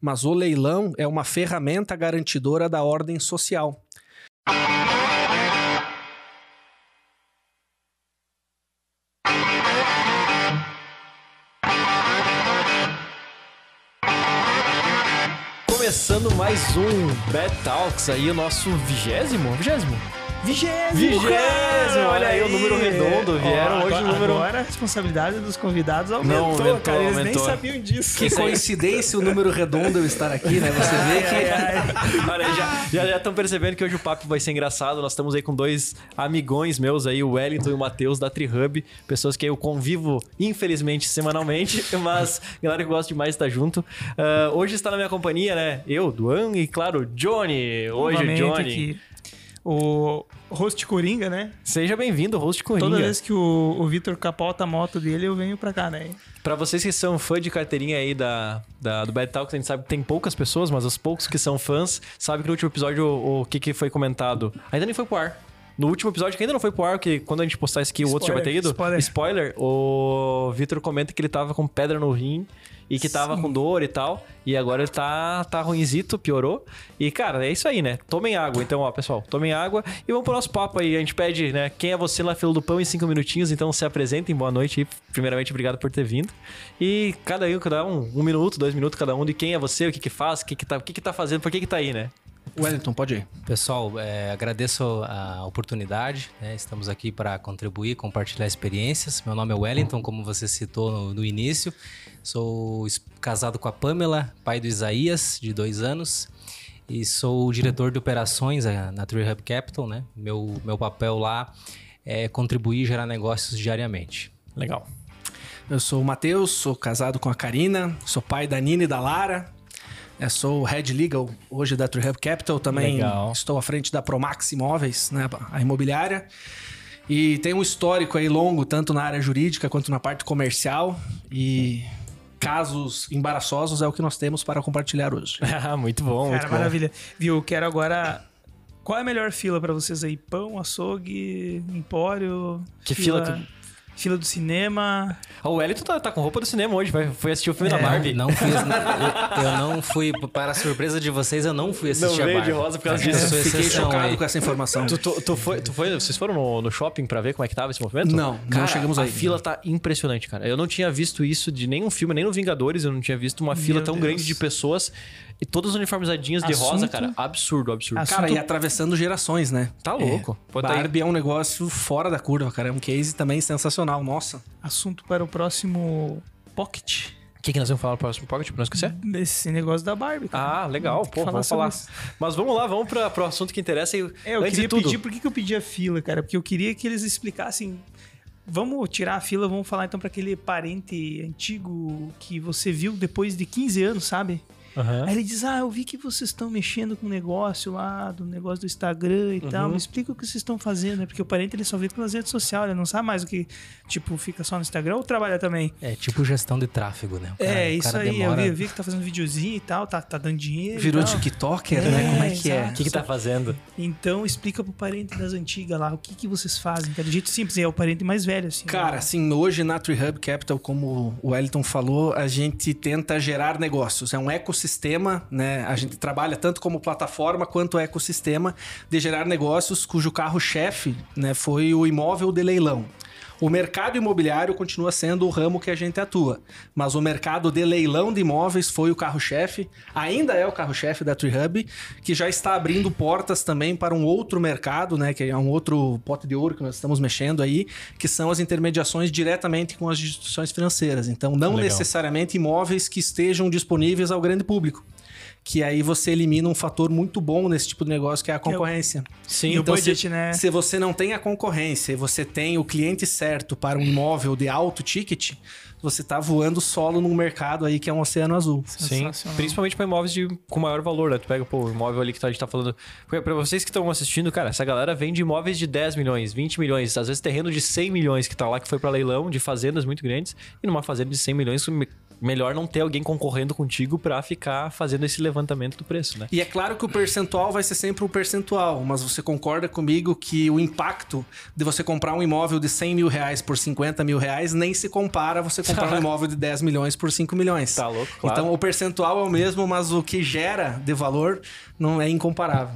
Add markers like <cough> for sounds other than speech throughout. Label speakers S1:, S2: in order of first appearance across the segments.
S1: mas o leilão é uma ferramenta garantidora da ordem social.
S2: Começando mais um Bad Talks aí, o nosso vigésimo? Vigésimo?
S3: Vigésimo!
S2: Vigésimo! Olha aí o número redondo. Vieram hoje o
S3: agora-
S2: número.
S3: Agora a responsabilidade dos convidados aumentou,
S2: Não, aumentou,
S3: cara. Eles
S2: aumentou.
S3: nem sabiam disso.
S1: Que coincidência o número redondo eu estar aqui, né? Você vê que <laughs>
S2: Olha, já- já já estão percebendo que hoje o papo vai ser engraçado. Nós estamos aí com dois amigões meus aí, o Wellington e o Matheus da TriHub. Pessoas que eu convivo, infelizmente, semanalmente, <laughs> mas galera que gosta demais de estar junto. Ah, hoje está na minha companhia, né? Eu, Duan e, claro, Johnny. Hoje,
S3: Novamente
S2: Johnny.
S3: aqui. O host Coringa, né?
S2: Seja bem-vindo, host Coringa.
S3: Toda vez que o, o Vitor capota a moto dele, eu venho pra cá, né?
S2: Pra vocês que são fã de carteirinha aí da, da- do Bad Talks, a gente sabe que tem poucas pessoas, mas os poucos que são fãs sabem que no último episódio o, o que, que foi comentado ainda nem foi pro ar. No último episódio, que ainda não foi pro ar, que quando a gente postar isso aqui, o outro já vai ter ido.
S3: Spoiler,
S2: Spoiler, o Vitor comenta que ele tava com pedra no rim e que tava
S3: Sim.
S2: com dor e tal. E agora ele tá, tá ruimzito, piorou. E, cara, é isso aí, né? Tomem água. Então, ó, pessoal, tomem água e vamos pro nosso papo aí. A gente pede, né? Quem é você na fila do pão em cinco minutinhos? Então se apresentem, boa noite aí. Primeiramente, obrigado por ter vindo. E cada um, cada um, um minuto, dois minutos cada um, de quem é você, o que que faz, o que que tá, o que que tá fazendo, por que que tá aí, né?
S1: Wellington, pode ir.
S4: Pessoal, é, agradeço a oportunidade. né? Estamos aqui para contribuir, compartilhar experiências. Meu nome é Wellington, como você citou no, no início. Sou casado com a Pamela, pai do Isaías, de dois anos. E sou o diretor de operações eh, na Tree Hub Capital. Né? Meu, meu papel lá é contribuir e gerar negócios diariamente.
S2: Legal.
S1: Eu sou o Matheus, sou casado com a Karina, sou pai da Nina e da Lara. Eu sou o Head Legal hoje da Tree Hub Capital, também
S2: Legal.
S1: estou à frente da Promax Imóveis, né, a imobiliária. E tem um histórico aí longo, tanto na área jurídica quanto na parte comercial. E casos embaraçosos é o que nós temos para compartilhar hoje. <laughs>
S2: muito bom, muito
S3: Cara,
S2: bom.
S3: maravilha. Viu, quero agora... Qual é a melhor fila pra vocês aí? Pão, açougue, empório?
S2: Que fila que-
S3: Fila do cinema.
S2: O Wellington tá, tá com roupa do cinema hoje, vai, foi assistir o filme da
S3: É,
S2: Barbie.
S4: Não fui, <laughs> eu, eu não fui, para a surpresa de vocês, eu não fui assistir
S2: Não
S4: a
S2: veio de
S4: Barbie.
S2: rosa por causa disso.
S4: eu
S1: Fiquei chocado
S4: aí.
S1: com essa informação.
S2: Tu, tu, tu foi, tu foi, vocês foram no, no shopping pra ver como é que tava esse movimento?
S1: Não, não
S2: cara,
S1: chegamos
S2: a
S1: aí.
S2: fila tá impressionante, cara. Eu não tinha visto isso de nenhum filme, nem no Vingadores, eu não tinha visto uma fila tão
S3: Deus.
S2: grande de pessoas e todas uniformizadinhas de rosa,
S3: Assunto-
S2: cara. Absurdo, absurdo.
S3: Assunto-
S1: Cara, e atravessando gerações, né?
S2: Tá louco. Aí.
S1: Barbie é um negócio fora da curva, cara. É um case também sensacional. Nossa.
S3: Assunto para o próximo Pocket.
S2: O que, que nós vamos falar no próximo Pocket, pra não esquecer?
S3: Desse negócio da Barbie. cara.
S2: Ah, legal.
S3: Tem que
S2: Pô,
S3: falar
S2: vamos falar.
S3: isso.
S2: Mas vamos lá, vamos pra, pro assunto que interessa. E,
S3: É, eu
S2: antes
S3: queria
S2: de tudo,
S3: pedir, por que, que eu pedi a fila, cara? Porque eu queria que eles explicassem. Vamos tirar a fila, vamos falar então pra aquele parente antigo que você viu depois de 15 anos, sabe?
S2: Aham.
S3: Aí ele diz: Ah, eu vi que vocês estão mexendo com o negócio lá, do negócio do Instagram e
S2: Uhum.
S3: tal. Me explica o que vocês estão fazendo, né? Porque o parente ele só vê pelas redes sociais, ele não sabe mais o que, tipo, fica só no Instagram ou trabalha também.
S4: É tipo gestão de tráfego, né? O cara-
S3: é,
S4: o
S3: isso
S4: cara
S3: aí,
S4: demora-
S3: eu vi, eu vi que tá fazendo videozinho e tal, tá, tá dando dinheiro. e
S1: Virou
S3: tal.
S1: TikToker,
S3: É,
S1: né? Como é que é?
S3: exato.
S2: O que, que tá fazendo?
S3: Então explica pro parente das antigas lá o que, que vocês fazem. Que é do jeito simples, é o parente mais velho, assim.
S1: Cara,
S3: né?
S1: assim, hoje na Tree Hub Capital, como o Wellington falou, a gente tenta gerar negócios. É um ecossistema, né? A gente trabalha tanto como plataforma quanto ecossistema de gerar negócios cujo carro-chefe né, foi o imóvel de leilão. O mercado imobiliário continua sendo o ramo que a gente atua, mas o mercado de leilão de imóveis foi o carro-chefe, ainda é o carro-chefe da Tree Hub, que já está abrindo portas também para um outro mercado, né, que é um outro pote de ouro que nós estamos mexendo aí, que são as intermediações diretamente com as instituições financeiras. Então, não
S2: Legal.
S1: necessariamente imóveis que estejam disponíveis ao grande público. Que aí você elimina um fator muito bom nesse tipo de negócio, que é a
S3: é
S1: concorrência.
S2: Sim,
S3: E o
S1: então,
S3: budget,
S1: se,
S3: né?
S1: se você não tem a concorrência e você tem o cliente certo para um imóvel de alto ticket, você tá voando solo num mercado aí que é um oceano azul.
S2: Sim, principalmente para imóveis de, com maior valor, né? Tu pega pô, o imóvel ali que tá- a gente tá falando. Porque Pra vocês que estão assistindo, cara, essa galera vende imóveis de 10 milhões, 20 milhões, às vezes terreno de 100 milhões que tá lá, que foi para leilão, de fazendas muito grandes, e numa fazenda de 100 milhões, melhor não ter alguém concorrendo contigo para ficar fazendo esse levantamento do preço, né?
S1: E é claro que o percentual vai ser sempre um percentual, mas você concorda comigo que o impacto de você comprar um imóvel de 100 mil reais por 50 mil reais nem se compara a você comprar um <laughs> imóvel de 10 milhões por 5 milhões.
S2: Tá louco, claro.
S1: Então o percentual é o mesmo, mas o que gera de valor não é incomparável.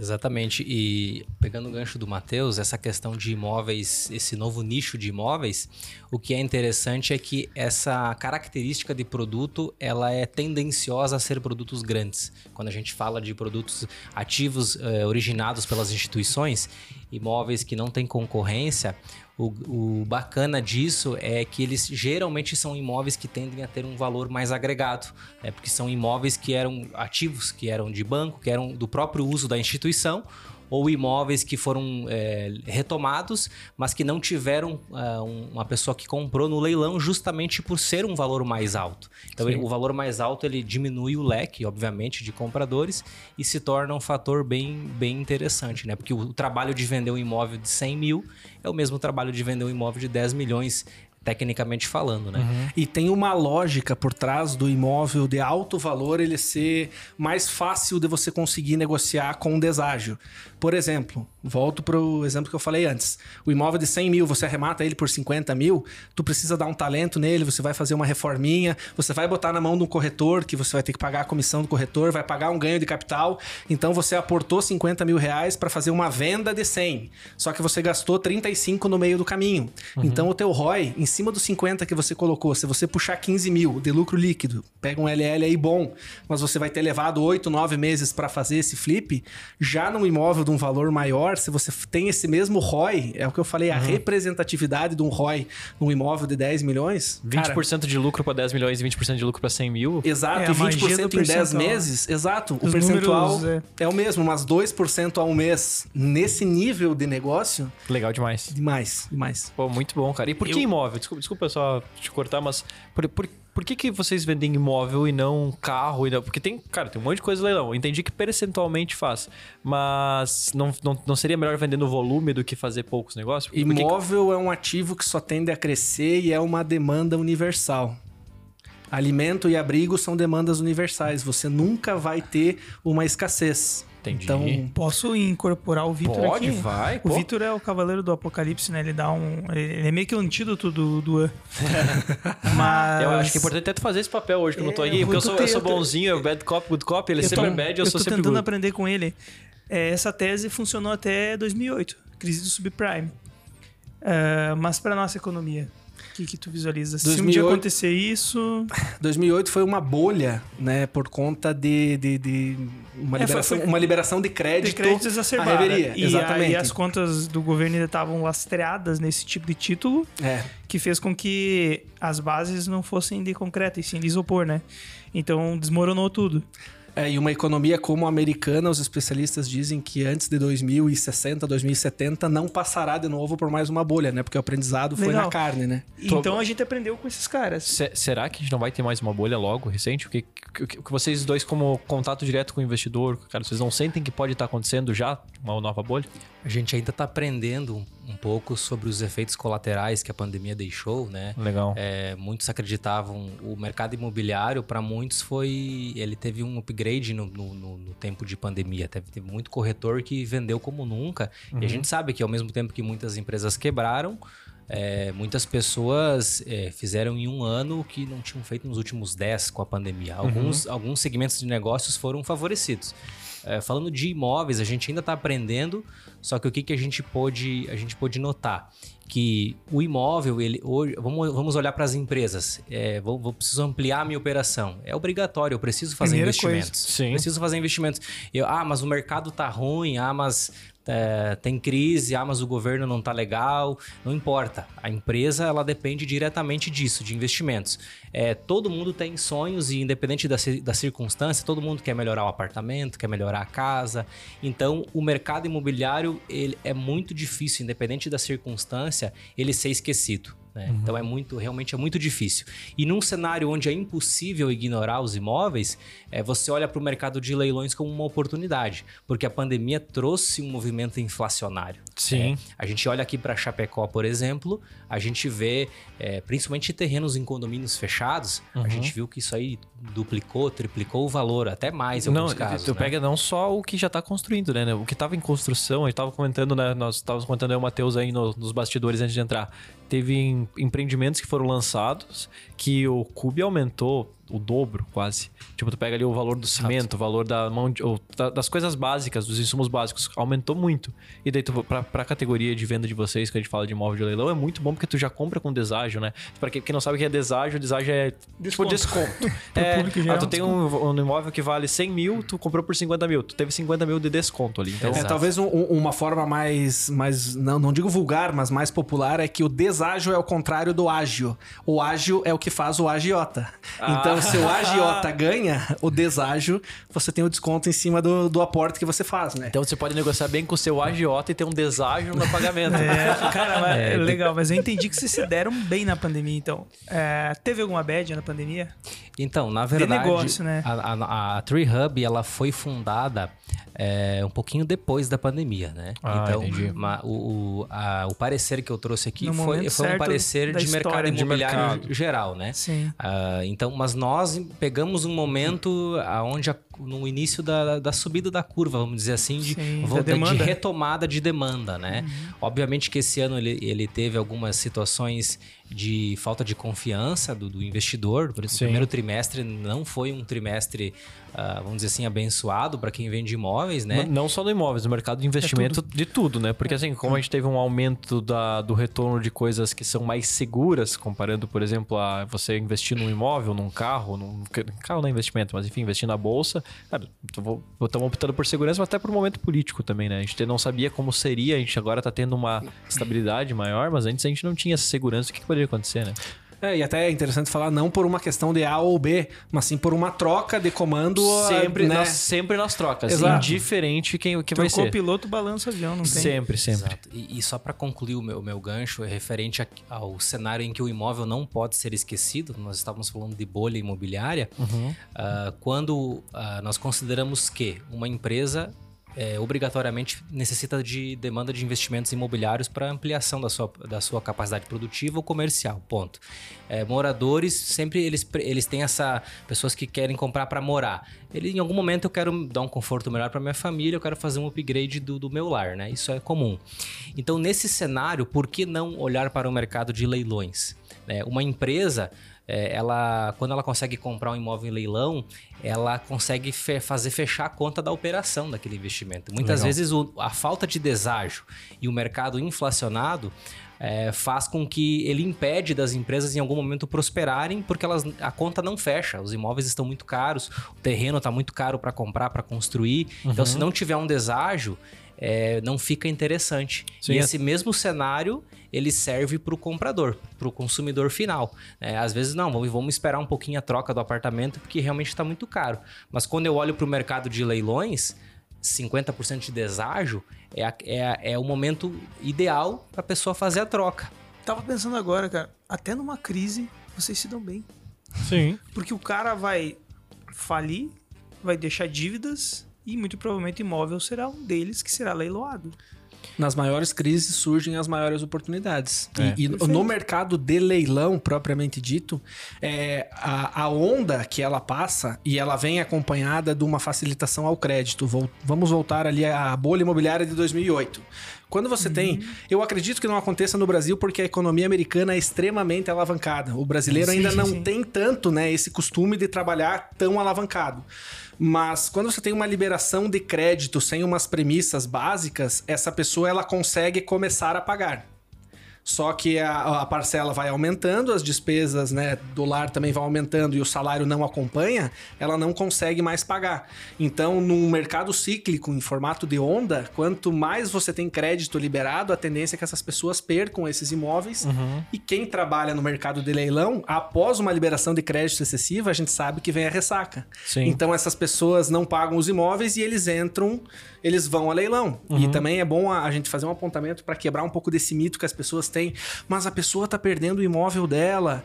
S4: Exatamente. E pegando o gancho do Matheus, essa questão de imóveis, esse novo nicho de imóveis, o que é interessante é que essa característica de produto, ela é tendenciosa a ser produtos grandes. Quando a gente fala de produtos ativos eh, originados pelas instituições, imóveis que não têm concorrência, o, o, bacana disso é que eles geralmente são imóveis que tendem a ter um valor mais agregado, né? porque são imóveis que eram ativos, que eram de banco, que eram do próprio uso da instituição, ou imóveis que foram é, retomados, mas que não tiveram é, uma pessoa que comprou no leilão justamente por ser um valor mais alto. Então, ele, o valor mais alto ele diminui o leque, obviamente, de compradores e se torna um fator bem, bem interessante, né? Porque o, o trabalho de vender um imóvel de 100 mil é o mesmo trabalho de vender um imóvel de 10 milhões tecnicamente falando, né?
S1: Uhum. E tem uma lógica por trás do imóvel de alto valor ele ser mais fácil de você conseguir negociar com um deságio. Por exemplo, volto para o exemplo que eu falei antes. O imóvel de 100 mil, você arremata ele por 50 mil, tu precisa dar um talento nele, você vai fazer uma reforminha, você vai botar na mão de um corretor, que você vai ter que pagar a comissão do corretor, vai pagar um ganho de capital. Então você aportou 50 mil reais para fazer uma venda de 100, só que você gastou 35 no meio do caminho. Uhum. Então o teu ROI, em cima dos 50 que você colocou, se você puxar 15 mil de lucro líquido, pega um LL aí bom, mas você vai ter levado 8, 9 meses para fazer esse flip, já no imóvel de um valor maior, se você tem esse mesmo ROI, é o que eu falei, a uhum. representatividade de um ROI num imóvel de 10 milhões.
S2: 20% cara, de lucro para 10 milhões e 20% de lucro para 100 mil.
S1: Exato, é, e 20% em 10 meses. Exato, Os o percentual números, é. é. o mesmo, mas 2% ao mês nesse nível de negócio.
S2: Legal demais.
S1: Demais, demais.
S2: Pô, muito bom, cara. E por eu... que imóvel? Desculpa, desculpa só te cortar, mas por, por, por que, que vocês vendem imóvel e não carro? E não... Porque tem, cara, tem um monte de coisa leilão. Eu entendi que percentualmente faz. Mas não, não, não seria melhor vender no volume do que fazer poucos negócios?
S1: Porque... Imóvel é um ativo que só tende a crescer e é uma demanda universal. Alimento e abrigo são demandas universais. Você nunca vai ter uma escassez.
S2: Entendi.
S3: Então, posso incorporar o Vitor
S2: aqui?
S3: Pode,
S2: vai.
S3: O Vitor é o cavaleiro do apocalipse, né? Ele dá um... Ele é meio que o antídoto do... do... <laughs>
S2: Mas... Eu acho que é importante até tu fazer esse papel hoje que eu não tô aqui. É, porque eu sou, eu sou bonzinho, eu bad cop, good cop. Ele é sempre bad, eu, eu sou sempre
S3: Eu tô tentando aprender com ele. É, essa tese funcionou até 2008. Crise do subprime. Uh, mas para nossa economia, o que, que tu visualiza? 2008, Se um dia acontecer isso. <laughs>
S1: 2008 foi uma bolha, né? Por conta de, de, de uma, é, liberação, foi, uma liberação de crédito. De
S3: crédito exacerbada. E Exatamente. aí as contas do governo ainda estavam lastreadas nesse tipo de título,
S1: é.
S3: que fez com que as bases não fossem de concreto, e sim de isopor, né? Então desmoronou tudo.
S1: É, e uma economia como a americana, os especialistas dizem que antes de 2060, 2070, não passará de novo por mais uma bolha, né? Porque o aprendizado foi Legal. na carne, né?
S3: Então a gente aprendeu com esses caras.
S2: C será que a gente não vai ter mais uma bolha logo, recente? O que, que, que vocês dois, como contato direto com o investidor, cara, vocês não sentem que pode estar acontecendo já uma nova bolha?
S4: A gente ainda está aprendendo um pouco sobre os efeitos colaterais que a pandemia deixou, né?
S2: Legal.
S4: É, muitos acreditavam o mercado imobiliário para muitos foi ele teve um upgrade no, no, no tempo de pandemia, teve, teve, muito corretor que vendeu como nunca uhum. e a uhum. gente sabe que ao mesmo tempo que muitas empresas quebraram é, muitas pessoas é, fizeram em um ano o que não tinham feito nos últimos 10 com a pandemia. Alguns, uhum. alguns segmentos de negócios foram favorecidos. É, falando de imóveis, a gente ainda está aprendendo, só que o que, que a gente pôde, a gente pôde notar? Que o imóvel, ele hoje, vamos, vamos olhar para as empresas. É, vou, vou, preciso ampliar a minha operação. É obrigatório, eu preciso fazer Primeira investimentos.
S2: Sim.
S4: Preciso fazer investimentos. Eu, ah, mas o mercado tá ruim, ah, mas é, tem crise, ah, mas o governo não está legal, não importa. A empresa ela depende diretamente disso, de investimentos. É, todo mundo tem sonhos e independente da, da circunstância, todo mundo quer melhorar o apartamento, quer melhorar a casa. Então, o mercado imobiliário ele é muito difícil, independente da circunstância, ele ser esquecido. Né? Uhum. Então é muito, realmente é muito difícil. E num cenário onde é impossível ignorar os imóveis, é, você olha para o mercado de leilões como uma oportunidade, porque a pandemia trouxe um movimento inflacionário.
S2: Sim.
S4: É, a gente olha aqui para Chapecó, por exemplo, a gente vê, é, principalmente terrenos em condomínios fechados, uhum. a gente viu que isso aí duplicou, triplicou o valor, até mais em alguns
S2: não,
S4: casos.
S2: Tu
S4: né?
S2: pega não só o que já está construindo, né? O que estava em construção, a gente estava comentando, né? Nós estávamos comentando aí o Matheus aí no, nos bastidores antes de entrar. Teve empreendimentos que foram lançados que o CUB aumentou o dobro, quase. Tipo, tu pega ali o valor do cimento, o valor da mão de, ou, das coisas básicas, dos insumos básicos, aumentou muito. E daí, tu, pra, pra categoria de venda de vocês, que a gente fala de imóvel de leilão, é muito bom porque tu já compra com deságio, né? Pra quem, quem não sabe o que é deságio, deságio é
S3: desconto.
S2: tipo desconto. <laughs> é, ah, tu tem um, um, imóvel que vale 100 mil, tu comprou por 50 mil, tu teve 50 mil de desconto ali. Então,
S1: é, talvez um, uma forma mais, mais não, não digo vulgar, mas mais popular é que o deságio é o contrário do ágio. O ágio é o que faz o agiota. Ah. Então, se o <laughs> agiota ganha o deságio, você tem o desconto em cima do, do aporte que você faz, né?
S2: Então você pode negociar bem com o seu agiota e ter um deságio no pagamento.
S3: É, <laughs> cara, mas, é, legal, mas eu entendi que vocês se deram bem na pandemia, então. É, teve alguma bad na pandemia?
S4: Então, na verdade,
S3: negócio, né?
S4: a, a, a Tree Hub ela foi fundada é, um pouquinho depois da pandemia, né?
S2: Ah,
S4: então. Uma, o, a, o parecer que eu trouxe aqui foi, foi um parecer de mercado imobiliário mercado. geral, né?
S3: Sim.
S4: Uh, então, mas nós pegamos um momento onde no início da, da subida da curva, vamos dizer assim, de,
S3: Sim,
S4: de retomada de demanda, né? Uhum. Obviamente que esse ano ele, ele teve algumas situações de falta de confiança do, do investidor. Por isso, o primeiro trimestre não foi um trimestre, uh, vamos dizer assim, abençoado para quem vende imóveis, né?
S2: Não só no imóveis, no mercado de investimento, é tudo. de tudo, né? Porque assim, como a gente teve um aumento da, do retorno de coisas que são mais seguras, comparando, por exemplo, a você investir num imóvel, num carro, num carro não é investimento, mas enfim, investir na bolsa, estamos optando por segurança, mas até por um momento político também, né? A gente não sabia como seria, a gente agora está tendo uma estabilidade maior, mas antes a gente não tinha essa segurança. O que, que poderia poderia acontecer, né?
S1: É, e até é interessante falar não por uma questão de A ou B, mas sim por uma troca de comando.
S2: Sempre,
S1: né?
S2: nas, sempre nas trocas. Exato. Indiferente quem que vai ser.
S3: o piloto balança o avião, não tem?
S2: Sempre, sempre. Exato.
S4: E, e só para concluir o meu, meu gancho, é referente a, ao cenário em que o imóvel não pode ser esquecido, nós estávamos falando de bolha imobiliária,
S2: uhum.
S4: uh, quando uh, nós consideramos que uma empresa é, obrigatoriamente necessita de demanda de investimentos imobiliários para ampliação da sua, da sua capacidade produtiva ou comercial, ponto. É, moradores, sempre eles, eles têm essa... Pessoas que querem comprar para morar. Ele, em algum momento eu quero dar um conforto melhor para minha família, eu quero fazer um upgrade do, do meu lar, né? Isso é comum. Então, nesse cenário, por que não olhar para o mercado de leilões? É, uma empresa é, ela, quando ela consegue comprar um imóvel em leilão, ela consegue fe fazer fechar a conta da operação daquele investimento. Muitas Legal. vezes o, a falta de deságio e o mercado inflacionado é, faz com que ele impede das empresas em algum momento prosperarem porque elas, a conta não fecha, os imóveis estão muito caros, o terreno está muito caro para comprar, para construir. Uhum. Então, se não tiver um deságio, é, não fica interessante. Sim, e é. esse mesmo cenário ele serve para o comprador, para o consumidor final. É, às vezes, não, vamos, vamos esperar um pouquinho a troca do apartamento porque realmente está muito caro. Mas quando eu olho para o mercado de leilões, 50% de deságio é, é, é o momento ideal para a pessoa fazer a troca.
S3: Tava pensando agora, cara, até numa crise vocês se dão bem.
S2: Sim.
S3: Porque o cara vai falir, vai deixar dívidas e muito provavelmente imóvel será um deles que será leiloado.
S1: Nas maiores crises surgem as maiores oportunidades. É. E, e no mercado de leilão, propriamente dito, é, a, a, onda que ela passa e ela vem acompanhada de uma facilitação ao crédito. Vol, vamos voltar ali à bolha imobiliária de 2008. Quando você uhum. tem. Eu acredito que não aconteça no Brasil porque a economia americana é extremamente alavancada. O brasileiro sim, ainda sim, não sim. tem tanto né, esse costume de trabalhar tão alavancado. Mas quando você tem uma liberação de crédito sem umas premissas básicas, essa pessoa ela consegue começar a pagar. Só que a, a, parcela vai aumentando, as despesas né, do lar também vão aumentando e o salário não acompanha, ela não consegue mais pagar. Então, num mercado cíclico em formato de onda, quanto mais você tem crédito liberado, a tendência é que essas pessoas percam esses imóveis.
S2: Uhum.
S1: E quem trabalha no mercado de leilão, após uma liberação de crédito excessiva, a gente sabe que vem a ressaca.
S2: Sim.
S1: Então, essas pessoas não pagam os imóveis e eles entram, eles vão a leilão. Uhum. E também é bom a, gente fazer um apontamento para quebrar um pouco desse mito que as pessoas têm mas a pessoa tá perdendo o imóvel dela.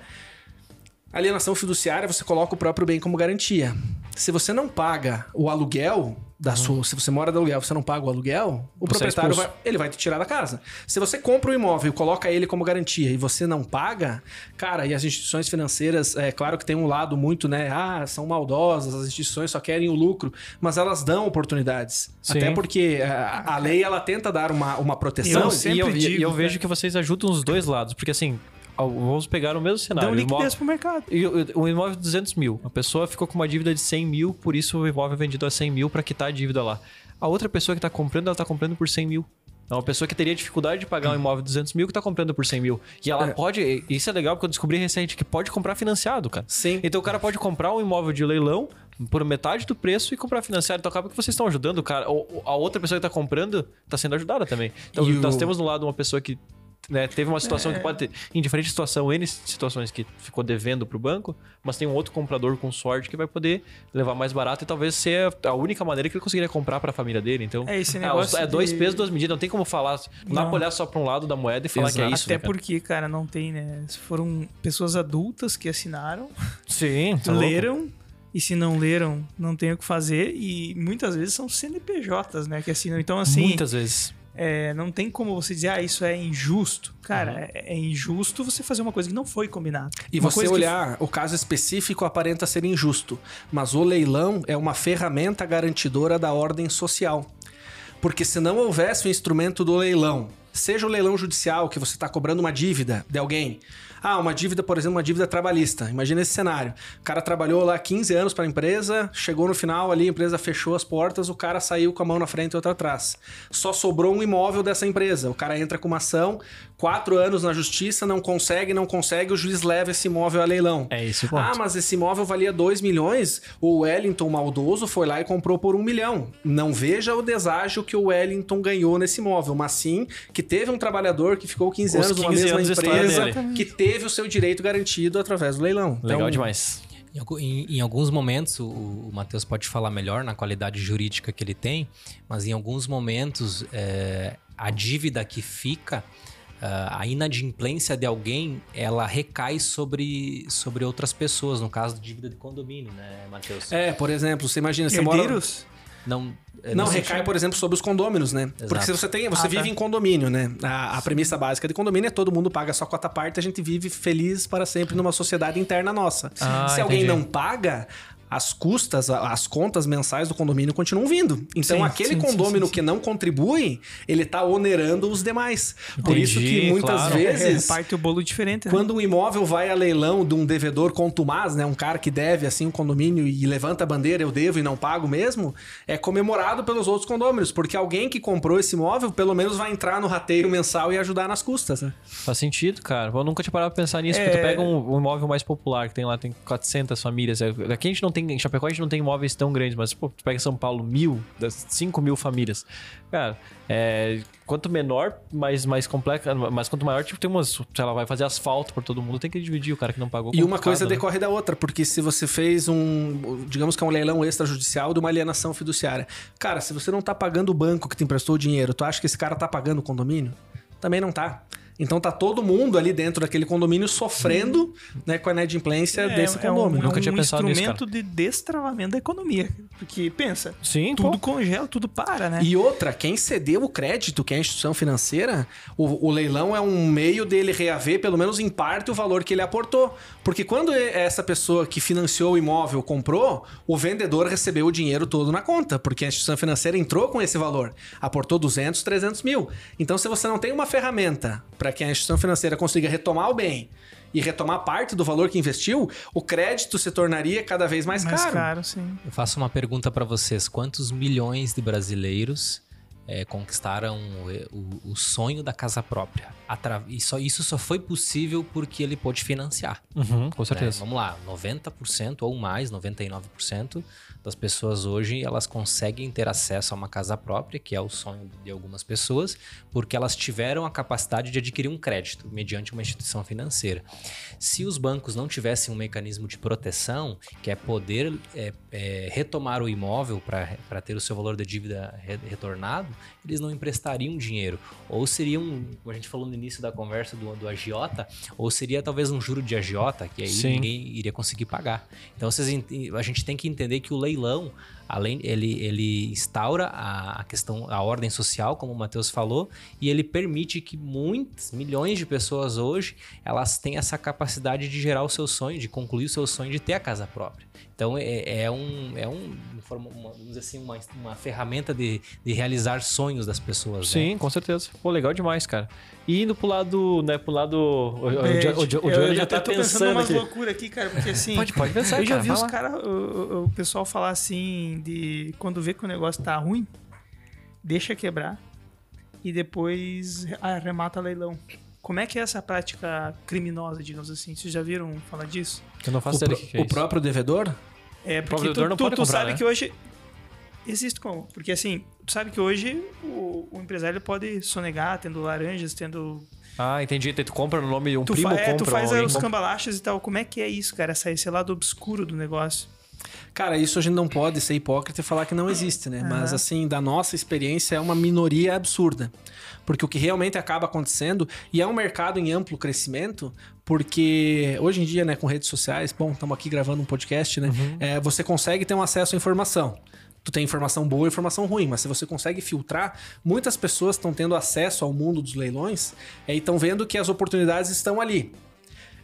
S1: Alienação fiduciária, você coloca o próprio bem como garantia. Se você não paga o aluguel da uhum. sua, se você mora de aluguel, você não paga o aluguel, o você é proprietário é vai, ele vai te tirar da casa. Se você compra o um imóvel e coloca ele como garantia e você não paga, cara, e as instituições financeiras, é claro que tem um lado muito, né, ah, são maldosas, as instituições só querem o lucro, mas elas dão oportunidades. Sim. Até porque a, a, lei ela tenta dar uma, uma proteção.
S2: Eu e eu, digo, e eu vejo que vocês ajudam os dois lados, porque assim, Vamos pegar o mesmo cenário.
S3: Deu liquidez imóvel, pro mercado.
S2: E o, imóvel de 200 mil. A pessoa ficou com uma dívida de 100 mil, por isso o imóvel é vendido a 100 mil para quitar a dívida lá. A outra pessoa que está comprando, ela está comprando por 100 mil. É uma pessoa que teria dificuldade de pagar um imóvel de 200 mil que está comprando por 100 mil. E ela é. pode. Isso é legal porque eu descobri recente que pode comprar financiado, cara.
S1: Sim.
S2: Então o cara pode comprar um imóvel de leilão por metade do preço e comprar financiado. Então acaba que vocês estão ajudando o cara. A outra pessoa que está comprando está sendo ajudada também. Então e nós o... temos no lado uma pessoa que né, teve uma situação é. que pode ter, em diferente situação, N situações que ficou devendo para o banco, mas tem um outro comprador com sorte que vai poder levar mais barato e talvez ser a única maneira que ele conseguiria comprar para a família dele. Então,
S3: é, esse negócio
S2: é, é dois de... pesos, duas medidas. Não tem como falar, não, dá pra olhar só para um lado da moeda e falar Exato. que é isso.
S3: Até né, porque, cara, não tem, né? Foram pessoas adultas que assinaram,
S2: sim, <laughs>
S3: tá leram. Louco. E se não leram, não tem o que fazer. E muitas vezes são CNPJs, né? Que assinam. Então, assim.
S2: Muitas vezes
S3: é, não tem como você dizer, ah, isso é injusto. Cara, uhum. é, é, injusto você fazer uma coisa que não foi combinada.
S1: E
S3: uma
S1: você olhar, que... o caso específico aparenta ser injusto, mas o leilão é uma ferramenta garantidora da ordem social. Porque se não houvesse o instrumento do leilão, seja o leilão judicial, que você está cobrando uma dívida de alguém, ah, uma dívida, por exemplo, uma dívida trabalhista. Imagina esse cenário. O cara trabalhou lá 15 anos para a empresa, chegou no final ali, a empresa fechou as portas, o cara saiu com a mão na frente e outra atrás. Só sobrou um imóvel dessa empresa. O cara entra com uma ação, quatro anos na justiça, não consegue, não consegue, o juiz leva esse imóvel a leilão.
S2: É isso.
S1: Ah, mas esse imóvel valia 2 milhões, o Wellington maldoso foi lá e comprou por um milhão. Não veja o deságio que o Wellington ganhou nesse imóvel, mas sim que teve um trabalhador que ficou 15 Os anos numa mesma empresa, que teve teve o seu direito garantido através do leilão.
S2: Legal então, demais.
S4: Em, em, alguns momentos, o, o Matheus pode falar melhor na qualidade jurídica que ele tem, mas em alguns momentos, é, a dívida que fica, a inadimplência de alguém, ela recai sobre, sobre outras pessoas, no caso de dívida de condomínio, né, Matheus?
S1: É, por exemplo, você imagina, você Herdeiros?
S4: mora... Não,
S1: não, recai, por exemplo, sobre os condôminos, né? Exato. Porque se você tem, você ah, vive tá. em condomínio, né? A, a premissa básica de condomínio é todo mundo paga sua cota parte, a gente vive feliz para sempre numa sociedade interna nossa. Ah, se alguém não paga, as custas, as contas mensais do condomínio continuam vindo. Então, sim, aquele sim, condomínio sim, que não contribui, ele está onerando os demais. Entendi, Por isso que muitas claro. vezes.
S3: É, parte o bolo diferente.
S1: Né? Quando um imóvel vai a leilão de um devedor contumaz, né? Um cara que deve assim um condomínio e levanta a bandeira, eu devo e não pago mesmo, é comemorado pelos outros condôminos. Porque alguém que comprou esse imóvel, pelo menos vai entrar no rateio mensal e ajudar nas custas, né?
S2: Faz sentido, cara. Eu nunca tinha parado pra pensar nisso, é... porque tu pega um, um imóvel mais popular que tem lá, tem 400 famílias. Aqui a gente não tem, em Chapecó a gente não tem imóveis tão grandes, mas pô, tu pega São Paulo, mil, das 5 mil famílias. Cara, é, quanto menor, mais, mais complexa, mas quanto maior, tipo, tem umas, lá, vai fazer asfalto por todo mundo, tem que dividir o cara que não pagou.
S1: E uma coisa né? decorre da outra, porque se você fez um, digamos que é um leilão extrajudicial de uma alienação fiduciária. Cara, se você não tá pagando o banco que te emprestou o dinheiro, tu acha que esse cara tá pagando o condomínio? Também não tá. Então tá todo mundo ali dentro daquele condomínio sofrendo né, com a inadimplência é, desse condomínio.
S3: É um, Nunca é um tinha pensado nisso, instrumento de destravamento da economia. Porque, pensa,
S2: Sim,
S3: tudo pô. congela, tudo para, né?
S1: E outra, quem cedeu o crédito, que é a instituição financeira, o, o leilão é um meio dele reaver, pelo menos em parte, o valor que ele aportou. Porque quando essa pessoa que financiou o imóvel comprou, o vendedor recebeu o dinheiro todo na conta, porque a instituição financeira entrou com esse valor. Aportou 200, 300 mil. Então, se você não tem uma ferramenta para que a instituição financeira consiga retomar o bem e retomar parte do valor que investiu, o crédito se tornaria cada vez mais, mais caro.
S3: caro sim.
S4: Eu faço uma pergunta para vocês: quantos milhões de brasileiros é, conquistaram o, o, sonho da casa própria. Atra e só, isso só foi possível porque ele pôde financiar.
S2: Uhum, com certeza.
S4: É, vamos lá, 90% ou mais, 99% das pessoas hoje elas conseguem ter acesso a uma casa própria, que é o sonho de algumas pessoas, porque elas tiveram a capacidade de adquirir um crédito mediante uma instituição financeira. Se os bancos não tivessem um mecanismo de proteção, que é poder é, é, retomar o imóvel para ter o seu valor de dívida re retornado, eles não emprestariam dinheiro. Ou seria um, como a gente falou no início da conversa do, do agiota, ou seria talvez um juro de agiota, que aí Sim. ninguém iria conseguir pagar. Então vocês, a gente tem que entender que o leilão, além ele, ele instaura a, questão, a ordem social, como o Matheus falou, e ele permite que muitas, milhões de pessoas hoje, elas têm essa capacidade de gerar o seu sonho, de concluir o seu sonho de ter a casa própria. Então é, é um, é um uma, vamos dizer assim, uma, uma ferramenta de, de realizar sonhos das pessoas.
S2: Né? Sim,
S4: né?
S2: com certeza. Pô, legal demais, cara. E indo pro lado, né, pro lado. O,
S3: é, o, o, o, eu já tá tô pensando. umas loucuras aqui, cara, porque assim.
S2: pode, pode pensar.
S3: Eu já vi os caras, o, o pessoal falar assim, de quando vê que o negócio tá ruim, deixa quebrar e depois arremata leilão. Como é que é essa prática criminosa, digamos assim? Vocês já viram falar disso?
S1: Eu não faço ideia do que é
S2: O próprio devedor?
S3: É, porque tu, não tu, tu comprar, sabe né? que hoje... Existe como? Porque assim, tu sabe que hoje o, o empresário pode sonegar, tendo laranjas, tendo
S2: ah, entendi. Tu compra no nome de um
S3: tu
S2: primo,
S3: fa
S2: é,
S3: Tu faz os cambalachas e tal. Como é que é isso, cara? Essa, esse lado obscuro do negócio.
S1: Cara, isso a gente não pode ser hipócrita e falar que não existe, né? Uhum. Mas, assim, da nossa experiência, é uma minoria absurda. Porque o que realmente acaba acontecendo, e é um mercado em amplo crescimento, porque hoje em dia, né, com redes sociais, bom, estamos aqui gravando um podcast, né? Uhum. É, você consegue ter um acesso à informação tu tem informação boa e informação ruim, mas se você consegue filtrar, muitas pessoas estão tendo acesso ao mundo dos leilões é, e estão vendo que as oportunidades estão ali.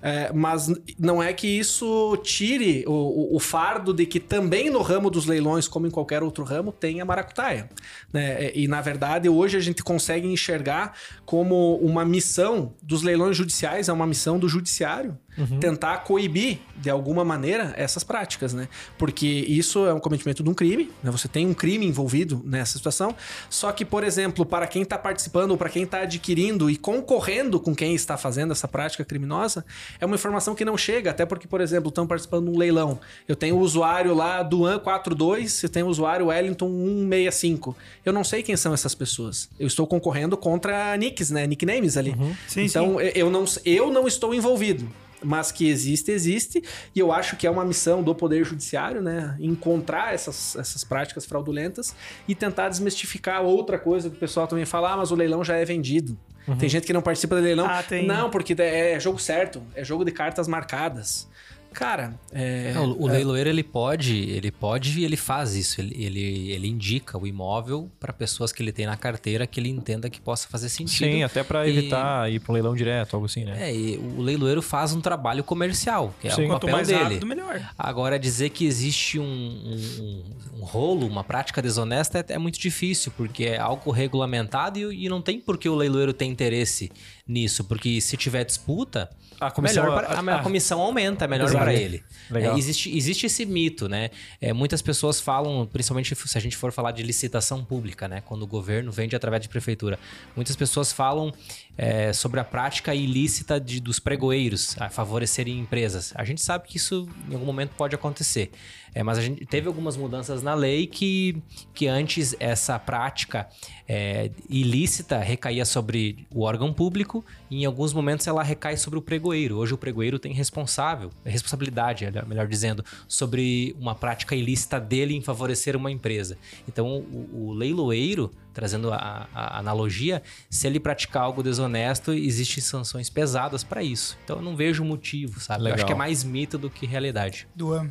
S1: É, mas não é que isso tire o, o, o, fardo de que também no ramo dos leilões, como em qualquer outro ramo, tem a maracutaia. Né? É, e na verdade, hoje a gente consegue enxergar como uma missão dos leilões judiciais, é uma missão do judiciário uhum. tentar coibir de alguma maneira essas práticas, né? Porque isso é um cometimento de um crime, né? Você tem um crime envolvido nessa situação. Só que, por exemplo, para quem está participando ou para quem está adquirindo e concorrendo com quem está fazendo essa prática criminosa, é uma informação que não chega, até porque, por exemplo, estão participando de um leilão. Eu tenho o usuário lá do AN42, eu tenho o usuário Wellington 165. Eu não sei quem são essas pessoas. Eu estou concorrendo contra nicks, né? Nicknames ali. Uhum. Sim, então, sim. Eu, não, eu não estou envolvido mas que existe, existe. E eu acho que é uma missão do Poder Judiciário, né? Encontrar essas, essas práticas fraudulentas e tentar desmistificar outra coisa que o pessoal também fala, ah, mas o leilão já é vendido. Uhum. Tem gente que não participa do leilão. Ah, não, porque é jogo certo, é jogo de cartas marcadas. Cara, é,
S4: Não, o é... leiloeiro ele pode, ele pode e ele faz isso. Ele, ele, ele indica o imóvel para pessoas que ele tem na carteira que ele entenda que possa fazer sentido.
S2: Sim, até para evitar ir para um leilão direto, algo assim, né?
S4: É, e o leiloeiro faz um trabalho comercial, que é Sim. o papel mais dele. Rápido, melhor. Agora dizer que existe um, um, um rolo, uma prática desonesta é, é, muito difícil, porque é algo regulamentado e, e não tem por que o leiloeiro ter interesse nisso, porque se tiver disputa, a comissão, melhor pra, a, a, a, comissão aumenta, é melhor para ele. É, existe, existe esse mito, né? É, muitas pessoas falam, principalmente se a gente for falar de licitação pública, né? Quando o governo vende através de prefeitura. Muitas pessoas falam é, sobre a prática ilícita de, dos pregoeiros a favorecerem empresas. A gente sabe que isso em algum momento pode acontecer. É, mas a gente teve algumas mudanças na lei que, que antes essa prática é, ilícita recaía sobre o órgão público e em alguns momentos ela recai sobre o pregoeiro. Hoje o pregoeiro tem responsável, responsabilidade, melhor dizendo, sobre uma prática ilícita dele em favorecer uma empresa. Então o, o leiloeiro trazendo a, a, analogia, se ele praticar algo desonesto, existem sanções pesadas para isso. Então eu não vejo motivo, sabe? Legal. Eu acho que é mais mito do que realidade.
S3: Duan,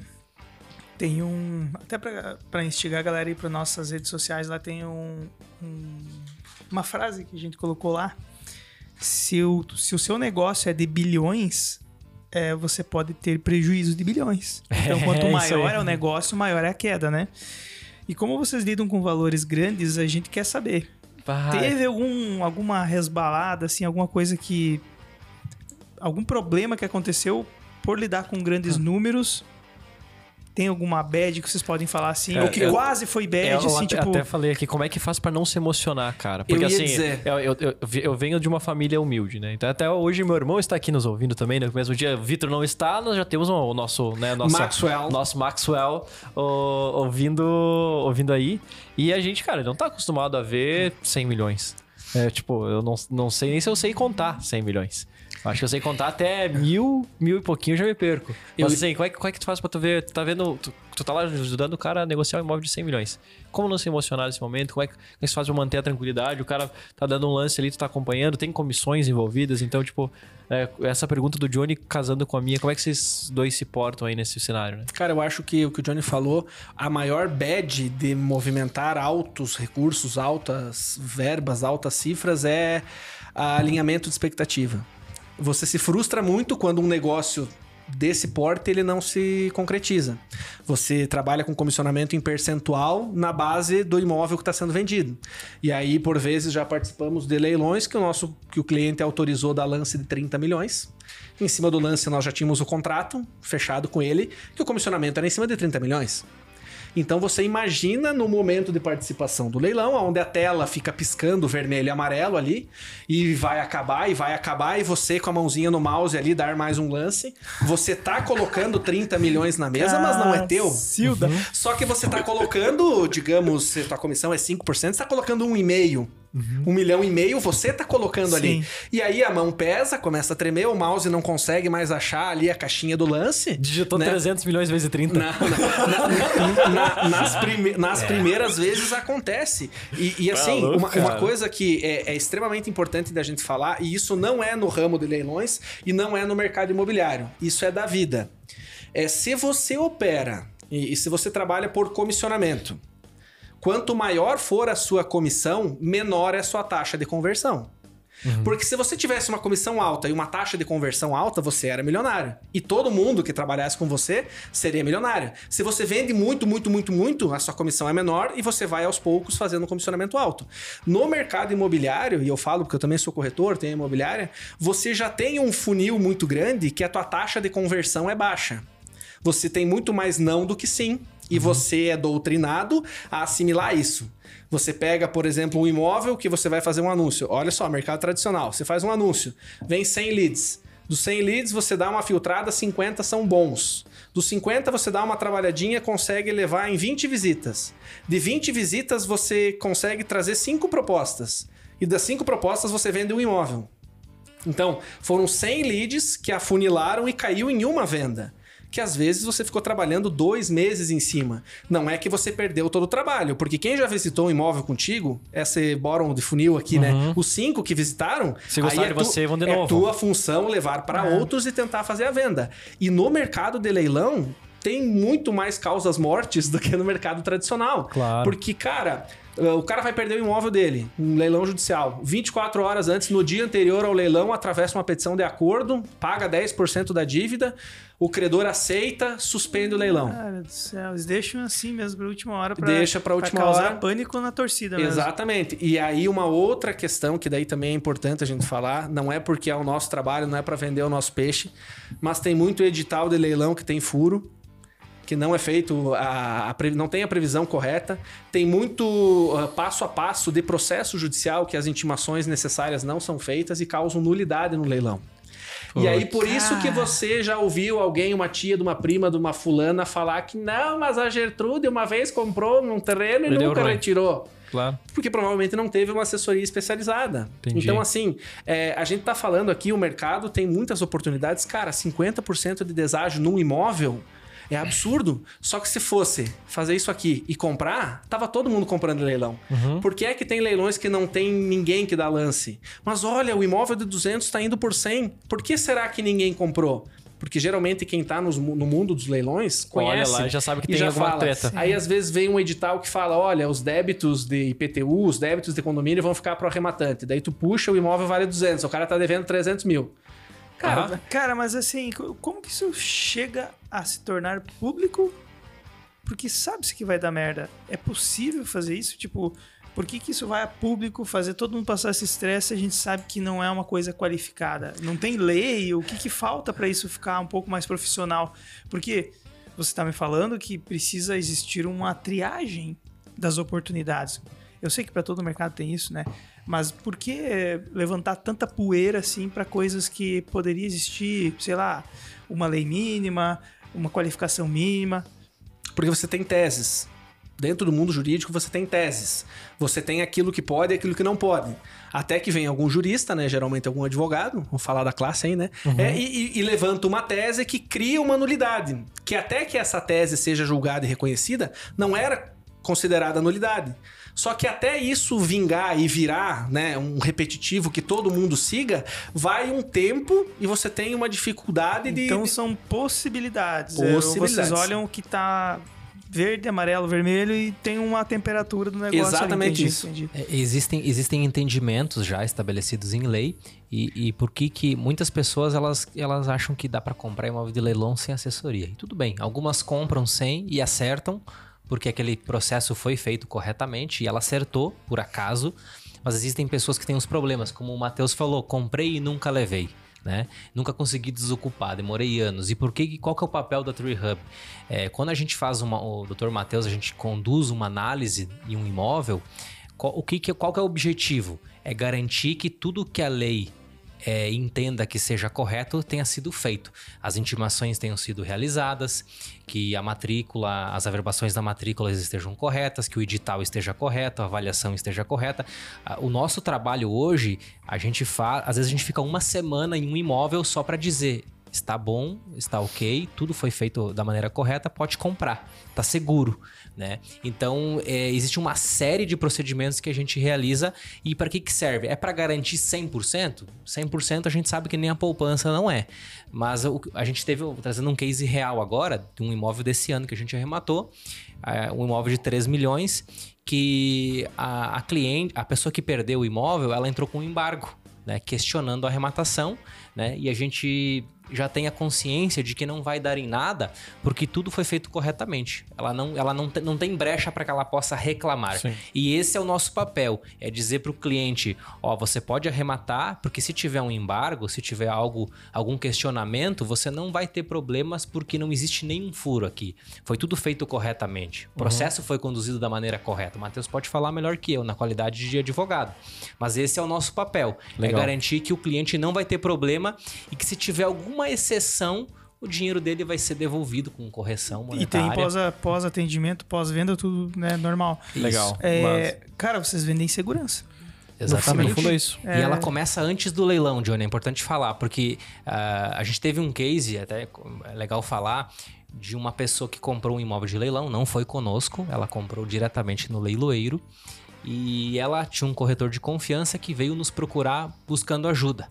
S3: tem um. Até para instigar a galera aí para nossas redes sociais, lá tem um, um, uma frase que a gente colocou lá. Se o, se o seu negócio é de bilhões, é, você pode ter prejuízo de bilhões. <laughs> Então, quanto é maior é o negócio, maior é a queda, né? E como vocês lidam com valores grandes, a gente quer saber. Vai. Teve algum, alguma resbalada, assim, alguma coisa que. algum problema que aconteceu por lidar com grandes hum. números tem alguma bad que vocês podem falar assim? É, ou que eu, quase foi bad, eu, assim,
S2: até,
S3: tipo...
S2: até falei aqui, como é que faz para não se emocionar, cara? Porque assim, eu, eu, eu, eu, venho de uma família humilde, né? Então até hoje meu irmão está aqui nos ouvindo também, né? No mesmo dia o Vitor não está, nós já temos o nosso, né, nosso
S1: Maxwell,
S2: nosso Maxwell o, ouvindo, ouvindo aí. E a gente, cara, não tá acostumado a ver 100 milhões. É, tipo, eu não, não sei nem se eu sei contar 100 milhões. Acho que eu sei contar até mil, mil e pouquinho, eu já me perco. Mas eu... assim, como é, como é que tu faz pra tu ver? Tu tá vendo. Tu, tu tá lá ajudando o cara a negociar um imóvel de 100 milhões. Como não se emocionar nesse momento? Como é que, como é que faz pra manter a tranquilidade? O cara tá dando um lance ali, tu tá acompanhando, tem comissões envolvidas, então, tipo, é, essa pergunta do Johnny casando com a minha, como é que vocês dois se portam aí nesse cenário, né?
S1: Cara, eu acho que o que o Johnny falou, a maior bad de movimentar altos recursos, altas verbas, altas cifras é alinhamento de expectativa. Você se frustra muito quando um negócio desse porte ele não se concretiza. Você trabalha com comissionamento em percentual na base do imóvel que está sendo vendido. E aí, por vezes, já participamos de leilões que o nosso que o cliente autorizou da lance de 30 milhões. Em cima do lance, nós já tínhamos o contrato fechado com ele, que o comissionamento era em cima de 30 milhões. Então você imagina no momento de participação do leilão, onde a tela fica piscando vermelho e amarelo ali, e vai acabar, e vai acabar, e você com a mãozinha no mouse ali dar mais um lance. Você tá colocando <laughs> 30 milhões na mesa, mas não é teu. Uhum. Só que você tá colocando, digamos, se a tua comissão é 5%, você tá colocando um e meio. Uhum. Um milhão e meio você tá colocando Sim. ali. E aí a mão pesa, começa a tremer, o mouse não consegue mais achar ali a caixinha do lance.
S2: Digitou né? 300 milhões vezes 30. Na,
S1: na, na, nas, prime, nas é. primeiras vezes acontece. E, e assim, uma, uma, coisa que é, é, extremamente importante da gente falar, e isso não é no ramo de leilões e não é no mercado imobiliário. Isso é da vida. É se você opera e, e se você trabalha por comissionamento Quanto maior for a sua comissão, menor é a sua taxa de conversão. Uhum. Porque se você tivesse uma comissão alta e uma taxa de conversão alta, você era milionário. E todo mundo que trabalhasse com você seria milionário. Se você vende muito, muito, muito, muito, a sua comissão é menor e você vai aos poucos fazendo um comissionamento alto. No mercado imobiliário, e eu falo porque eu também sou corretor, tenho imobiliária, você já tem um funil muito grande que a tua taxa de conversão é baixa. Você tem muito mais não do que sim e uhum. você é doutrinado a assimilar isso. Você pega, por exemplo, um imóvel que você vai fazer um anúncio. Olha só, mercado tradicional. Você faz um anúncio, vem 100 leads. Dos 100 leads, você dá uma filtrada, 50 são bons. Dos 50, você dá uma trabalhadinha, consegue levar em 20 visitas. De 20 visitas, você consegue trazer 5 propostas. E das 5 propostas, você vende um imóvel. Então, foram 100 leads que afunilaram e caiu em uma venda que às vezes você ficou trabalhando dois meses em cima. Não é que você perdeu todo o trabalho, porque quem já visitou um imóvel contigo, esse bottom de funil aqui, né? uhum. né? Os cinco que visitaram,
S2: Se gostaram é de você, vão de
S1: é
S2: novo.
S1: tua função levar para é. outros e tentar fazer a venda. E no mercado de leilão, tem muito mais causas mortes do que no mercado tradicional.
S2: Claro.
S1: Porque, cara, o cara vai perder o imóvel dele, um leilão judicial. 24 horas antes, no dia anterior ao leilão, atravessa uma petição de acordo, paga 10% da dívida, o credor aceita, suspende o leilão.
S3: Cara do céu, eles deixam assim mesmo para última hora
S1: para Deixa para última
S3: causar
S1: hora.
S3: pânico na torcida mesmo.
S1: Exatamente. E aí uma outra questão que daí também é importante a gente falar, não é porque é o nosso trabalho, não é para vender o nosso peixe, mas tem muito edital de leilão que tem furo que não é feito, a, a, não tem a previsão correta, tem muito uh, passo a passo de processo judicial que as intimações necessárias não são feitas e causam nulidade no leilão. E aí, por isso que você já ouviu alguém, uma tia de uma prima de uma fulana, falar que não, mas a Gertrude uma vez comprou num terreno e nunca retirou.
S2: Claro.
S1: Porque provavelmente não teve uma assessoria especializada.
S2: Entendi.
S1: Então, assim, é, a gente tá falando aqui, o mercado tem muitas oportunidades. Cara, 50% de deságio num imóvel é absurdo. Só que se fosse fazer isso aqui e comprar, tava todo mundo comprando leilão. Uhum. Por que é que tem leilões que não tem ninguém que dá lance? Mas olha, o imóvel de 200 está indo por 100. Por que será que ninguém comprou? Porque geralmente quem está no mundo dos leilões conhece.
S2: Olha lá, já sabe que tem já alguma
S1: fala.
S2: treta.
S1: Aí às vezes vem um edital que fala: olha, os débitos de IPTU, os débitos de condomínio vão ficar pro arrematante. Daí tu puxa, o imóvel vale 200, o cara tá devendo 300 mil.
S3: Cara, cara, mas assim, como que isso chega a se tornar público? Porque sabe-se que vai dar merda. É possível fazer isso? Tipo, por que, que isso vai a público fazer todo mundo passar esse estresse? A gente sabe que não é uma coisa qualificada. Não tem lei. O que, que falta para isso ficar um pouco mais profissional? Porque você está me falando que precisa existir uma triagem das oportunidades. Eu sei que para todo mercado tem isso, né? Mas por que levantar tanta poeira assim para coisas que poderia existir, sei lá, uma lei mínima, uma qualificação mínima?
S1: Porque você tem teses. Dentro do mundo jurídico você tem teses. Você tem aquilo que pode e aquilo que não pode. Até que vem algum jurista, né? Geralmente algum advogado, vamos falar da classe aí, né? É, e, e- e levanta uma tese que cria uma nulidade. Que até que essa tese seja julgada e reconhecida, não era considerada nulidade. Só que até isso vingar e virar, né, um repetitivo que todo mundo siga, vai um tempo e você tem uma dificuldade de.
S3: Então são possibilidades.
S1: Possibilidades.
S3: Vocês olham o que tá verde, amarelo, vermelho e tem uma temperatura do negócio.
S1: Exatamente
S3: Entendi,
S1: isso.
S3: entendi.
S4: É, Existem, existem entendimentos já estabelecidos em lei e, e por que que muitas pessoas elas, elas acham que dá para comprar imóvel de leilão sem assessoria. E tudo bem, algumas compram sem e acertam porque aquele processo foi feito corretamente e ela acertou por acaso, mas existem pessoas que têm os problemas, como o Matheus falou, comprei e nunca levei. Né? Nunca consegui desocupar, demorei anos. E por que? Qual que é o papel da Tree Hub? É, quando a gente faz uma, o Dr. Matheus, a gente conduz uma análise em um imóvel, qual, o que, qual que é o objetivo? É garantir que tudo que a lei é, entenda que seja correto tenha sido feito. As intimações tenham sido realizadas, que a matrícula, as averbações da matrícula estejam corretas, que o edital esteja correto, a avaliação esteja correta. Ah, O nosso trabalho hoje, a gente faz, às vezes a gente fica uma semana em um imóvel só para dizer está bom, está ok, tudo foi feito da maneira correta, pode comprar, tá seguro, né? Então é, existe uma série de procedimentos que a gente realiza e para que que serve? É para garantir 100%? 100% a gente sabe que nem a poupança não é, mas o- a gente teve trazendo um case real agora de um imóvel desse ano que a gente arrematou, é, um imóvel de 3 milhões que a, a cliente, a pessoa que perdeu o imóvel, ela entrou com um embargo, né, questionando a arrematação, né, e a gente já tem a consciência de que não vai dar em nada, porque tudo foi feito corretamente. Ela não, ela não, tem, não tem brecha para que ela possa reclamar.
S2: Sim.
S4: E esse é o nosso papel, é dizer para o cliente, ó, você pode arrematar, porque se tiver um embargo, se tiver algo, algum questionamento, você não vai ter problemas porque não existe nenhum furo aqui. Foi tudo feito corretamente. O processo foi conduzido da maneira correta. O Matheus pode falar melhor que eu na qualidade de advogado. Mas esse é o nosso papel,
S2: Legal.
S4: é garantir que o cliente não vai ter problema e que se tiver alguma exceção, o dinheiro dele vai ser devolvido com correção
S3: E tem
S4: monetária.
S3: pós- pós-atendimento, pós-venda, tudo né, normal.
S4: Isso.
S2: Legal.
S3: É, cara, vocês vendem segurança.
S4: Exatamente.
S2: No fundo é isso.
S4: E ela começa antes do leilão, Johnny. É importante falar, porque ah, a gente teve um case, até é legal falar, de uma pessoa que comprou um imóvel de leilão, não foi conosco, ela comprou diretamente no leiloeiro. E ela tinha um corretor de confiança que veio nos procurar buscando ajuda.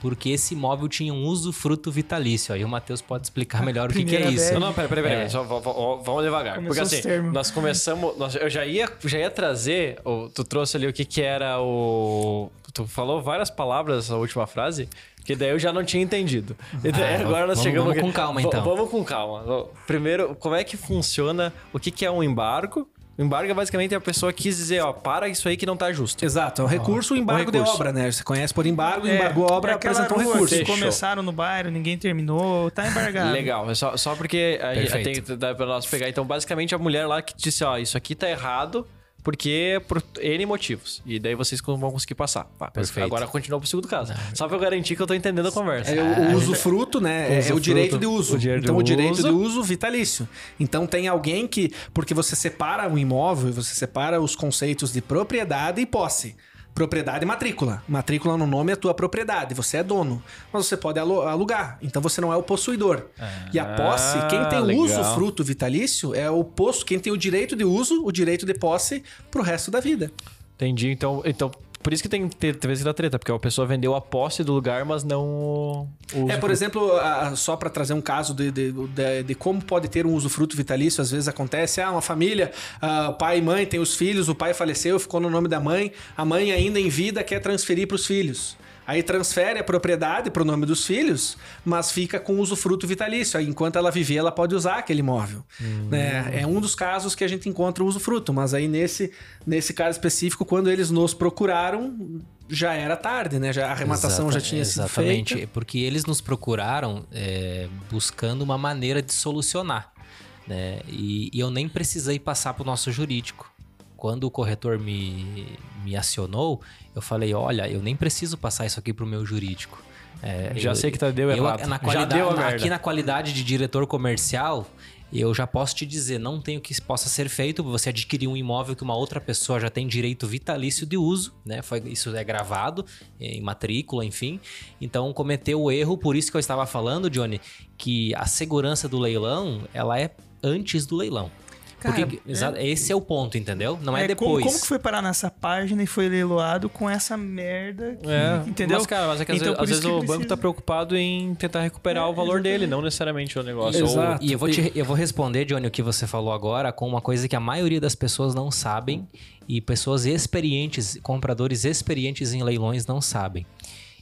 S4: Porque esse imóvel tinha um usufruto vitalício. Aí o Matheus pode explicar melhor o que, que é
S3: primeira
S4: isso.
S2: Não, não, peraí, peraí, peraí.
S4: É.
S2: Só, v- v- vamos devagar.
S3: Começou
S2: Porque assim,
S3: termos.
S2: nós começamos. nós- eu já ia, já ia trazer. o- tu trouxe ali o que, que era o. Tu falou várias palavras a última frase, que daí eu já não tinha entendido. E daí
S4: Ah,
S2: agora nós
S4: vamos-
S2: chegamos
S4: vamos
S2: aqui-
S4: com calma,
S2: V-
S4: então.
S2: Vamos com calma. Primeiro, como é que funciona? O que, que é um embargo? O embargo é basicamente a pessoa quis dizer, ó, para isso aí que não tá justo.
S1: Exato, é um recurso, o embargo
S2: um recurso.
S1: de obra, né? Você conhece por embargo,
S3: É,
S1: embargou a obra,
S3: é
S1: apresentou um recurso.
S2: Fechou.
S3: começaram no bairro, ninguém terminou, tá embargado.
S2: Legal, é só, só porque a gente tem que dar pra nós pegar. Então, basicamente, a mulher lá que disse, ó, isso aqui tá errado, porque por N motivos. E daí vocês vão conseguir passar. Tá,
S4: Perfeito.
S2: Agora continua pro segundo caso. Só pra eu garantir que eu tô entendendo a conversa.
S1: É o, o usufruto, né? É- É, o direito de uso.
S2: o direito
S1: então,
S2: de
S1: o direito
S2: uso.
S1: de uso vitalício. Então, tem alguém que. Porque você separa um imóvel, você separa os conceitos de propriedade e posse. Propriedade e matrícula. Matrícula no nome é tua propriedade, você é dono. Mas você pode alu- alugar. Então você não é o possuidor. e a posse, quem tem o
S2: legal.
S1: usufruto vitalício é o posto, quem tem o direito de uso, o direito de posse pro resto da vida.
S2: Entendi. Então, então, por isso que tem, tem, tem vezes que dá treta, porque a pessoa vendeu a posse do lugar, mas não o
S1: É, por exemplo, a- só para trazer um caso de, de, de- de como pode ter um usufruto vitalício, às vezes acontece, ah, uma família, ah, pai e mãe tem os filhos, o pai faleceu, ficou no nome da mãe, a mãe ainda em vida quer transferir para os filhos. Aí transfere a propriedade para o nome dos filhos, mas fica com o usufruto vitalício. Aí, enquanto ela viver, ela pode usar aquele imóvel. Né? É um dos casos que a gente encontra o usufruto. Mas aí, nesse, nesse caso específico, quando eles nos procuraram, já era tarde, né? Já, a arrematação
S4: Exata-
S1: já tinha sido
S4: Exatamente,
S1: feita.
S4: porque eles nos procuraram é, buscando uma maneira de solucionar. Né? E, e eu nem precisei passar para o nosso jurídico. Quando o corretor me, me acionou, eu falei: olha, eu nem preciso passar isso aqui para o meu jurídico. É,
S2: Já
S4: eu-
S2: sei que tá- deu
S4: eu,
S2: errado.
S4: Na
S2: Já deu a
S4: na- aqui na qualidade de diretor comercial, eu já posso te dizer, não tem o que possa ser feito, você adquirir um imóvel que uma outra pessoa já tem direito vitalício de uso, né? Foi, isso é gravado em matrícula, enfim. Então cometeu o erro, por isso que eu estava falando, Johnny, que a segurança do leilão, ela é antes do leilão.
S3: Cara,
S4: Porque, é, esse é o ponto, entendeu? Não é,
S3: É,
S4: depois.
S3: Como, como que foi parar nessa página e foi leiloado com essa merda? que-
S2: É,
S3: entendeu?
S2: Mas, cara, mas é que às
S3: Então,
S2: às vezes
S3: que
S2: o banco
S3: precisa.
S2: tá preocupado em tentar recuperar o valor dele, não necessariamente o negócio. Ou-
S1: Exato.
S4: E eu vou, te- eu vou responder, Johnny, o que você falou agora com uma coisa que a maioria das pessoas não sabem e pessoas experientes, compradores experientes em leilões não sabem.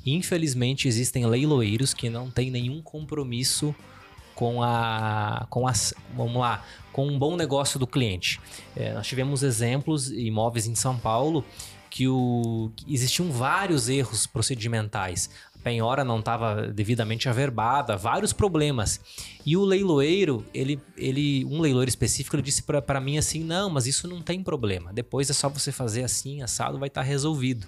S4: Infelizmente, existem leiloeiros que não têm nenhum compromisso com a, com as, vamos lá, com um bom negócio do cliente. É, nós tivemos exemplos imóveis em São Paulo que, o, existiam vários erros procedimentais. A penhora não estava devidamente averbada, vários problemas. E o leiloeiro, ele, ele um leiloeiro específico, ele disse para mim assim: não, mas isso não tem problema. Depois é só você fazer assim, assado, vai estar resolvido.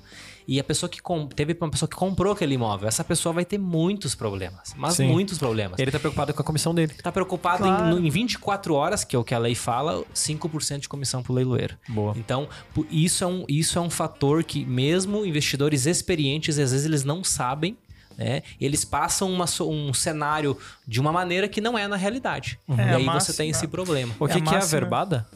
S4: E a pessoa que com- teve uma pessoa que comprou aquele imóvel, essa pessoa vai ter muitos problemas, mas
S2: Sim.
S4: muitos problemas.
S2: Ele tá preocupado com a comissão dele.
S4: Tá preocupado
S3: Claro.
S4: em, em 24 horas, que é o que a lei fala, 5% de comissão pro leiloeiro.
S2: Boa.
S4: Então, isso é, um, isso é um fator que mesmo investidores experientes, às vezes eles não sabem, né? Eles passam uma um cenário de uma maneira que não é na realidade.
S3: É,
S4: e aí você
S3: máxima-
S4: tem esse problema.
S2: O
S3: É
S2: que,
S3: a
S2: que é a verbada?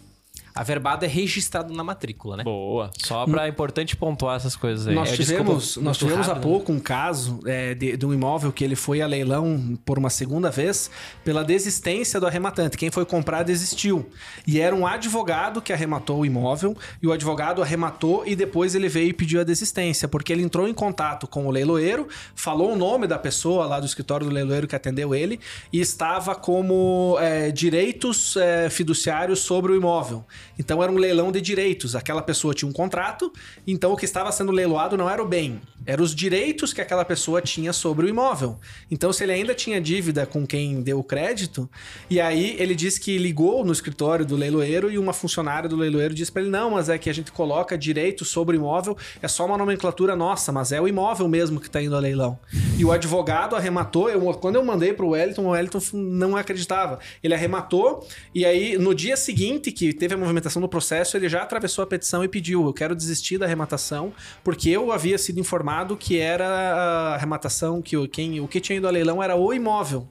S4: A verbada é registrado na matrícula, né?
S2: Boa. Só pra importante pontuar essas coisas aí.
S1: Nós
S4: É,
S1: tivemos,
S4: desculpa,
S1: nós tivemos há
S4: rápido, né?
S1: pouco um caso é, de, de um imóvel que ele foi a leilão por uma segunda vez pela desistência do arrematante. Quem foi comprar desistiu. E era um advogado que arrematou o imóvel e o advogado arrematou e depois ele veio e pediu a desistência, porque ele entrou em contato com o leiloeiro, falou o nome da pessoa lá do escritório do leiloeiro que atendeu ele e estava como é, direitos é, fiduciários sobre o imóvel. Então era um leilão de direitos. Aquela pessoa tinha um contrato, então o que estava sendo leiloado não era o bem, eram os direitos que aquela pessoa tinha sobre o imóvel. Então, se ele ainda tinha dívida com quem deu o crédito, e aí ele disse que ligou no escritório do leiloeiro e uma funcionária do leiloeiro disse para ele: não, mas é que a gente coloca direito sobre o imóvel, é só uma nomenclatura nossa, mas é o imóvel mesmo que está indo a leilão. E o advogado arrematou, eu, quando eu mandei para o Wellington, o Wellington não acreditava. Ele arrematou, e aí no dia seguinte que teve a movimentação do processo, ele já atravessou a petição e pediu: eu quero desistir da arrematação, porque eu havia sido informado que era a arrematação, que o, quem, o que tinha ido a leilão era o imóvel.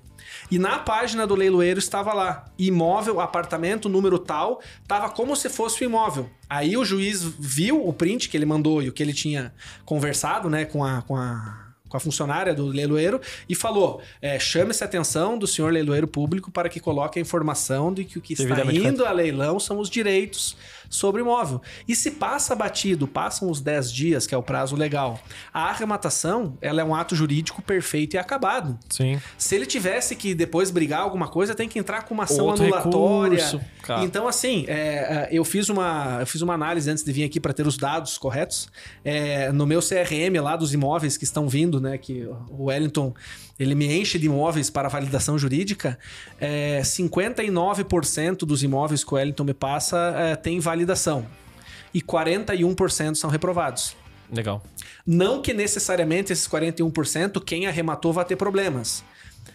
S1: E na página do leiloeiro estava lá, imóvel, apartamento, número tal, tava como se fosse o imóvel. Aí o juiz viu o print que ele mandou e o que ele tinha conversado, né, com a, com a, com a funcionária do leiloeiro e falou: é, chame-se a atenção do senhor leiloeiro público para que coloque a informação de que o que está indo a leilão são os direitos sobre o imóvel. E se passa batido, passam os 10 dias, que é o prazo legal, a arrematação ela é um ato jurídico perfeito e acabado.
S2: Sim.
S1: Se ele tivesse que depois brigar alguma coisa, tem que entrar com uma ação
S2: Outro
S1: anulatória.
S2: recurso, cara.
S1: Então, assim, é, é, eu, fiz uma, eu fiz uma análise antes de vir aqui para ter os dados corretos. É, no meu CRM lá dos imóveis que estão vindo, né? Que o Wellington ele me enche de imóveis para validação jurídica. É, 59% dos imóveis que o Wellington me passa é, tem validação. E 41% são reprovados.
S2: Legal.
S1: Não que necessariamente esses 41% quem arrematou vai ter problemas.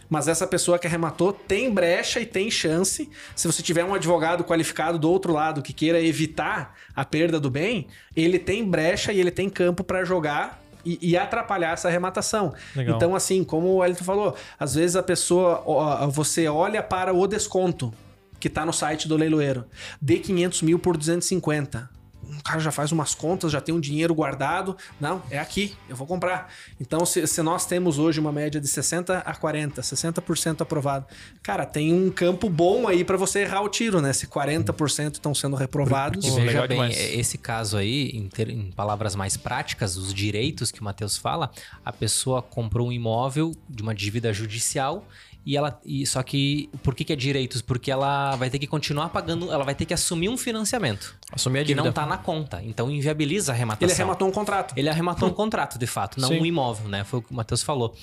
S1: Mas essa pessoa que arrematou tem brecha e tem chance. Se você tiver um advogado qualificado do outro lado que queira evitar a perda do bem, ele tem brecha e ele tem campo para jogar e, e atrapalhar essa arrematação.
S2: Legal.
S1: Então, assim, como o Wellington falou, às vezes a pessoa, ó, você olha para o desconto que está no site do leiloeiro. Dê 500 mil por 250 o cara já faz umas contas, já tem um dinheiro guardado. Não, é aqui, eu vou comprar. Então, se, se nós temos hoje uma média de 60 a 40, 60% aprovado, cara, tem um campo bom aí para você errar o tiro, né? Se 40% estão sendo reprovados.
S4: E veja bem,
S2: demais.
S4: esse caso aí, em, ter- em palavras mais práticas, os direitos que o Matheus fala, a pessoa comprou um imóvel de uma dívida judicial e ela. E, só que. Por que, que é direitos? Porque ela vai ter que continuar pagando, ela vai ter que assumir um financiamento
S2: Assumir a
S4: que
S2: dívida.
S4: não tá na conta. Então inviabiliza a arrematação.
S1: Ele arrematou um contrato.
S4: Ele arrematou um contrato, de fato, não
S2: Sim.
S4: um imóvel, né? Foi o que o Matheus falou.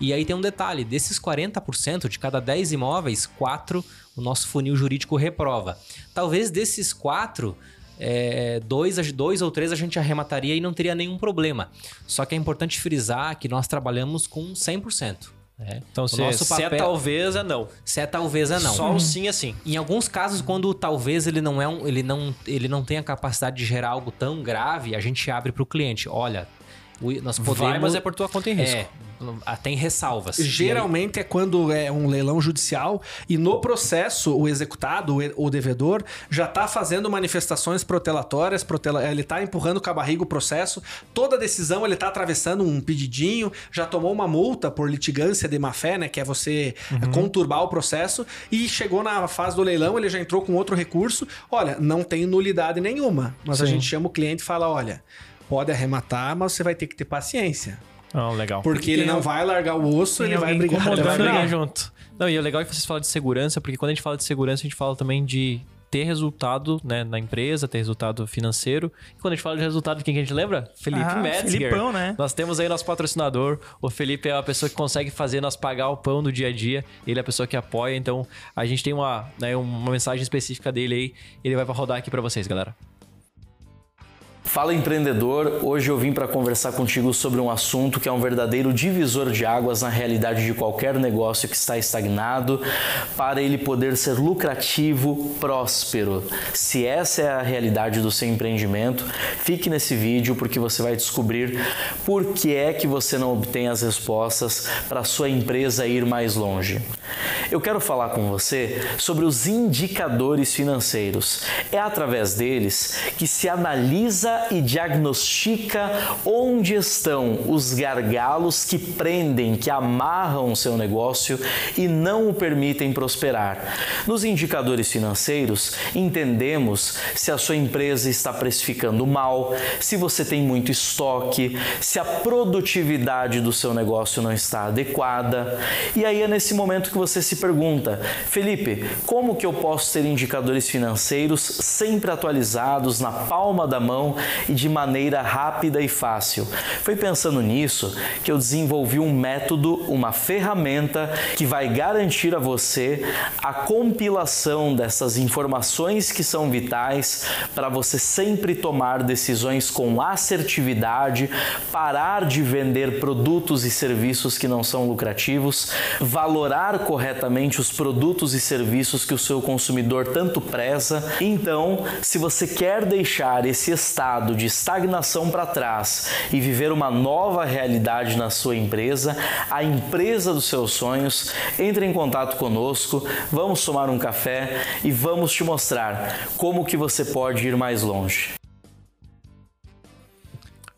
S4: E aí tem um detalhe: desses 40%, de cada 10 imóveis, 4 o nosso funil jurídico reprova. Talvez desses 4. É, dois, dois ou três a gente arremataria e não teria nenhum problema. Só que é importante frisar que nós trabalhamos com 100%. Né?
S2: Então,
S4: O
S2: se,
S4: nosso
S2: se é
S4: papel-
S2: talvez, é não.
S4: Se é talvez é não.
S2: Só o sim é sim.
S4: Em alguns casos, quando talvez ele não é um, ele não, ele não tem a capacidade de gerar algo tão grave, a gente abre para o cliente. Olha, nós podemos.
S2: Vai, mas é por tua conta em risco.
S4: É, tem ressalvas.
S1: Geralmente é quando é um leilão judicial e no processo o executado, o o devedor, já está fazendo manifestações protelatórias, protela- ele está empurrando com a barriga o processo, toda decisão ele está atravessando um pedidinho, já tomou uma multa por litigância de má-fé, né, que é você
S2: Uhum.
S1: conturbar o processo, e chegou na fase do leilão, ele já entrou com outro recurso, olha, não tem nulidade nenhuma, mas a
S2: Sim.
S1: gente chama o cliente e fala, olha, pode arrematar, mas você vai ter que ter paciência.
S2: Ah, legal.
S1: Porque ele não vai largar o osso, ele vai brigar.
S2: Ele vai
S1: vai
S2: brigar junto. Não, e o legal é que vocês falam de segurança, porque quando a gente fala de segurança, a gente fala também de ter resultado né, na empresa, ter resultado financeiro. E quando a gente fala de resultado, quem que a gente lembra? Felipe
S3: Ah,
S2: Metzger.
S3: Felipão, né?
S2: Nós temos aí nosso patrocinador. O Felipe é a pessoa que consegue fazer nós pagar o pão do dia a dia. Ele é a pessoa que apoia. Então, a gente tem uma, né, uma mensagem específica dele aí. Ele vai rodar aqui pra vocês, galera.
S5: Fala empreendedor, hoje eu vim para conversar contigo sobre um assunto que é um verdadeiro divisor de águas na realidade de qualquer negócio que está estagnado, para ele poder ser lucrativo, próspero. Se essa é a realidade do seu empreendimento, fique nesse vídeo porque você vai descobrir por que é que você não obtém as respostas para sua empresa ir mais longe. Eu quero falar com você sobre os indicadores financeiros. É através deles que se analisa e diagnostica onde estão os gargalos que prendem, que amarram o seu negócio e não o permitem prosperar. Nos indicadores financeiros, entendemos se a sua empresa está precificando mal, se você tem muito estoque, se a produtividade do seu negócio não está adequada. E aí é nesse momento que você se pergunta: Felipe, como que eu posso ter indicadores financeiros sempre atualizados na palma da mão e de maneira rápida e fácil? Foi pensando nisso que eu desenvolvi um método, uma ferramenta que vai garantir a você a compilação dessas informações que são vitais para você sempre tomar decisões com assertividade, parar de vender produtos e serviços que não são lucrativos, valorar corretamente os produtos e serviços que o seu consumidor tanto preza. Então, se você quer deixar esse estado de estagnação para trás e viver uma nova realidade na sua empresa, a empresa dos seus sonhos, entre em contato conosco, vamos tomar um café e vamos te mostrar como que você pode ir mais longe.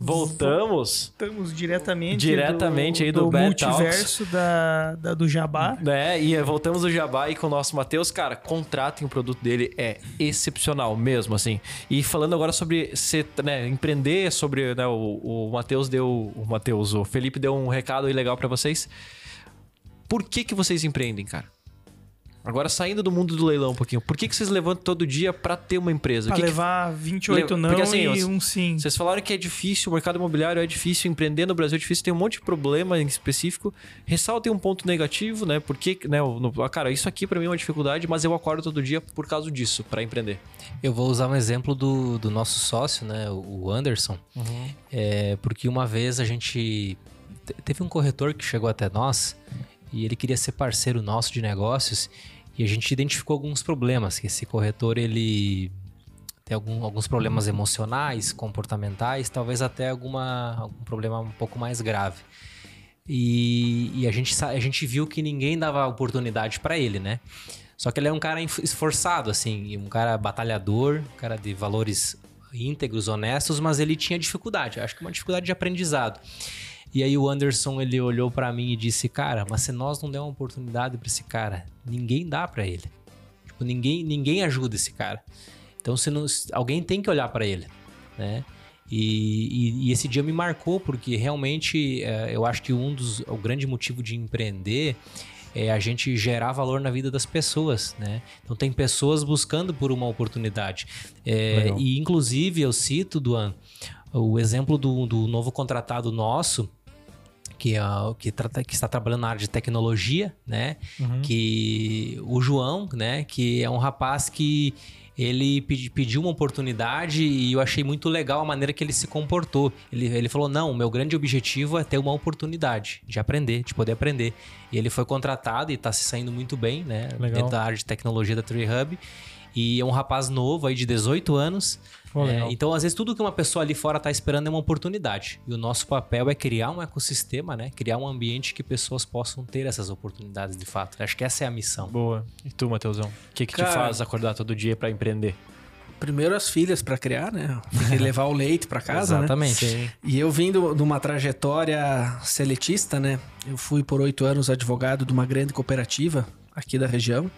S2: Voltamos.
S3: Estamos diretamente,
S2: Diretamente aí do
S3: do
S2: Bad
S3: multiverso da, da- do Jabá.
S2: né? E voltamos do Jabá aí com o nosso Matheus. Cara, contratem o produto dele, é excepcional mesmo, assim. E falando agora sobre ser, né, empreender, sobre né, o, o Matheus deu. O Matheus, o Felipe deu um recado aí legal pra vocês. Por que, que vocês empreendem, cara? Agora saindo do mundo do leilão um pouquinho, por que, que vocês levantam todo dia pra ter uma empresa? O
S3: Pra
S2: que que
S3: levar 28 não
S2: Porque, assim,
S3: e um sim.
S2: vocês falaram que é difícil, o mercado imobiliário é difícil, empreender no Brasil é difícil, tem um monte de problema em específico. Ressaltem um ponto negativo, né? Porque, né, no- ah, cara, isso aqui pra mim é uma dificuldade, mas eu acordo todo dia por causa disso, pra empreender.
S4: Eu vou usar um exemplo do, do nosso sócio, né, o Anderson, é, porque uma vez a gente te- teve um corretor que chegou até nós e ele queria ser parceiro nosso de negócios e a gente identificou alguns problemas, que esse corretor ele tem algum- alguns problemas emocionais, comportamentais, talvez até alguma, algum problema um pouco mais grave. E, e a, gente, a gente viu que ninguém dava oportunidade para ele, né? Só que ele é um cara esforçado, assim, um cara batalhador, um cara de valores íntegros, honestos, mas ele tinha dificuldade, acho que uma dificuldade de aprendizado. E aí o Anderson, ele olhou para mim e disse, cara, mas se nós não der uma oportunidade para esse cara, ninguém dá para ele. Tipo, ninguém, ninguém ajuda esse cara. Então, se não, alguém tem que olhar para ele, né? E, e- e esse dia me marcou porque realmente é, eu acho que um dos o grande motivo de empreender é a gente gerar valor na vida das pessoas, né? Então tem pessoas buscando por uma oportunidade. É, e inclusive eu cito, Duan, o exemplo do, do novo contratado nosso, que, o- que, trata- que está trabalhando na área de tecnologia, né? Que o João, né? Que é um rapaz que ele pedi- pediu uma oportunidade e eu achei muito legal a maneira que ele se comportou. Ele, ele falou: Não, o meu grande objetivo é ter uma oportunidade de aprender, de poder aprender. E ele foi contratado e está se saindo muito bem, né?
S2: Legal.
S4: Dentro da área de tecnologia da Tree Hub. E é um rapaz novo aí de 18 anos.
S2: Pô,
S4: É, então, às vezes, tudo que uma pessoa ali fora está esperando é uma oportunidade. E o nosso papel é criar um ecossistema, né? Criar um ambiente que pessoas possam ter essas oportunidades de fato. Acho que essa é a missão.
S2: Boa. E tu, Matheusão? O que, que te
S1: Cara-
S2: faz acordar todo dia pra empreender?
S1: Primeiro as filhas pra criar, né? Que <laughs> levar o leite pra casa, né?
S4: Exatamente.
S1: E eu vindo de uma trajetória seletista, né? Eu fui por oito anos advogado de uma grande cooperativa aqui da região.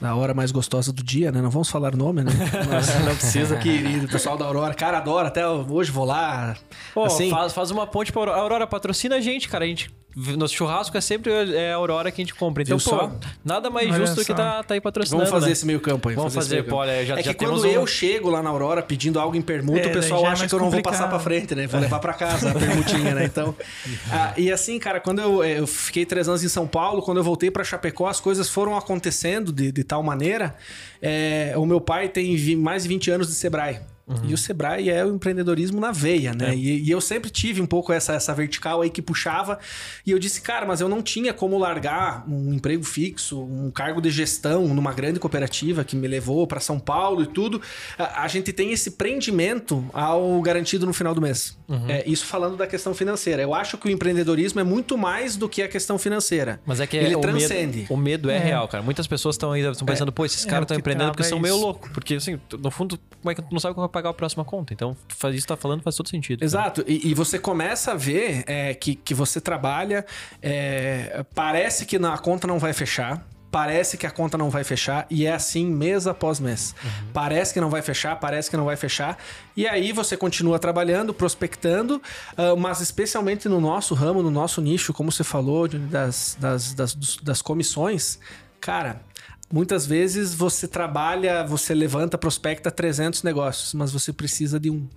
S1: Na hora mais gostosa do dia, né? Não vamos falar nome, né? <laughs> Mas não precisa, querido. <laughs> O pessoal da Aurora, cara, adora. Até hoje vou lá.
S2: Pô,
S1: assim,
S2: faz, faz uma ponte pra Aurora. A Aurora patrocina a gente, cara. A gente, nosso churrasco é sempre é a Aurora que a gente compra. Então,
S1: Viu
S2: pô,
S1: só?
S2: nada mais
S3: Olha
S2: justo do que tá, tá aí patrocinando.
S1: Vamos fazer
S2: né?
S1: esse meio campo aí.
S2: Vamos fazer,
S1: campo.
S2: pô, olha, já-
S1: é
S2: já
S1: que quando
S2: temos um-
S1: eu chego lá na Aurora pedindo algo em permuta,
S3: É,
S1: o pessoal
S3: é
S1: acha
S3: mais
S1: que eu não vou passar pra frente, né? Vou levar pra casa a permutinha, né? Então. <laughs> ah, e assim, cara, quando eu, eu fiquei três anos em São Paulo, quando eu voltei pra Chapecó, as coisas foram acontecendo de, de tal maneira. É, o meu pai tem mais de 20 anos de Sebrae. E o Sebrae é o empreendedorismo na veia, né? E, e eu sempre tive um pouco essa, essa vertical aí que puxava. E eu disse, cara, mas eu não tinha como largar um emprego fixo, um cargo de gestão numa grande cooperativa que me levou para São Paulo e tudo. A, a gente tem esse prendimento ao garantido no final do mês. É, isso falando da questão financeira. Eu acho que o empreendedorismo é muito mais do que a questão financeira.
S2: Mas é que
S1: ele
S2: o
S1: transcende.
S2: Medo, o medo é, real, cara. Muitas pessoas estão ainda estão pensando, pô, esses
S3: é,
S2: caras
S3: o
S2: estão
S3: que
S2: empreendendo porque são
S3: é
S2: meio loucos. Porque, assim, no fundo, como é que tu não sabe como vai pagar a próxima conta? Então, faz isso que tá falando faz todo sentido.
S1: Exato, e, e você começa a ver é, que, que você trabalha, é, parece que na- a conta não vai fechar. Parece que a conta não vai fechar e é assim mês após mês. Parece que não vai fechar, parece que não vai fechar. E aí você continua trabalhando, prospectando, ah, mas especialmente no nosso ramo, no nosso nicho, como você falou, das, das, das, das comissões, cara, muitas vezes você trabalha, você levanta, prospecta 300 negócios, mas você precisa de um.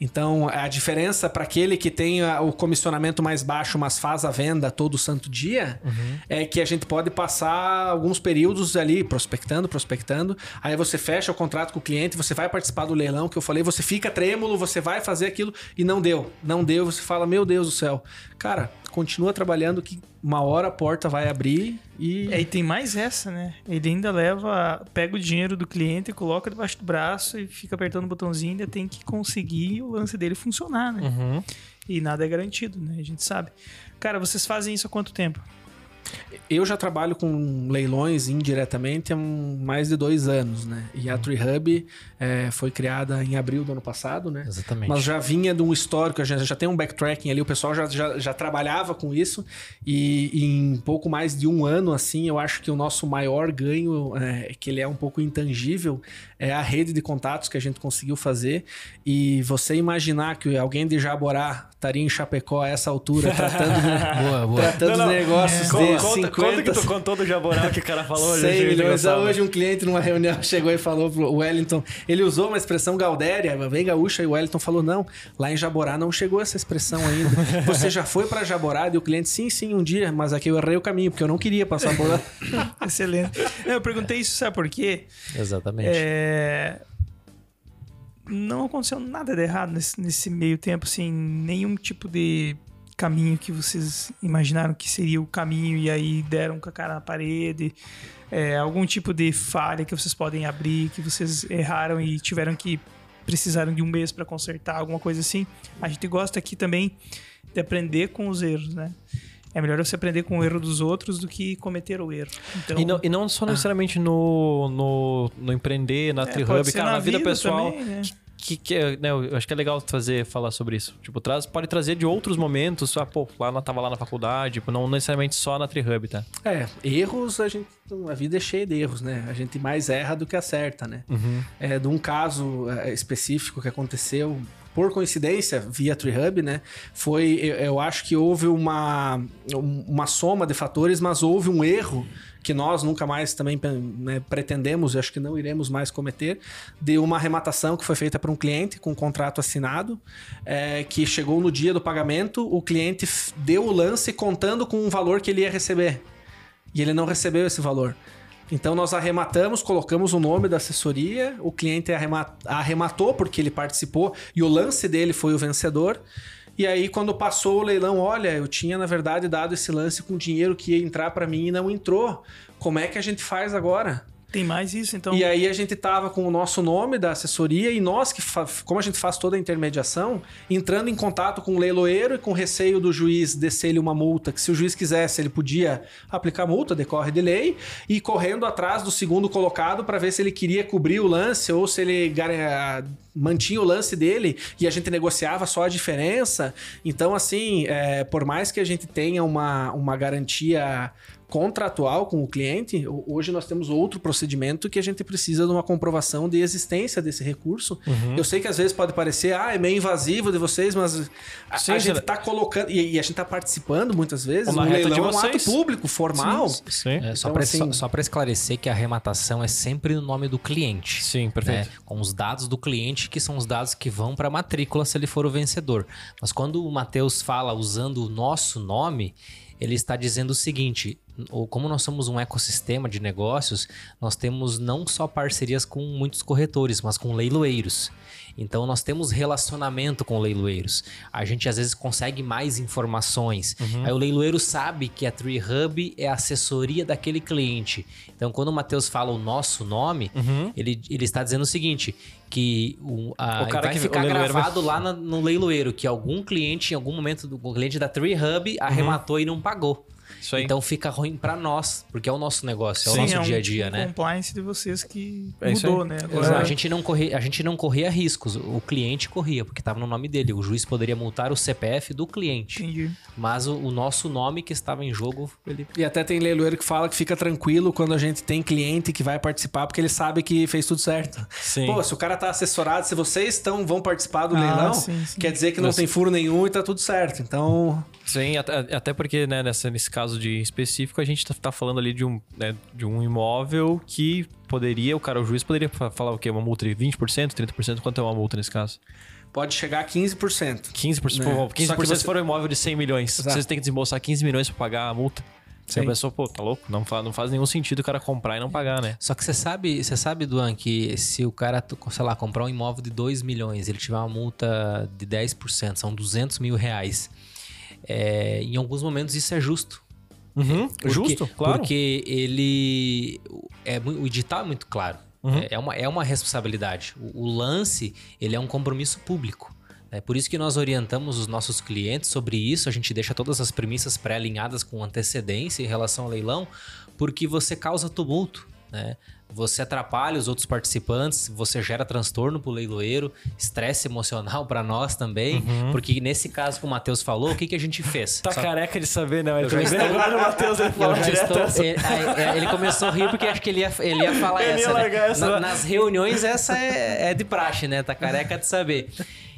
S1: Então, a diferença para aquele que tem o comissionamento mais baixo, mas faz a venda todo santo dia, é que a gente pode passar alguns períodos ali prospectando, prospectando. Aí você fecha o contrato com o cliente, você vai participar do leilão que eu falei, você fica trêmulo, você vai fazer aquilo e não deu. Não deu, você fala, meu Deus do céu. Cara, continua trabalhando que uma hora a porta vai abrir e.
S3: É, e tem mais essa, né? Ele ainda leva, pega o dinheiro do cliente, coloca debaixo do braço e fica apertando o botãozinho, ainda tem que conseguir o lance dele funcionar, né?
S2: Uhum.
S3: E nada é garantido, né? A gente sabe. Cara, vocês fazem isso há quanto tempo?
S1: Eu já trabalho com leilões indiretamente há um- mais de dois anos, né? E a Tree Hub é, foi criada em abril do ano passado, né?
S4: Exatamente.
S1: Mas já vinha de um histórico, já, já tem um backtracking ali, o pessoal já, já, já trabalhava com isso. E, e em pouco mais de um ano, assim, eu acho que o nosso maior ganho, é, que ele é um pouco intangível, é a rede de contatos que a gente conseguiu fazer. E você imaginar que alguém de Jaborá estaria em Chapecó a essa altura, tratando, <laughs>
S4: Boa, boa.
S1: tratando
S2: Não, não.
S1: de negócios
S2: Conta, conta,
S1: 50,
S2: conta que tu contou do Jaborá que o cara falou. <laughs>
S1: 100
S2: gente,
S1: milhões. Hoje um cliente numa reunião <laughs> chegou e falou pro Wellington, ele usou uma expressão gaudéria, bem gaúcha, e o Wellington falou, não, lá em Jaborá não chegou essa expressão ainda. <laughs> Você já foi para Jaborá? E o cliente, sim, sim, um dia, mas aqui eu errei o caminho, porque eu não queria passar por lá.
S3: Excelente. Eu perguntei isso, sabe por quê?
S4: Exatamente.
S3: É, Não aconteceu nada de errado nesse, nesse meio tempo, assim, nenhum tipo de caminho que vocês imaginaram que seria o caminho e aí deram com a cara na parede, é, algum tipo de falha que vocês podem abrir, que vocês erraram e tiveram que precisaram de um mês para consertar, alguma coisa assim. A gente gosta aqui também de aprender com os erros, né? É melhor você aprender com o erro dos outros do que cometer o erro. Então,
S2: E não, e não só necessariamente no, no, no empreender, na
S3: é,
S2: Tree
S3: pode
S2: Hub,
S3: ser
S2: cara, na, vida, pessoal.
S3: também, né?
S2: Que, que, né, eu acho que é legal fazer, falar sobre isso. Tipo, traz, pode trazer de outros momentos. Ah, pô, lá na, tava lá na faculdade, tipo, não necessariamente só na Tree Hub, tá?
S1: É, erros, a gente. A vida é cheia de erros, né? A gente mais erra do que acerta, né? É, de um caso é, específico que aconteceu, por coincidência, via Tree Hub, né? Foi. Eu, eu acho que houve uma, um- uma soma de fatores, mas houve um erro que nós nunca mais também né, pretendemos, acho que não iremos mais cometer, de uma arrematação que foi feita para um cliente com um contrato assinado, é, que chegou no dia do pagamento, o cliente deu o lance contando com um valor que ele ia receber. E ele não recebeu esse valor. Então nós arrematamos, colocamos o nome da assessoria, o cliente arrema- arrematou porque ele participou e o lance dele foi o vencedor. E aí quando passou o leilão, olha, eu tinha na verdade dado esse lance com dinheiro que ia entrar para mim e não entrou. Como é que a gente faz agora?
S3: Tem mais isso, então.
S1: E aí a gente tava com o nosso nome da assessoria e nós que como a gente faz toda a intermediação, entrando em contato com o leiloeiro e com receio do juiz descer-lhe uma multa, que se o juiz quisesse, ele podia aplicar multa, decorre de lei, e correndo atrás do segundo colocado para ver se ele queria cobrir o lance ou se ele mantinha o lance dele e a gente negociava só a diferença. Então, assim, é, por mais que a gente tenha uma, uma garantia contratual com o cliente, ho- hoje nós temos outro procedimento que a gente precisa de uma comprovação de existência desse recurso.
S2: Uhum.
S1: Eu sei que às vezes pode parecer, ah, é meio invasivo de vocês, mas a,
S2: Sim,
S1: a gente está colocando, e, e a gente está participando muitas vezes, o
S2: reta de
S1: leilão é um ato
S2: vocês.
S1: público, formal.
S2: Sim.
S4: É, só
S1: Então,
S4: para
S1: assim-
S4: só, para esclarecer que a arrematação é sempre o nome do cliente.
S2: Sim, perfeito.
S4: né? Com os dados do cliente, que são os dados que vão para a matrícula se ele for o vencedor. Mas quando o Matheus fala usando o nosso nome, ele está dizendo o seguinte: como nós somos um ecossistema de negócios, nós temos não só parcerias com muitos corretores, mas com leiloeiros. Então nós temos relacionamento com leiloeiros. A gente às vezes consegue mais informações. Aí o leiloeiro sabe que a Tree Hub é a assessoria daquele cliente. Então quando o Matheus fala o nosso nome, ele, ele está dizendo o seguinte: que o, a-
S2: O cara
S4: vai
S2: que-
S4: ficar
S2: o leiloeiro vai-
S4: gravado lá na- no leiloeiro que algum cliente, em algum momento, do, o cliente da Tree Hub arrematou e não pagou.
S2: Isso aí.
S4: Então fica ruim para nós, porque é o nosso negócio, é o
S3: Sim,
S4: nosso
S3: um
S4: dia a dia, né?
S3: compliance de vocês que
S2: É
S3: mudou, né?
S4: Exato.
S3: Agora,
S4: A gente, não corria, a gente não corria riscos, o cliente corria, porque estava no nome dele. O juiz poderia multar o CPF do cliente,
S3: entendi.
S4: mas o, o nosso nome que estava em jogo, ele
S1: E até tem leiloeiro que fala que fica tranquilo quando a gente tem cliente que vai participar, porque ele sabe que fez tudo certo.
S2: Sim.
S1: Pô, se o cara tá assessorado, se vocês estão, vão participar do
S3: Ah,
S1: leilão,
S3: sim, sim.
S1: quer dizer que não
S2: Mas-
S1: tem furo nenhum e tá tudo certo. Então,
S2: Sim, até, até porque, né, nessa, nesse caso de específico, a gente tá, tá falando ali de um, né, de um imóvel que poderia, o cara, o juiz poderia fa- falar o quê? Uma multa de 20%, 30%? Quanto é uma multa nesse caso?
S1: pode chegar a 15%.
S2: 15%,
S1: Né?
S2: pô, 15%
S1: Só que
S2: se
S1: você-
S2: for um imóvel de 100 milhões.
S1: Exato.
S2: Vocês têm que desembolsar 15 milhões pra pagar a multa. A
S1: Sim.
S2: pessoa, pô, tá louco? Não faz, não faz nenhum sentido o cara comprar e não pagar, né?
S4: Só que você sabe, você sabe, Duan, que se o cara, sei lá, comprar um imóvel de 2 milhões, ele tiver uma multa de 10%, são 200 mil reais. É, em alguns momentos isso é justo.
S2: Uhum,
S4: Porque-
S2: justo, claro.
S4: Porque ele. É, o edital é muito claro.
S2: Uhum.
S4: É, é uma, é uma responsabilidade. O, o lance, ele é um compromisso público. É por isso que nós orientamos os nossos clientes sobre isso. A gente deixa todas as premissas pré-alinhadas com antecedência em relação ao leilão, porque você causa tumulto. Né? Você atrapalha os outros participantes, você gera transtorno pro leiloeiro, estresse emocional para nós também, porque nesse caso que o Matheus falou, o que, que a gente fez?
S2: Tá
S4: Só-
S2: careca de saber, né? Ele
S4: já estou-
S2: agora do Matheus, ele direto
S4: estou. Ele, aí, ele começou a rir porque acho que ele ia, ele ia falar
S2: Ele ia
S4: essa, né?
S2: largar essa.
S4: Na- nas reuniões, essa é, é de praxe, né? Tá careca de saber.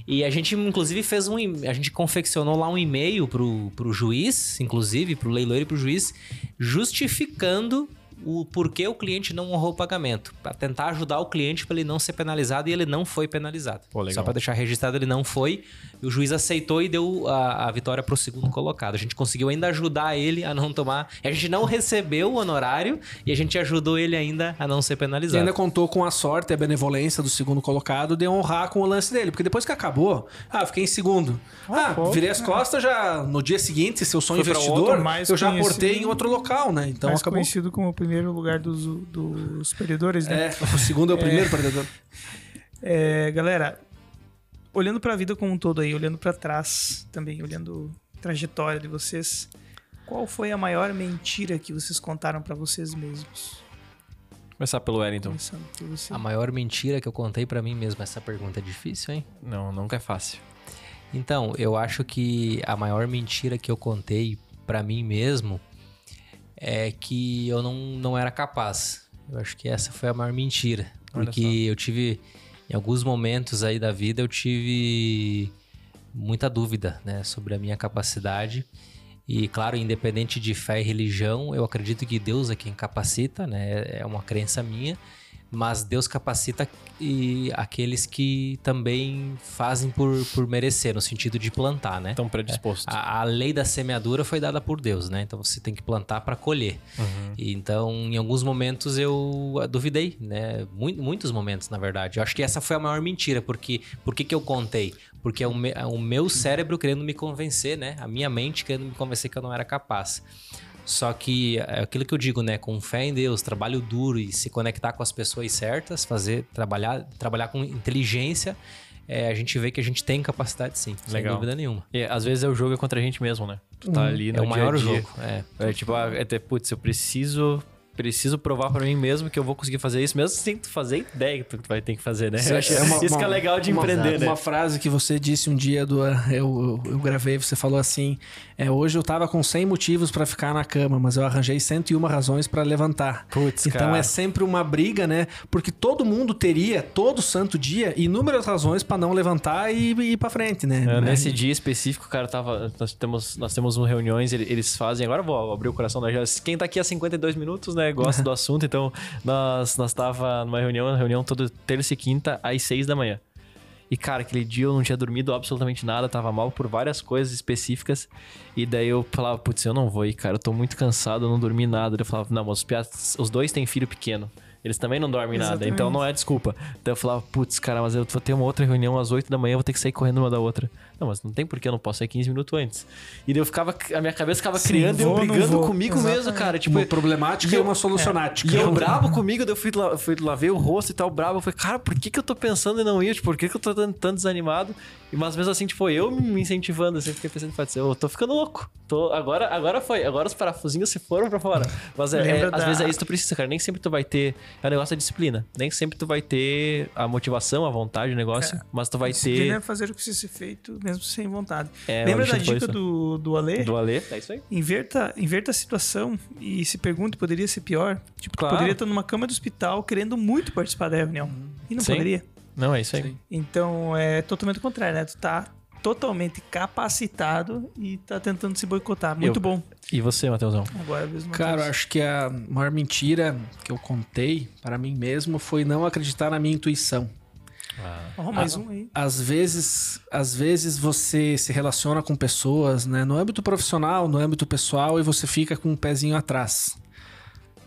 S4: E a gente, inclusive, fez um. A gente confeccionou lá um e-mail pro, pro juiz, inclusive, pro leiloeiro e pro juiz, justificando o porquê o cliente não honrou o pagamento. Para tentar ajudar o cliente para ele não ser penalizado e ele não foi penalizado.
S2: Pô.
S4: Só para deixar registrado, ele não foi. E o juiz aceitou e deu a, a vitória pro segundo colocado. A gente conseguiu ainda ajudar ele a não tomar. A gente não recebeu o honorário e a gente ajudou ele ainda a não ser
S1: E
S4: penalizado.
S1: ainda contou com a sorte e a benevolência do segundo colocado de honrar com o lance dele. Porque depois que acabou, ah, fiquei em segundo. Ah,
S3: pô.
S1: virei as costas já no dia seguinte, se eu sou
S3: Foi
S1: investidor,
S3: outro, mais
S1: eu já aportei em outro local, né? Então
S3: mais
S1: acabou.
S3: conhecido como o primeiro lugar dos, dos perdedores, né?
S1: É, o segundo é o primeiro perdedor.
S3: É, galera, olhando pra vida como um todo aí, olhando pra trás também, olhando a trajetória de vocês, qual foi a maior mentira que vocês contaram pra vocês mesmos?
S2: Começar pelo Wellington.
S3: Você.
S4: A maior mentira que eu contei pra mim mesmo. Essa pergunta é difícil, hein?
S2: Não, nunca é fácil.
S4: Então, eu acho que a maior mentira que eu contei pra mim mesmo é que eu não, não era capaz. Eu acho que essa foi a maior mentira. Porque eu tive, em alguns momentos aí da vida, eu tive muita dúvida, né, sobre a minha capacidade. E, claro, independente de fé e religião, eu acredito que Deus é quem capacita, né? É uma crença minha. Mas Deus capacita e aqueles que também fazem por, por merecer, no sentido de plantar, né?
S2: Estão predispostos.
S4: A, a lei da semeadura foi dada por Deus, né? Então você tem que plantar para colher.
S2: Uhum.
S4: E Então, em alguns momentos eu duvidei, né? Mu- muitos momentos, na verdade. Eu acho que essa foi a maior mentira, porque por que, que eu contei? Porque é o, me- é o meu cérebro querendo me convencer, né? A minha mente querendo me convencer que eu não era capaz. Só que é aquilo que eu digo, né? Com fé em Deus, trabalho duro e se conectar com as pessoas certas, fazer, trabalhar, trabalhar com inteligência, é, a gente vê que a gente tem capacidade sim, sem
S2: Legal.
S4: dúvida nenhuma.
S2: E às vezes é o jogo é contra a gente mesmo, né? Tu tá ali no
S4: é o
S2: dia
S4: maior
S2: dia.
S4: jogo. É.
S2: É tipo, ah, é ter, putz, eu preciso. Preciso provar pra mim mesmo que eu vou conseguir fazer isso, mesmo sem tu fazer ideia que tu vai ter que fazer, né? Eu acho- <laughs> isso que é legal de
S1: uma-
S2: empreender, né?
S1: Uma frase que você disse um dia, do, eu, eu, eu gravei, você falou assim: é, hoje eu tava com 100 motivos pra ficar na cama, mas eu arranjei 101 razões pra levantar.
S2: Putz,
S1: então
S2: cara.
S1: é sempre uma briga, né? Porque todo mundo teria, todo santo dia, inúmeras razões pra não levantar e, e ir pra frente, né?
S2: É, nesse dia específico, cara tava. Nós temos, nós temos reuniões, ele- eles fazem. Agora eu vou abrir o coração da gente. Quem tá aqui há 52 minutos, né? Gosta <laughs> do assunto, então nós, nós tava numa reunião, uma reunião toda terça e quinta, às 6 da manhã. E, cara, aquele dia eu não tinha dormido absolutamente nada, tava mal por várias coisas específicas. E daí eu falava, putz, eu não vou ir, cara, eu tô muito cansado, eu não dormi nada. Eu falava, não, mas os, piados, os dois têm filho pequeno. Eles também não dormem nada,
S3: Exatamente.
S2: então não é desculpa. Então eu falava, putz, cara, mas eu vou ter uma outra reunião às 8 da manhã, eu vou ter que sair correndo uma da outra. Não, mas não tem porquê, eu não posso sair 15 minutos antes. E daí eu ficava, a minha cabeça ficava
S3: Sim,
S2: criando e eu
S3: vou,
S2: brigando
S3: vou.
S2: comigo mesmo,
S3: Exatamente.
S2: cara. Tipo,
S1: uma problemática e,
S2: e eu-
S1: uma solucionática.
S2: e eu brabo comigo, daí eu fui, fui lavei o rosto e tal, brabo. Eu falei, cara, por que, que eu tô pensando em não ir? Tipo, por que, que eu tô tão, tão desanimado? E, mas mesmo assim, tipo, eu me incentivando, assim, fiquei pensando, pode ser, eu tô ficando louco. Tô, agora, agora foi, agora os parafusinhos se foram pra fora. Mas é, é,
S3: Lembra
S2: às
S3: da-
S2: vezes é isso que tu precisa, cara. Nem sempre tu vai ter. É o negócio da disciplina. Nem sempre tu vai ter a motivação, a vontade do negócio, mas tu vai
S3: Disciplina
S2: ter.
S3: é fazer o que precisa ser feito, mesmo sem vontade.
S2: É,
S3: Lembra da dica do, do Ale?
S2: Do Alê, é isso aí.
S3: Inverta, inverta a situação e se pergunte, poderia ser pior? Tipo,
S2: Claro.
S3: poderia estar numa cama do hospital querendo muito participar da reunião. E não
S2: Sim.
S3: poderia.
S2: Não, é isso aí.
S3: Então é totalmente o contrário, né? Tu tá totalmente capacitado e tá tentando se boicotar. Muito
S2: Eu-
S3: bom.
S2: E você, Matheusão?
S3: Agora é mesmo.
S1: Cara, eu acho que a maior mentira que eu contei para mim mesmo foi não acreditar na minha intuição.
S3: Ó, mais um aí.
S1: Às vezes, às vezes você se relaciona com pessoas, né, no âmbito profissional, no âmbito pessoal e você fica com um pezinho atrás.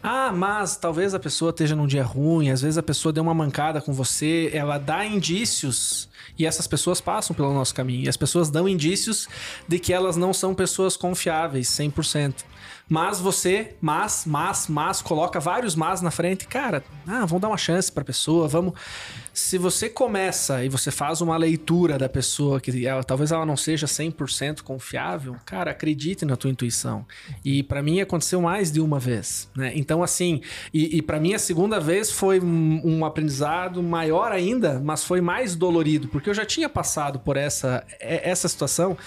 S1: Ah, mas talvez a pessoa esteja num dia ruim, às vezes a pessoa deu uma mancada com você, ela dá indícios e essas pessoas passam pelo nosso caminho. E as pessoas dão indícios de que elas não são pessoas confiáveis 100%. Mas você, mas, mas, mas, coloca vários mas na frente. Cara, ah, vamos dar uma chance pra pessoa, vamos. Se você começa e você faz uma leitura da pessoa que ela- talvez ela não seja 100% confiável, cara, acredite na tua intuição. E pra mim aconteceu mais de uma vez, né? Então assim, e, e para mim a segunda vez foi um, um aprendizado maior ainda, mas foi mais dolorido, porque eu já tinha passado por essa é- essa situação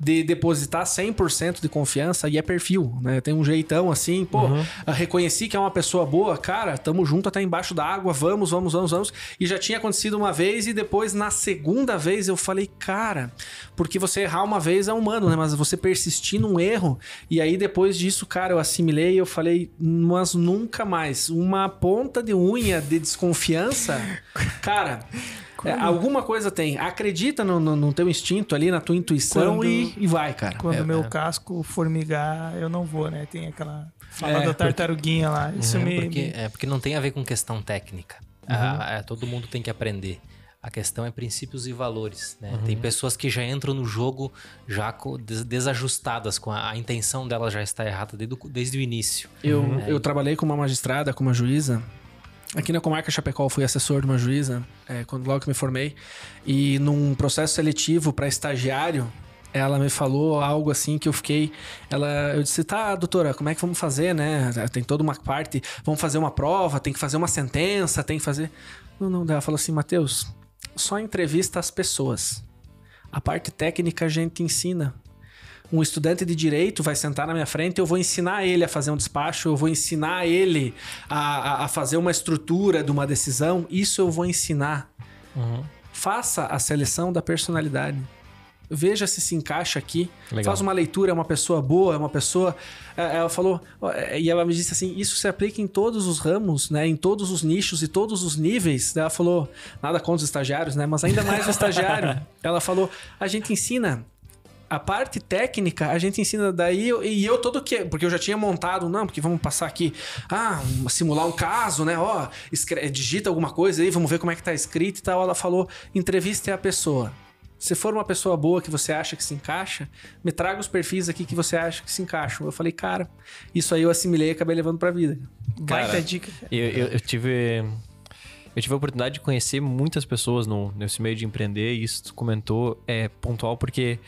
S1: de depositar 100% de confiança e é perfil, né? Tem um jeitão assim, pô, eu reconheci que é uma pessoa boa, cara, tamo junto até embaixo da água, vamos, vamos, vamos, vamos. E já tinha acontecido uma vez e depois na segunda vez eu falei, cara, porque você errar uma vez é humano, né? Mas você persistir num erro e aí depois disso, cara, eu assimilei e eu falei, mas nunca mais. Uma ponta de unha de desconfiança, <laughs> cara. é, alguma coisa tem. Acredita no, no- no teu instinto ali, na tua intuição
S3: Quando-
S1: e, e vai, cara.
S3: Quando
S1: É,
S3: o meu
S1: é.
S3: casco formigar, eu não vou, né? Tem aquela fala
S1: É,
S3: da
S1: porque-
S3: tartaruguinha lá. Isso
S4: É
S3: me,
S4: porque,
S3: me-
S4: é porque não tem a ver com questão técnica. Ah, é, todo mundo tem que aprender. A questão é princípios e valores. né? Tem pessoas que já entram no jogo já desajustadas, com a, a intenção dela já está errada desde o, desde o início.
S1: Eu, eu trabalhei com uma magistrada, com uma juíza. Aqui na comarca Chapecó, fui assessor de uma juíza, é, quando logo que me formei. E num processo seletivo para estagiário, ela me falou algo assim que eu fiquei. Ela, eu disse, tá, doutora, como é que vamos fazer, né? Tem toda uma parte, vamos fazer uma prova, tem que fazer uma sentença, tem que fazer. Não, não, ela falou assim, Matheus, só entrevista as pessoas. A parte técnica a gente ensina um estudante de direito vai sentar na minha frente, eu vou ensinar ele a fazer um despacho, eu vou ensinar ele a, a- a fazer uma estrutura de uma decisão. Isso eu vou ensinar. Faça a seleção da personalidade. Veja se se encaixa aqui.
S2: Legal.
S1: Faz uma leitura, é uma pessoa boa, é uma pessoa. É, Ela falou, e ela me disse assim: isso se aplica em todos os ramos, né? Em todos os nichos e todos os níveis. Ela falou, nada contra os estagiários, né? Mas ainda mais o estagiário. <laughs> Ela falou: a gente ensina a parte técnica a gente ensina daí e eu todo que porque eu já tinha montado não porque vamos passar aqui ah simular um caso né ó escre- digita alguma coisa aí vamos ver como é que tá escrito e tal ela falou entreviste a pessoa se for uma pessoa boa que você acha que se encaixa me traga os perfis aqui que você acha que se encaixam eu falei cara isso aí eu assimilei e acabei levando pra vida
S2: Cara,
S3: Baita dica.
S2: Eu, eu- eu tive. Eu tive a oportunidade de conhecer muitas pessoas no, nesse meio de empreender, e isso que tu comentou é pontual porque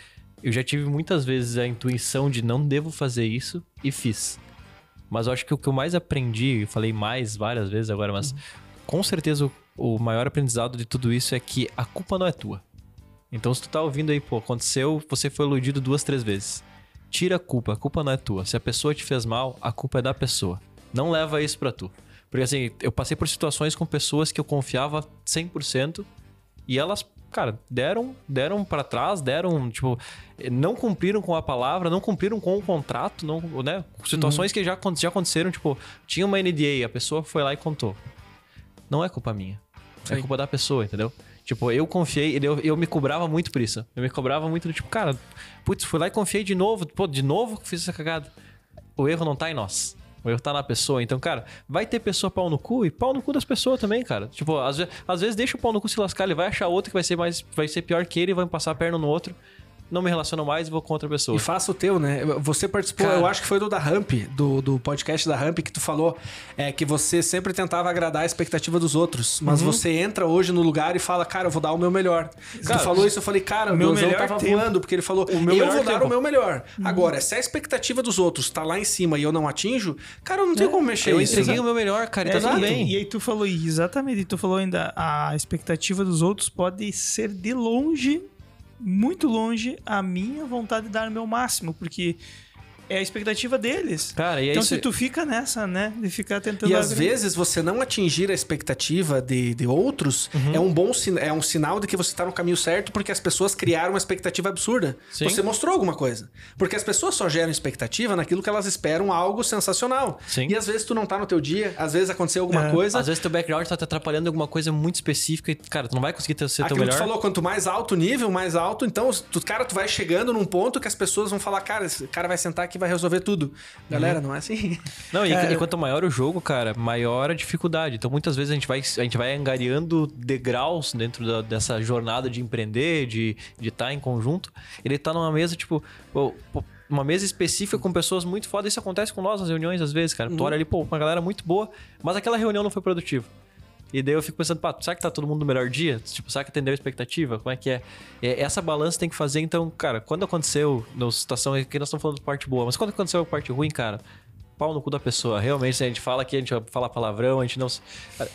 S2: eu já tive muitas vezes a intuição de não devo fazer isso e fiz. Mas eu acho que o que eu mais aprendi, eu falei mais várias vezes agora, mas com certeza o, o maior aprendizado de tudo isso é que a culpa não é tua. Então se tu tá ouvindo aí, pô, aconteceu, você foi iludido duas, três vezes. Tira a culpa, a culpa não é tua. Se a pessoa te fez mal, a culpa é da pessoa. Não leva isso pra tu. Porque assim, eu passei por situações com pessoas que eu confiava 100% e elas, cara, deram, deram para trás, deram, tipo, não cumpriram com a palavra, não cumpriram com o contrato, não, né? Situações que já, já aconteceram, tipo, tinha uma NDA, a pessoa foi lá e contou. Não é culpa minha. É
S1: Sim.
S2: culpa da pessoa, entendeu? Tipo, eu confiei, eu, eu me cobrava muito por isso. Eu me cobrava muito do tipo, cara, putz, fui lá e confiei de novo, pô, de novo que fiz essa cagada. O erro não tá em nós. O erro tá na pessoa. Então, cara, vai ter pessoa pau no cu e pau no cu das pessoas também, cara. Tipo, às, às vezes deixa o pau no cu se lascar, ele vai achar outro que vai ser mais. Vai ser pior que ele e vai passar a perna no outro. Não me relaciono mais e vou com outra pessoa.
S1: E faça o teu, né? Você participou,
S2: Cara.
S1: eu acho que foi do da Ramp, do, do podcast da Ramp, que tu falou é, que você sempre tentava agradar a expectativa dos outros. Mas
S3: Uhum.
S1: você entra hoje no lugar e fala, cara, eu vou dar o meu melhor.
S2: Cara,
S1: tu falou isso, eu falei, cara, o
S3: meu melhor
S1: tava
S3: tempo.
S1: voando, porque ele falou,
S2: O meu
S1: eu vou dar
S2: tempo.
S1: o meu melhor.
S3: Uhum.
S1: Agora, se a expectativa dos outros tá lá em cima e eu não atinjo, cara, eu não tenho como mexer
S2: eu
S1: isso.
S2: entreguei
S1: né?
S2: o meu melhor, cara, e
S3: É,
S2: tá tudo bem.
S3: E aí tu falou, exatamente, e tu falou ainda, a expectativa dos outros pode ser de longe, muito longe, a minha vontade de dar o meu máximo, porque é a expectativa deles.
S2: Cara, e é
S3: então
S2: isso.
S3: se tu fica nessa, né, de ficar tentando...
S1: E às
S3: agradar-
S1: vezes você não atingir a expectativa de, de outros
S2: Uhum.
S1: é um bom é um sinal de que você está no caminho certo porque as pessoas criaram uma expectativa absurda.
S2: Sim.
S1: Você mostrou alguma coisa. Porque as pessoas só geram expectativa naquilo que elas esperam algo sensacional.
S2: Sim.
S1: E às vezes tu não tá no teu dia, às vezes aconteceu alguma
S3: É.
S1: coisa.
S2: Às vezes teu background tá te atrapalhando em alguma coisa muito específica e, cara, tu não vai conseguir ter, ser teu
S1: Aquilo que
S2: melhor.
S1: tu falou, quanto mais alto o nível, mais alto, então, tu, cara, tu vai chegando num ponto que as pessoas vão falar, cara, esse cara vai sentar aqui e vai resolver tudo. Galera, não é assim. <laughs>
S2: Não, e,
S3: Cara,
S2: e quanto maior o jogo, cara, maior a dificuldade. Então, muitas vezes a gente vai, a gente vai angariando degraus dentro da- dessa jornada de empreender, de estar em conjunto. Ele tá numa mesa, tipo, pô, uma mesa específica com pessoas muito fodas. Isso acontece com nós nas reuniões, às vezes, cara. Tu olha ali, pô, uma galera muito boa, mas aquela reunião não foi produtiva. E daí eu fico pensando, pá, será que tá todo mundo no melhor dia? Tipo, será que atendeu a expectativa? Como é que é? É, Essa balança tem que fazer, então, cara, quando aconteceu, na situação aqui nós estamos falando de parte boa, mas quando aconteceu a parte ruim, cara, pau no cu da pessoa. Realmente, a gente fala que a gente vai falar palavrão, a gente não.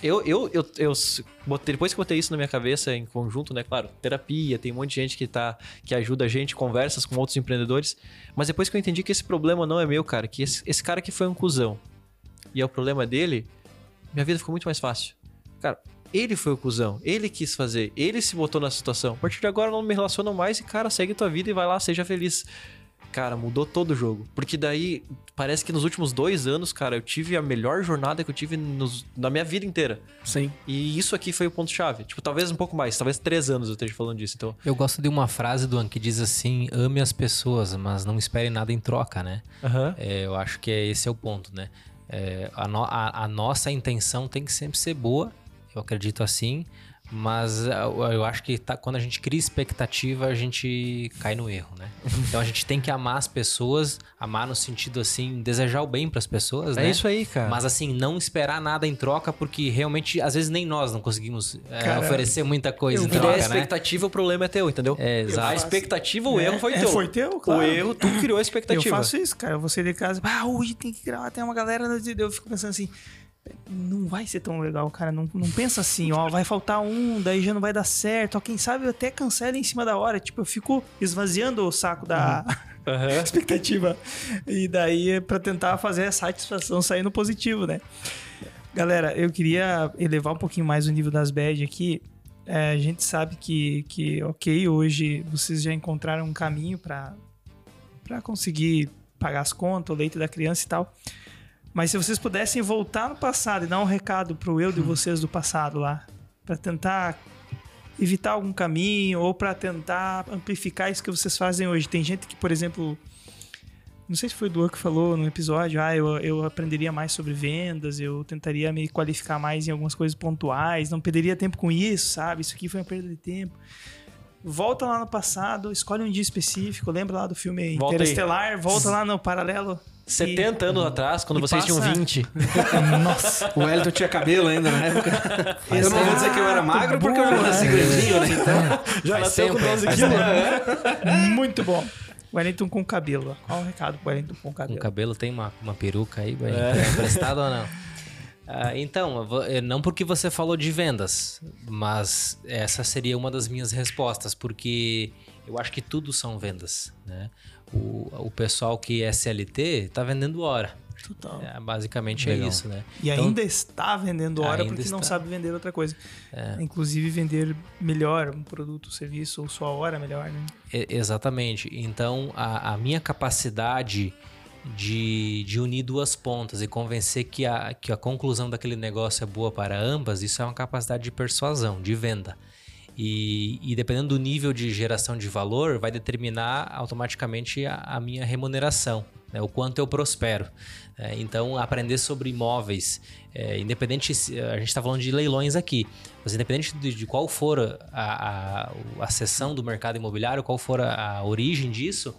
S2: Eu, eu, eu, eu depois que botei isso na minha cabeça em conjunto, né? Claro, terapia, tem um monte de gente que tá que ajuda a gente, conversas com outros empreendedores. Mas depois que eu entendi que esse problema não é meu, cara, que esse, esse cara que foi um cuzão e é o problema dele, minha vida ficou muito mais fácil. Cara, ele foi o cuzão, ele quis fazer, ele se botou na situação. A partir de agora não me relaciono mais e, cara, segue tua vida e vai lá, seja feliz. Cara, mudou todo o jogo. Porque daí, parece que nos últimos dois anos, cara, eu tive a melhor jornada que eu tive nos- na minha vida inteira.
S1: Sim.
S2: E isso aqui foi o ponto-chave. Tipo, talvez um pouco mais, talvez três anos eu esteja falando disso. Então,
S4: Eu gosto de uma frase do An que diz assim: ame as pessoas, mas não espere nada em troca, né?
S2: aham.
S4: É, eu acho que é, esse é o ponto, né? É, a, no- a- a nossa intenção tem que sempre ser boa, eu acredito assim, mas ah, eu, eu acho que tá- quando a gente cria expectativa, a gente cai no erro, né? <laughs> Então a gente tem que amar as pessoas, amar no sentido assim, desejar o bem para as pessoas,
S2: É
S4: né?
S2: isso aí, cara.
S4: Mas assim, não esperar nada em troca, porque realmente, às vezes, nem nós não conseguimos é, oferecer muita coisa em
S2: E daí a
S4: troca, né?
S2: expectativa, o problema é teu, entendeu?
S4: É, exato.
S2: A expectativa, o
S3: É,
S2: erro foi
S3: é,
S2: teu.
S3: foi teu, claro.
S2: O erro, tu criou a
S3: Eu
S2: expectativa.
S3: faço isso, cara. Eu vou sair de casa, ah, hoje tem que gravar, tem uma galera. Eu fico pensando assim, não vai ser tão legal, cara. Não, não pensa assim, ó, vai faltar um, daí já não vai dar certo. Ó, quem sabe eu até cancela em cima da hora. Tipo, eu fico esvaziando o saco da <laughs>
S2: Aham.
S3: expectativa. E daí é pra tentar fazer a satisfação sair no positivo, né? Galera, eu queria elevar um pouquinho mais o nível das bad aqui. É, a gente sabe que, que, ok, hoje vocês já encontraram um caminho para conseguir pagar as contas, o leite da criança e tal. Mas se vocês pudessem voltar no passado e dar um recado pro eu de vocês do passado lá, para tentar evitar algum caminho ou para tentar amplificar isso que vocês fazem hoje. Tem gente que, por exemplo, não sei se foi o Duan que falou no episódio, ah, eu, eu aprenderia mais sobre vendas, eu tentaria me qualificar mais em algumas coisas pontuais, não perderia tempo com isso, sabe? Isso aqui foi uma perda de tempo. Volta lá no passado, escolhe um dia específico, lembra lá do filme
S2: Volta
S3: Interestelar, aí. volta lá no paralelo
S2: 70 e, anos atrás, quando vocês passa... tinham <laughs> 20.
S1: Nossa. O Wellington tinha cabelo ainda na época. eu não vou dizer que eu era magro porque eu já nasci grandinho, né? Então,
S2: já nasceu com 12 quilos. <laughs>
S3: Muito bom. Wellington com cabelo. Qual o recado pro Wellington com cabelo?
S4: Com cabelo tem uma, uma peruca aí, é. emprestado ou não? Ah, então, eh, não porque você falou de vendas, mas essa seria uma das minhas respostas, porque eu acho que tudo são vendas, né? O, o pessoal que é CLT tá vendendo hora.
S3: Total.
S4: É, basicamente é Legal. é isso, né?
S3: E então, ainda está vendendo hora porque está. não sabe vender outra coisa. É. Inclusive vender melhor um produto, serviço ou sua hora melhor, né?
S4: É, exatamente. Então a, a, minha capacidade de, de unir duas pontas e convencer que a, que a conclusão daquele negócio é boa para ambas, isso é uma capacidade de persuasão, de venda. E, e, dependendo do nível de geração de valor, vai determinar automaticamente a, a minha remuneração, né? o quanto eu prospero. É, então, aprender sobre imóveis, é, independente, a gente está falando de leilões aqui, mas independente de, de qual for a, a, a seção do mercado imobiliário, qual for a, a origem disso,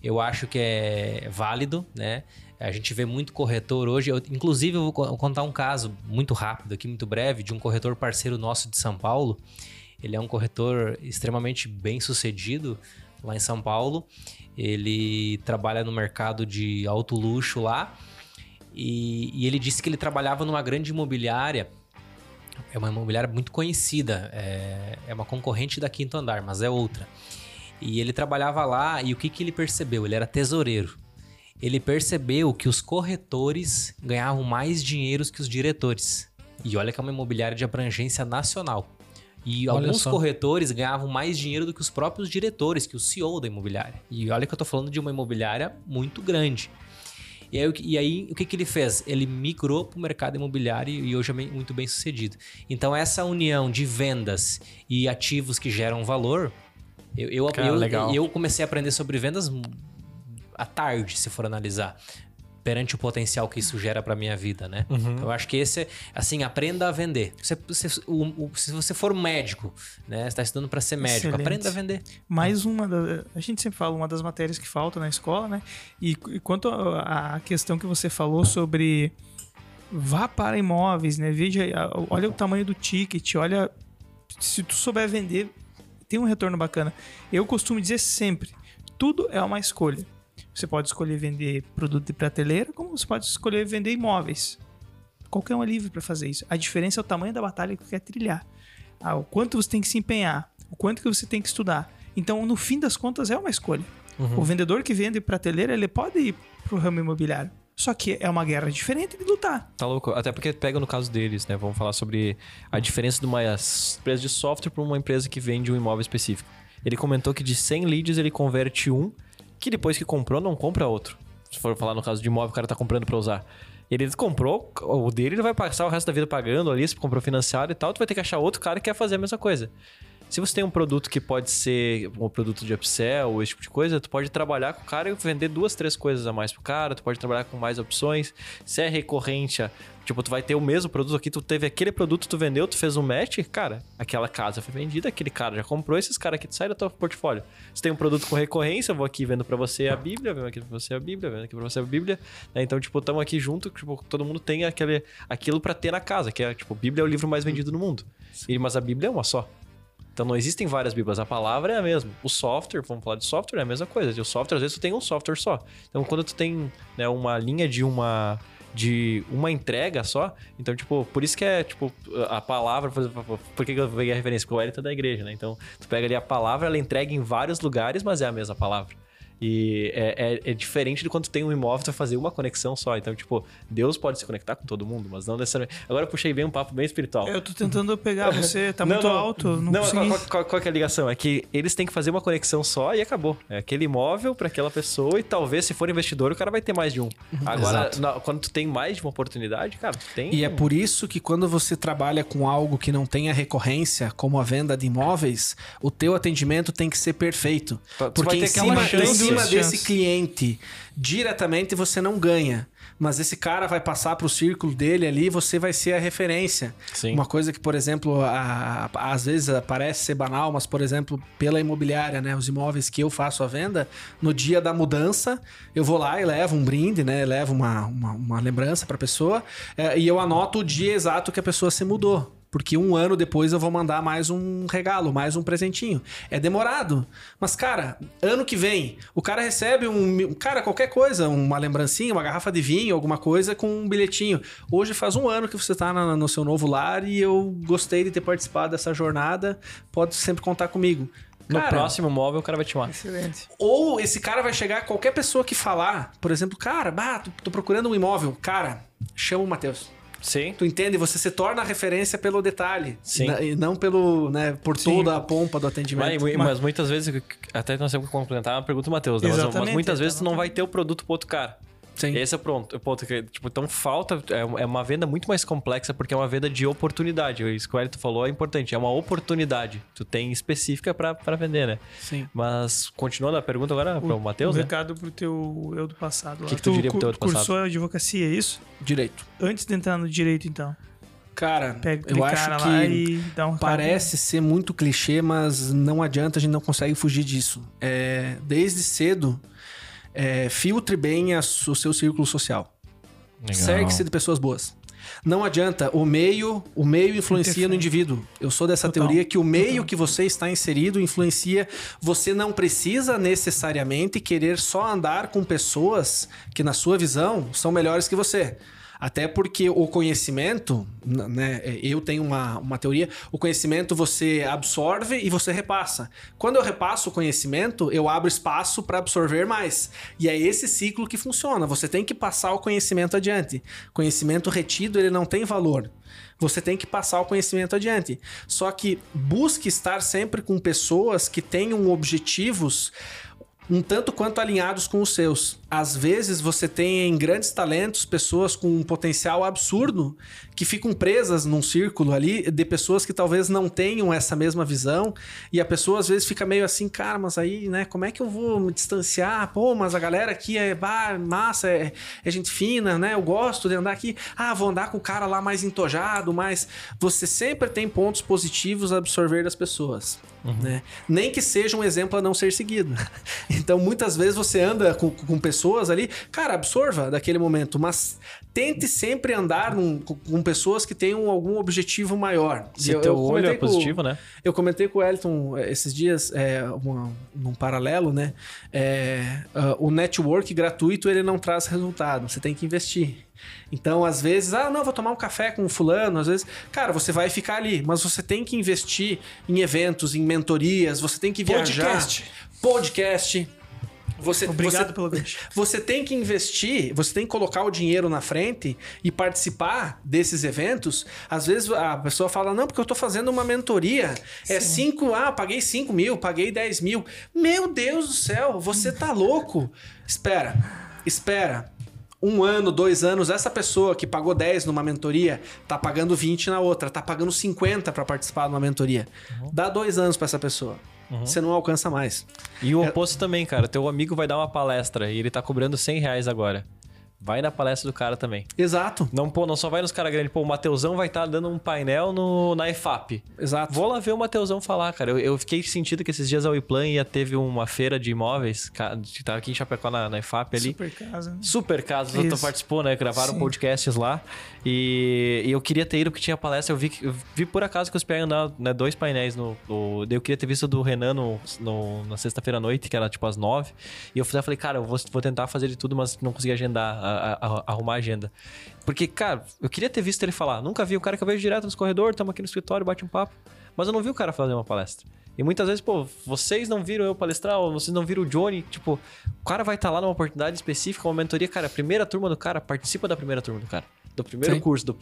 S4: eu acho que é válido, né? A gente vê muito corretor hoje. Eu, inclusive, eu vou contar um caso muito rápido aqui, muito breve, de um corretor parceiro nosso de São Paulo ele é um corretor extremamente bem sucedido lá em São Paulo. Ele trabalha no mercado de alto luxo lá. E, e ele disse que ele trabalhava numa grande imobiliária. É uma imobiliária muito conhecida. É, é uma concorrente da Quinto Andar, mas é outra. E ele trabalhava lá e o que, que ele percebeu? Ele era tesoureiro. Ele percebeu que os corretores ganhavam mais dinheiro que os diretores. E olha que é uma imobiliária de abrangência nacional. E olha alguns só. corretores ganhavam mais dinheiro do que os próprios diretores, que o CEO da imobiliária. E olha que eu tô falando de uma imobiliária muito grande. E aí, e aí o que, que ele fez? Ele migrou para o mercado imobiliário e hoje é muito bem sucedido. Então, essa união de vendas e ativos que geram valor, eu, eu, Cara, eu, eu comecei a aprender sobre vendas à tarde, se for analisar perante o potencial que isso gera para minha vida, né? Uhum. Eu acho que esse é, assim, aprenda a vender. Você, você, o, o, se você for médico, né? Está estudando para ser médico, Excelente. aprenda a vender.
S3: Mais uma da, a gente sempre fala uma das matérias que falta na escola, né? E, e quanto à questão que você falou sobre vá para imóveis, né? Veja, olha o tamanho do ticket, olha se tu souber vender, tem um retorno bacana. Eu costumo dizer sempre, tudo é uma escolha. Você pode escolher vender produto de prateleira, como você pode escolher vender imóveis. Qualquer um é livre para fazer isso. A diferença é o tamanho da batalha que você quer trilhar. Ah, o quanto você tem que se empenhar, o quanto que você tem que estudar. Então, no fim das contas, é uma escolha. Uhum. O vendedor que vende prateleira, ele pode ir pro ramo imobiliário. Só que é uma guerra diferente de lutar.
S2: Tá louco. Até porque pega no caso deles, né? Vamos falar sobre a diferença de uma empresa de software para uma empresa que vende um imóvel específico. Ele comentou que de 100 leads ele converte um que depois que comprou não compra outro. Se for falar no caso de imóvel, o cara tá comprando para usar. Ele comprou, o dele ele vai passar o resto da vida pagando ali, se comprou financiado e tal, tu vai ter que achar outro cara que quer fazer a mesma coisa. Se você tem um produto que pode ser um produto de upsell ou esse tipo de coisa, tu pode trabalhar com o cara e vender duas, três coisas a mais pro cara, tu pode trabalhar com mais opções. Se é recorrente, tipo, tu vai ter o mesmo produto aqui, tu teve aquele produto, tu vendeu, tu fez um match, cara, aquela casa foi vendida, aquele cara já comprou, esses caras aqui saem do teu portfólio. Se tem um produto com recorrência, eu vou aqui vendo para você a Bíblia, vendo aqui pra você a Bíblia, vendo aqui pra você a Bíblia. Né? Então, tipo, estamos aqui junto, tipo, todo mundo tem aquele, aquilo para ter na casa, que é, tipo, Bíblia é o livro mais vendido no mundo. E, mas a Bíblia é uma só. Então não existem várias bíblias, a palavra é a mesma. O software, vamos falar de software, é a mesma coisa. O software, às vezes, tu tem um software só. Então quando tu tem né, uma linha de uma de uma entrega só. Então, tipo, por isso que é, tipo, a palavra. Por que eu peguei a referência? Porque o Wellington é da igreja, né? Então, tu pega ali a palavra, ela entrega em vários lugares, mas é a mesma palavra. E é, é, é diferente de quando tu tem um imóvel, tu vai fazer uma conexão só. Então, tipo, Deus pode se conectar com todo mundo, mas não necessariamente. Agora eu puxei bem um papo bem espiritual.
S3: Eu tô tentando pegar <laughs> você, tá
S2: Não,
S3: muito
S2: não.
S3: alto. Não,
S2: Não,
S3: consegui.
S2: qual, qual- qual que é a ligação? É que eles têm que fazer uma conexão só e acabou. É aquele imóvel para aquela pessoa e talvez, se for investidor, o cara vai ter mais de um. Agora,
S4: Exato.
S2: na- quando tu tem mais de uma oportunidade, cara, tu tem.
S1: E é por isso que quando você trabalha com algo que não tenha recorrência, como a venda de imóveis, o teu atendimento tem que ser perfeito.
S2: Tu vai
S1: Porque
S2: ter
S1: em
S2: aquela
S1: cima,
S2: chance.
S1: Em cima desse
S3: chances.
S1: cliente, diretamente você não ganha. Mas esse cara vai passar pro círculo dele ali e você vai ser a referência.
S2: Sim.
S1: Uma coisa que, por exemplo, a- a- às vezes parece ser banal, mas, por exemplo, pela imobiliária, né? Os imóveis que eu faço a venda, no dia da mudança, eu vou lá e levo um brinde, né? Levo uma, uma, uma lembrança pra pessoa é, e eu anoto o dia exato que a pessoa se mudou. Porque um ano depois eu vou mandar mais um regalo, mais um presentinho. É demorado. Mas, cara, ano que vem, o cara recebe um. Cara, qualquer coisa, uma lembrancinha, uma garrafa de vinho, alguma coisa com um bilhetinho. Hoje faz um ano que você tá na- no seu novo lar e eu gostei de ter participado dessa jornada. Pode sempre contar comigo.
S2: No
S1: Cara,
S2: próximo móvel, o cara vai te chamar.
S3: Excelente.
S1: ou esse cara vai chegar, qualquer pessoa que falar, por exemplo, cara, bah, tô, tô procurando um imóvel. Cara, chama o Matheus.
S2: Sim.
S1: Tu entende? Você se torna a referência pelo detalhe.
S2: Sim.
S1: E não pelo, né, por
S3: Sim.
S1: toda a pompa do
S2: Mas,
S1: atendimento.
S2: mas muitas vezes, até nós temos que complementar uma pergunta Matheus, né? Mas- Mas, muitas vezes tu não vai ter o produto pro outro cara.
S1: Sim.
S2: Esse é o pronto, o ponto. Que, tipo, então falta. É é uma venda muito mais complexa porque é uma venda de oportunidade. Isso que o Elton falou é importante. É uma oportunidade. Tu tem específica pra pra vender, né?
S1: Sim.
S2: Mas continuando a pergunta agora pro Matheus,
S3: um
S2: né?
S3: recado pro teu eu do passado. lá.
S2: Que que tu diria pro teu eu do passado?
S3: cursou advocacia, é isso?
S1: Direito.
S3: Antes de entrar no direito, então.
S1: Cara,
S3: Pega
S1: eu acho
S3: cara
S1: que
S3: lá e dá um
S1: parece ser muito clichê, mas não adianta, a gente não consegue fugir disso. É, desde cedo, é, filtre bem a o seu círculo social. Cerque-se de pessoas boas. Não adianta, o meio, o meio influencia no indivíduo. Eu sou dessa
S3: Total.
S1: teoria que o meio que você está inserido influencia. Você não precisa necessariamente querer só andar com pessoas que, na sua visão, são melhores que você. Até porque o conhecimento, né? Eu tenho uma, uma teoria: o conhecimento você absorve e você repassa. Quando eu repasso o conhecimento, eu abro espaço para absorver mais. E é esse ciclo que funciona. Você tem que passar o conhecimento adiante. Conhecimento retido, ele não tem valor. Você tem que passar o conhecimento adiante. Só que busque estar sempre com pessoas que tenham objetivos um tanto quanto alinhados com os seus. Às vezes você tem em grandes talentos pessoas com um potencial absurdo que ficam presas num círculo ali de pessoas que talvez não tenham essa mesma visão e a pessoa às vezes fica meio assim, cara, mas aí, né, como é que eu vou me distanciar? Pô, mas a galera aqui é bah, massa, é, é gente fina, né? Eu gosto de andar aqui. Ah, vou andar com o cara lá mais entojado, mas você sempre tem pontos positivos a absorver das pessoas. Né? Nem que seja um exemplo a não ser seguido. <laughs> Então, muitas vezes você anda com, com pessoas ali, cara, absorva daquele momento, mas tente sempre andar num- com, pessoas que tenham algum objetivo maior.
S2: Se
S1: eu-
S2: teu
S1: eu
S2: olho é
S1: com-
S2: positivo, né?
S1: eu comentei com o Elton eh, esses dias, é, uma- num paralelo, né? É, ah, o network gratuito ele não traz resultado, você tem que investir. Então, às vezes, ah, não, vou tomar um café com fulano, às vezes, cara, você vai ficar ali, mas você tem que investir em eventos, em mentorias, você tem que viajar.
S2: Podcast.
S1: Podcast. Você,
S3: Obrigado
S1: você,
S3: pelo gancho. <laughs>
S1: você tem que investir, você tem que colocar o dinheiro na frente e participar desses eventos. Às vezes a pessoa fala, não, porque eu tô fazendo uma mentoria. É 5, ah, paguei 5 mil, paguei 10 mil. Meu Deus do céu, você tá louco. Espera, espera. Um ano, dois anos, essa pessoa que pagou 10 numa mentoria tá pagando 20 na outra, tá pagando 50 para participar de uma mentoria. Dá dois anos para essa pessoa. Você não alcança mais.
S2: E o oposto também, cara. Teu amigo vai dar uma palestra e ele tá cobrando 100 reais agora. Vai na palestra do cara também.
S1: Exato,
S2: Não, pô, não só vai nos caras grandes. Pô, o Mateusão vai estar dando um painel no, na EFAP.
S1: exato.
S2: Vou lá ver o Mateusão falar, cara. Eu, eu fiquei sentindo que esses dias a Wiplan ia teve uma feira de imóveis, que tava aqui em Chapecó na, na EFAP ali.
S3: Super casa. né?
S2: Super tu
S3: Isso.
S2: participou, né? Gravaram
S3: Sim.
S2: podcasts lá. E, e eu queria ter ido porque tinha palestra. Eu vi, que- eu vi por acaso que os pegam né, dois painéis no, no- Eu queria ter visto o do Renan no, no- na sexta-feira à noite, que era tipo às nove. E eu falei, cara, eu vou, vou tentar fazer de tudo, mas não consegui agendar, arrumar a agenda. Porque, cara, eu queria ter visto ele falar. Nunca vi o cara que eu vejo direto nos corredores, estamos aqui no escritório, bate um papo. Mas eu não vi o cara fazer uma palestra. E muitas vezes, pô, vocês não viram eu palestrar, ou vocês não viram o Johnny, tipo, o cara vai estar lá numa oportunidade específica, uma mentoria, cara, a primeira turma do cara, participa da primeira turma do cara. Do primeiro
S1: Sim.
S2: curso. Do,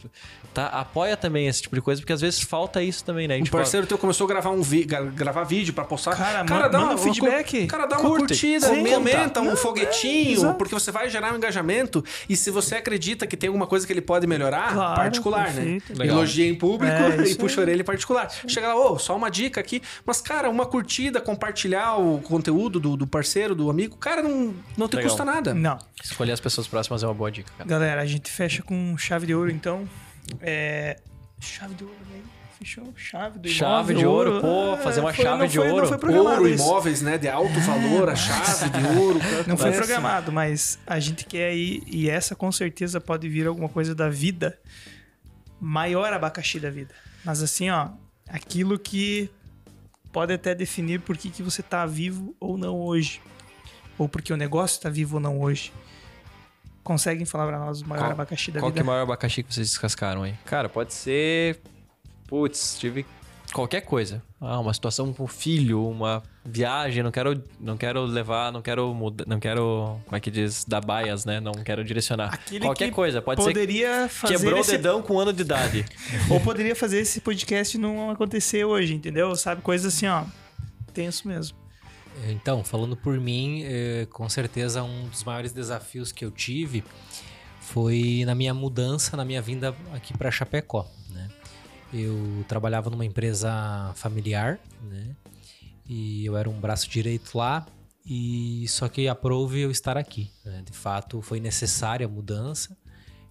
S2: tá? Apoia também esse tipo de coisa, porque às vezes falta isso também, né?
S1: Um parceiro teu começou a gravar um vi gra- gravar vídeo pra postar.
S3: Cara, ma- manda um feedback.
S1: Cara, dá uma
S2: Curte,
S1: curtida,
S2: comenta.
S1: comenta, um foguetinho,
S3: exato.
S1: porque você vai gerar um engajamento. E se você acredita que tem alguma coisa que ele pode melhorar,
S3: Claro,
S1: particular,
S3: perfeito.
S1: né?
S2: Legal.
S1: Elogia em público
S3: É,
S1: e puxa a
S3: aí.
S1: orelha em particular. Chega lá, ô, só uma dica aqui. Mas, cara, uma curtida, compartilhar o conteúdo do, do parceiro, do amigo, cara, não, não te
S2: Legal.
S1: custa nada.
S3: Não.
S2: Escolher as pessoas próximas é uma boa dica, cara.
S3: Galera, a gente fecha com chave de ouro, então. É. Chave de ouro, né? Fechou? Chave do
S2: Chave de ouro, pô, fazer uma
S3: foi-
S2: chave
S3: não
S2: de
S3: foi- não
S2: ouro.
S1: Ouro,
S3: isso.
S1: imóveis, né? De alto valor, a chave de ouro.
S3: Não foi
S1: Começa.
S3: programado, mas a gente quer ir, e essa com certeza pode vir alguma coisa da vida, maior abacaxi da vida. Mas assim, ó, aquilo que pode até definir por que, que você tá vivo ou não hoje. Ou porque o negócio tá vivo ou não hoje. Conseguem falar pra nós o maior
S2: Qual-
S3: abacaxi da
S2: Qual que é
S3: vida?
S2: o maior abacaxi que vocês descascaram aí? Cara, pode ser. Putz, tive qualquer coisa. Ah, uma situação com o filho, uma viagem, não quero, não quero levar, não quero mudar, não quero, como é que diz, dar baias, né? Não quero direcionar.
S3: Aquele
S2: qualquer
S3: que
S2: coisa, pode ser
S3: Poderia fazer
S2: quebrou
S3: esse
S2: o dedão com um ano de idade. <laughs>
S3: Ou poderia fazer esse podcast não acontecer hoje, entendeu? Sabe? Coisa assim, ó. Tenso mesmo.
S4: Então, falando por mim, eh, com certeza um dos maiores desafios que eu tive foi na minha mudança, na minha vinda aqui para Chapecó, né? Eu trabalhava numa empresa familiar, né? E eu era um braço direito lá e só que aprove eu estar aqui. né? De fato, foi necessária a mudança.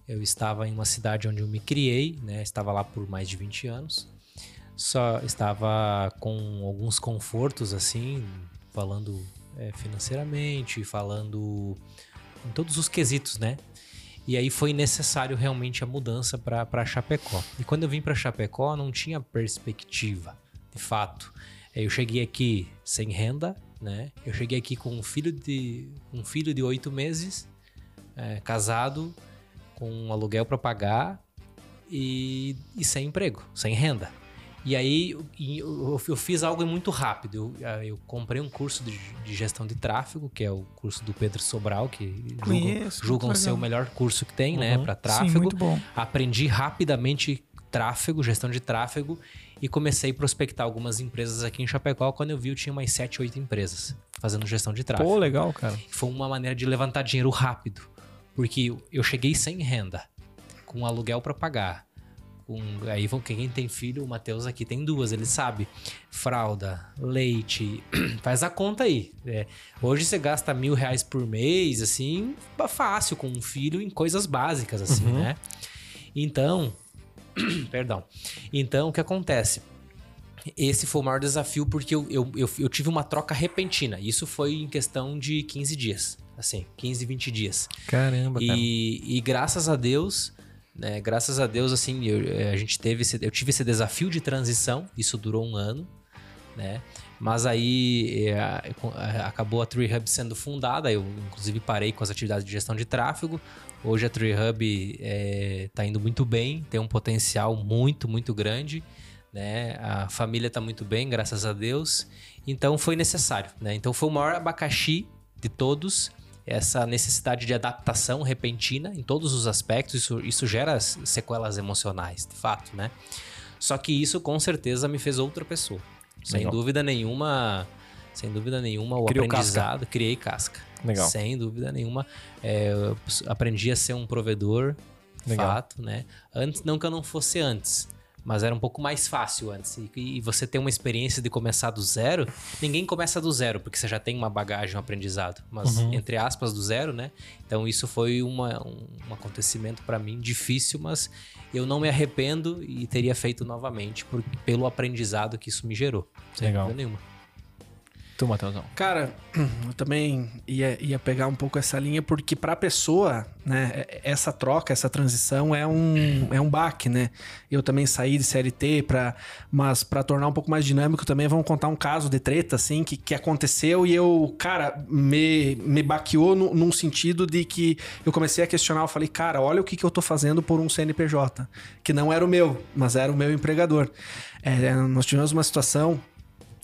S4: Eu estava em uma cidade onde eu me criei, né? Estava lá por mais de 20 anos. Só estava com alguns confortos assim, falando é, financeiramente, falando em todos os quesitos, né? E aí foi necessário realmente a mudança para Chapecó. E quando eu vim para Chapecó, não tinha perspectiva, de fato. É, Eu cheguei aqui sem renda, né? Eu cheguei aqui com um filho de um filho de oito meses, é, casado, com um aluguel para pagar e, e sem emprego, sem renda. E aí eu, eu fiz algo muito rápido. Eu, eu comprei um curso de, de gestão de tráfego, que é o curso do Pedro Sobral, que julgam,
S3: Conheço,
S4: julgam ser o melhor curso que tem, né,
S2: Uhum.
S4: para
S3: Sim,
S4: tráfego.
S3: muito bom.
S4: Aprendi rapidamente tráfego, gestão de tráfego e comecei a prospectar algumas empresas aqui em Chapecó. Quando eu vi, eu tinha umas 7, 8 empresas fazendo gestão de tráfego.
S2: Pô, legal, cara.
S4: Foi uma maneira de levantar dinheiro rápido, porque eu cheguei sem renda, com aluguel para pagar. Com, aí vão- quem tem filho, o Matheus aqui tem duas, ele sabe. Fralda, leite, <clears throat> faz a conta aí. É, hoje você gasta mil reais por mês, assim, fácil com um filho em coisas básicas, assim, né? Então, <clears throat> perdão. Então, o que acontece? Esse foi o maior desafio porque eu, eu, eu, eu tive uma troca repentina. Isso foi em questão de 15 dias. Assim, 15, 20 dias.
S2: Caramba, cara.
S4: E, e graças a Deus, né? Graças a Deus, assim, eu, eh, a gente teve esse, eu tive esse desafio de transição. Isso durou um ano, né? Mas aí a- acabou a Tree Hub sendo fundada. Eu, inclusive, parei com as atividades de gestão de tráfego. Hoje a Tree Hub está indo muito bem, tem um potencial muito, muito grande. Né? A família está muito bem, graças a Deus. Então foi necessário. Né? Então foi o maior abacaxi de todos essa necessidade de adaptação repentina em todos os aspectos, isso, isso gera sequelas emocionais, de fato, né? Só que isso com certeza me fez outra pessoa. Sem
S2: Legal.
S4: dúvida nenhuma, sem dúvida nenhuma, o
S2: Criou
S4: aprendizado, criei casca.
S2: Legal.
S4: Sem dúvida nenhuma, é, aprendi a ser um provedor,
S2: Legal.
S4: fato, né? Antes, não que eu não fosse antes, mas era um pouco mais fácil antes. E, e você ter uma experiência de começar do zero, ninguém começa do zero, porque você já tem uma bagagem, um aprendizado. Mas,
S2: Uhum.
S4: entre aspas, do zero, né? Então, isso foi uma, um, um acontecimento para mim difícil, mas eu não me arrependo e teria feito novamente por, pelo aprendizado que isso me gerou. Sem
S2: Legal.
S4: dúvida nenhuma.
S2: Tu, Matheusão.
S1: Cara, <clears throat> eu também ia, ia pegar um pouco essa linha, porque pra pessoa, né, é- essa troca, essa transição é um, é um baque, né? Eu também saí de CLT, pra, mas para tornar um pouco mais dinâmico também, vamos contar um caso de treta, assim, que, que aconteceu e eu, cara, me, me baqueou no- num sentido de que eu comecei a questionar, eu falei, cara, olha o que, que eu tô fazendo por um CNPJ, que não era o meu, mas era o meu empregador. É, nós tivemos uma situação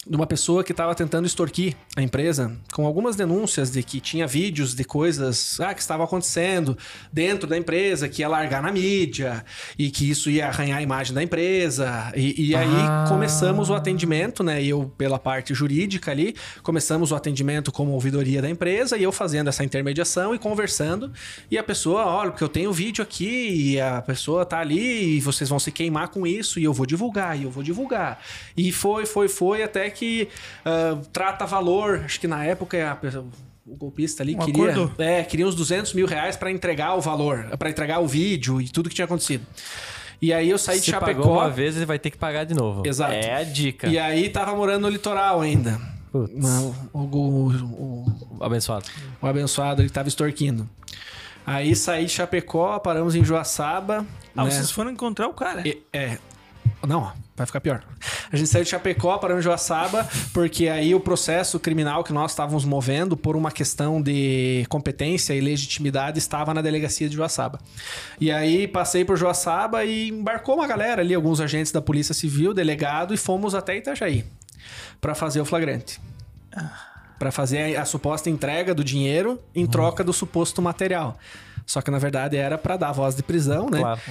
S1: de uma pessoa que estava tentando extorquir a empresa com algumas denúncias de que tinha vídeos de coisas ah, que estavam acontecendo dentro da empresa, que ia largar na mídia e que isso ia arranhar a imagem da empresa. E, e aí
S2: Ah.
S1: começamos o atendimento, né? Eu, pela parte jurídica ali, começamos o atendimento como ouvidoria da empresa e eu fazendo essa intermediação e conversando. E a pessoa, olha, porque eu tenho vídeo aqui e a pessoa tá ali e vocês vão se queimar com isso e eu vou divulgar, e eu vou divulgar. E foi, foi, foi, até que ah, trata valor. Acho que na época a pessoa- o golpista ali
S3: Um
S1: queria,
S3: acordo?
S1: é, queria uns 200 mil reais para entregar o valor, para entregar o vídeo e tudo que tinha acontecido. E aí eu saí de
S2: Se pagou
S1: Chapecó.
S2: uma vez, ele vai ter que pagar de novo.
S1: Exato.
S2: É a dica.
S1: E aí tava morando no litoral ainda.
S2: Putz.
S1: Não, O, o- o-
S2: Abençoado.
S1: o abençoado ele tava extorquindo. Aí saí de Chapecó, paramos em Joaçaba.
S3: Ah,
S1: né?
S3: vocês foram encontrar o cara.
S1: E- é. Não, vai ficar pior. A gente saiu de Chapecó para Joaçaba, porque aí o processo criminal que nós estávamos movendo por uma questão de competência e legitimidade estava na delegacia de Joaçaba. E aí passei por Joaçaba e embarcou uma galera ali, alguns agentes da Polícia Civil, delegado, e fomos até Itajaí para fazer o flagrante. Para fazer a, a suposta entrega do dinheiro em troca do suposto material. Só que na verdade era para dar voz de prisão, né?
S2: Claro.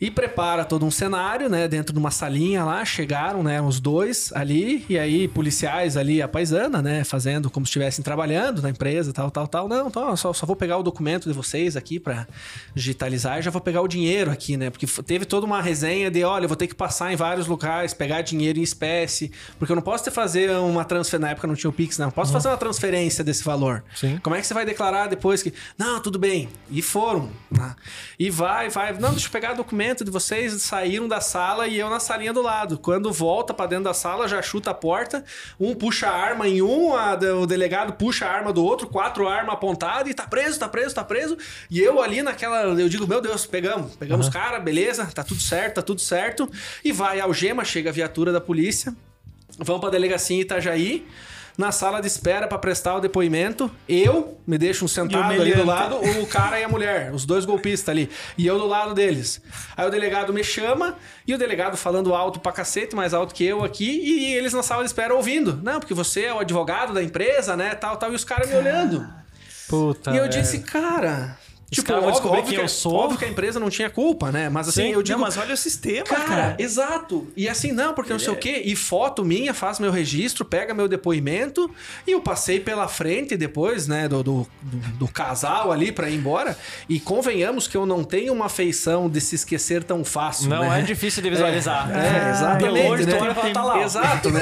S1: E prepara todo um cenário, né? Dentro de uma salinha lá, chegaram, né? Os dois ali, e aí policiais ali, a paisana, né? Fazendo como se estivessem trabalhando na empresa, tal, tal, tal. Não, então, só, só vou pegar o documento de vocês aqui pra digitalizar e já vou pegar o dinheiro aqui, né? Porque teve toda uma resenha de, olha, eu vou ter que passar em vários locais, pegar dinheiro em espécie, porque eu não posso ter fazer uma transferência, na época não tinha o Pix, não. Posso fazer uma transferência desse valor.
S2: Sim.
S1: Como é que você vai declarar depois que. Não, tudo bem. E foram. né? E vai, vai. Não, deixa eu pegar o documento de vocês. Saíram da sala e eu na salinha do lado. Quando volta pra dentro da sala, já chuta a porta. Um puxa a arma em um, a- o delegado puxa a arma do outro, quatro armas apontadas e tá preso, tá preso, tá preso. E eu ali naquela. Eu digo, meu Deus, pegamos. Pegamos o cara, beleza, tá tudo certo, tá tudo certo. E vai, algema, chega a viatura da polícia. Vamos pra delegacia em Itajaí. Na sala de espera pra prestar o depoimento, eu me deixo um sentado ali do
S3: meliante.
S1: lado, o cara e a mulher, os dois golpistas ali, e eu do lado deles. Aí o delegado me chama e o delegado falando alto pra cacete, mais alto que eu aqui, e eles na sala de espera ouvindo. Não, porque você é o advogado da empresa, né, tal, tal, e os caras me olhando.
S2: Puta.
S1: e eu
S2: velho.
S1: disse, cara,
S2: Os caras vão descobrir quem
S1: que,
S2: eu sou.
S1: óbvio que a empresa não tinha culpa, né? Mas assim,
S2: Sim.
S1: eu digo,
S3: Não, mas olha o sistema,
S1: Cara,
S3: cara.
S1: exato. E assim, não, porque não sei o quê. E foto minha, faz meu registro, pega meu depoimento. E eu passei pela frente depois, né, do, do, do- do casal ali pra ir embora. E convenhamos que eu não tenho uma feição de se esquecer tão fácil.
S2: Não
S1: né?
S2: é difícil de visualizar.
S1: É, exatamente.
S2: De longe,
S1: né?
S2: tu tá lá.
S1: Exato, né?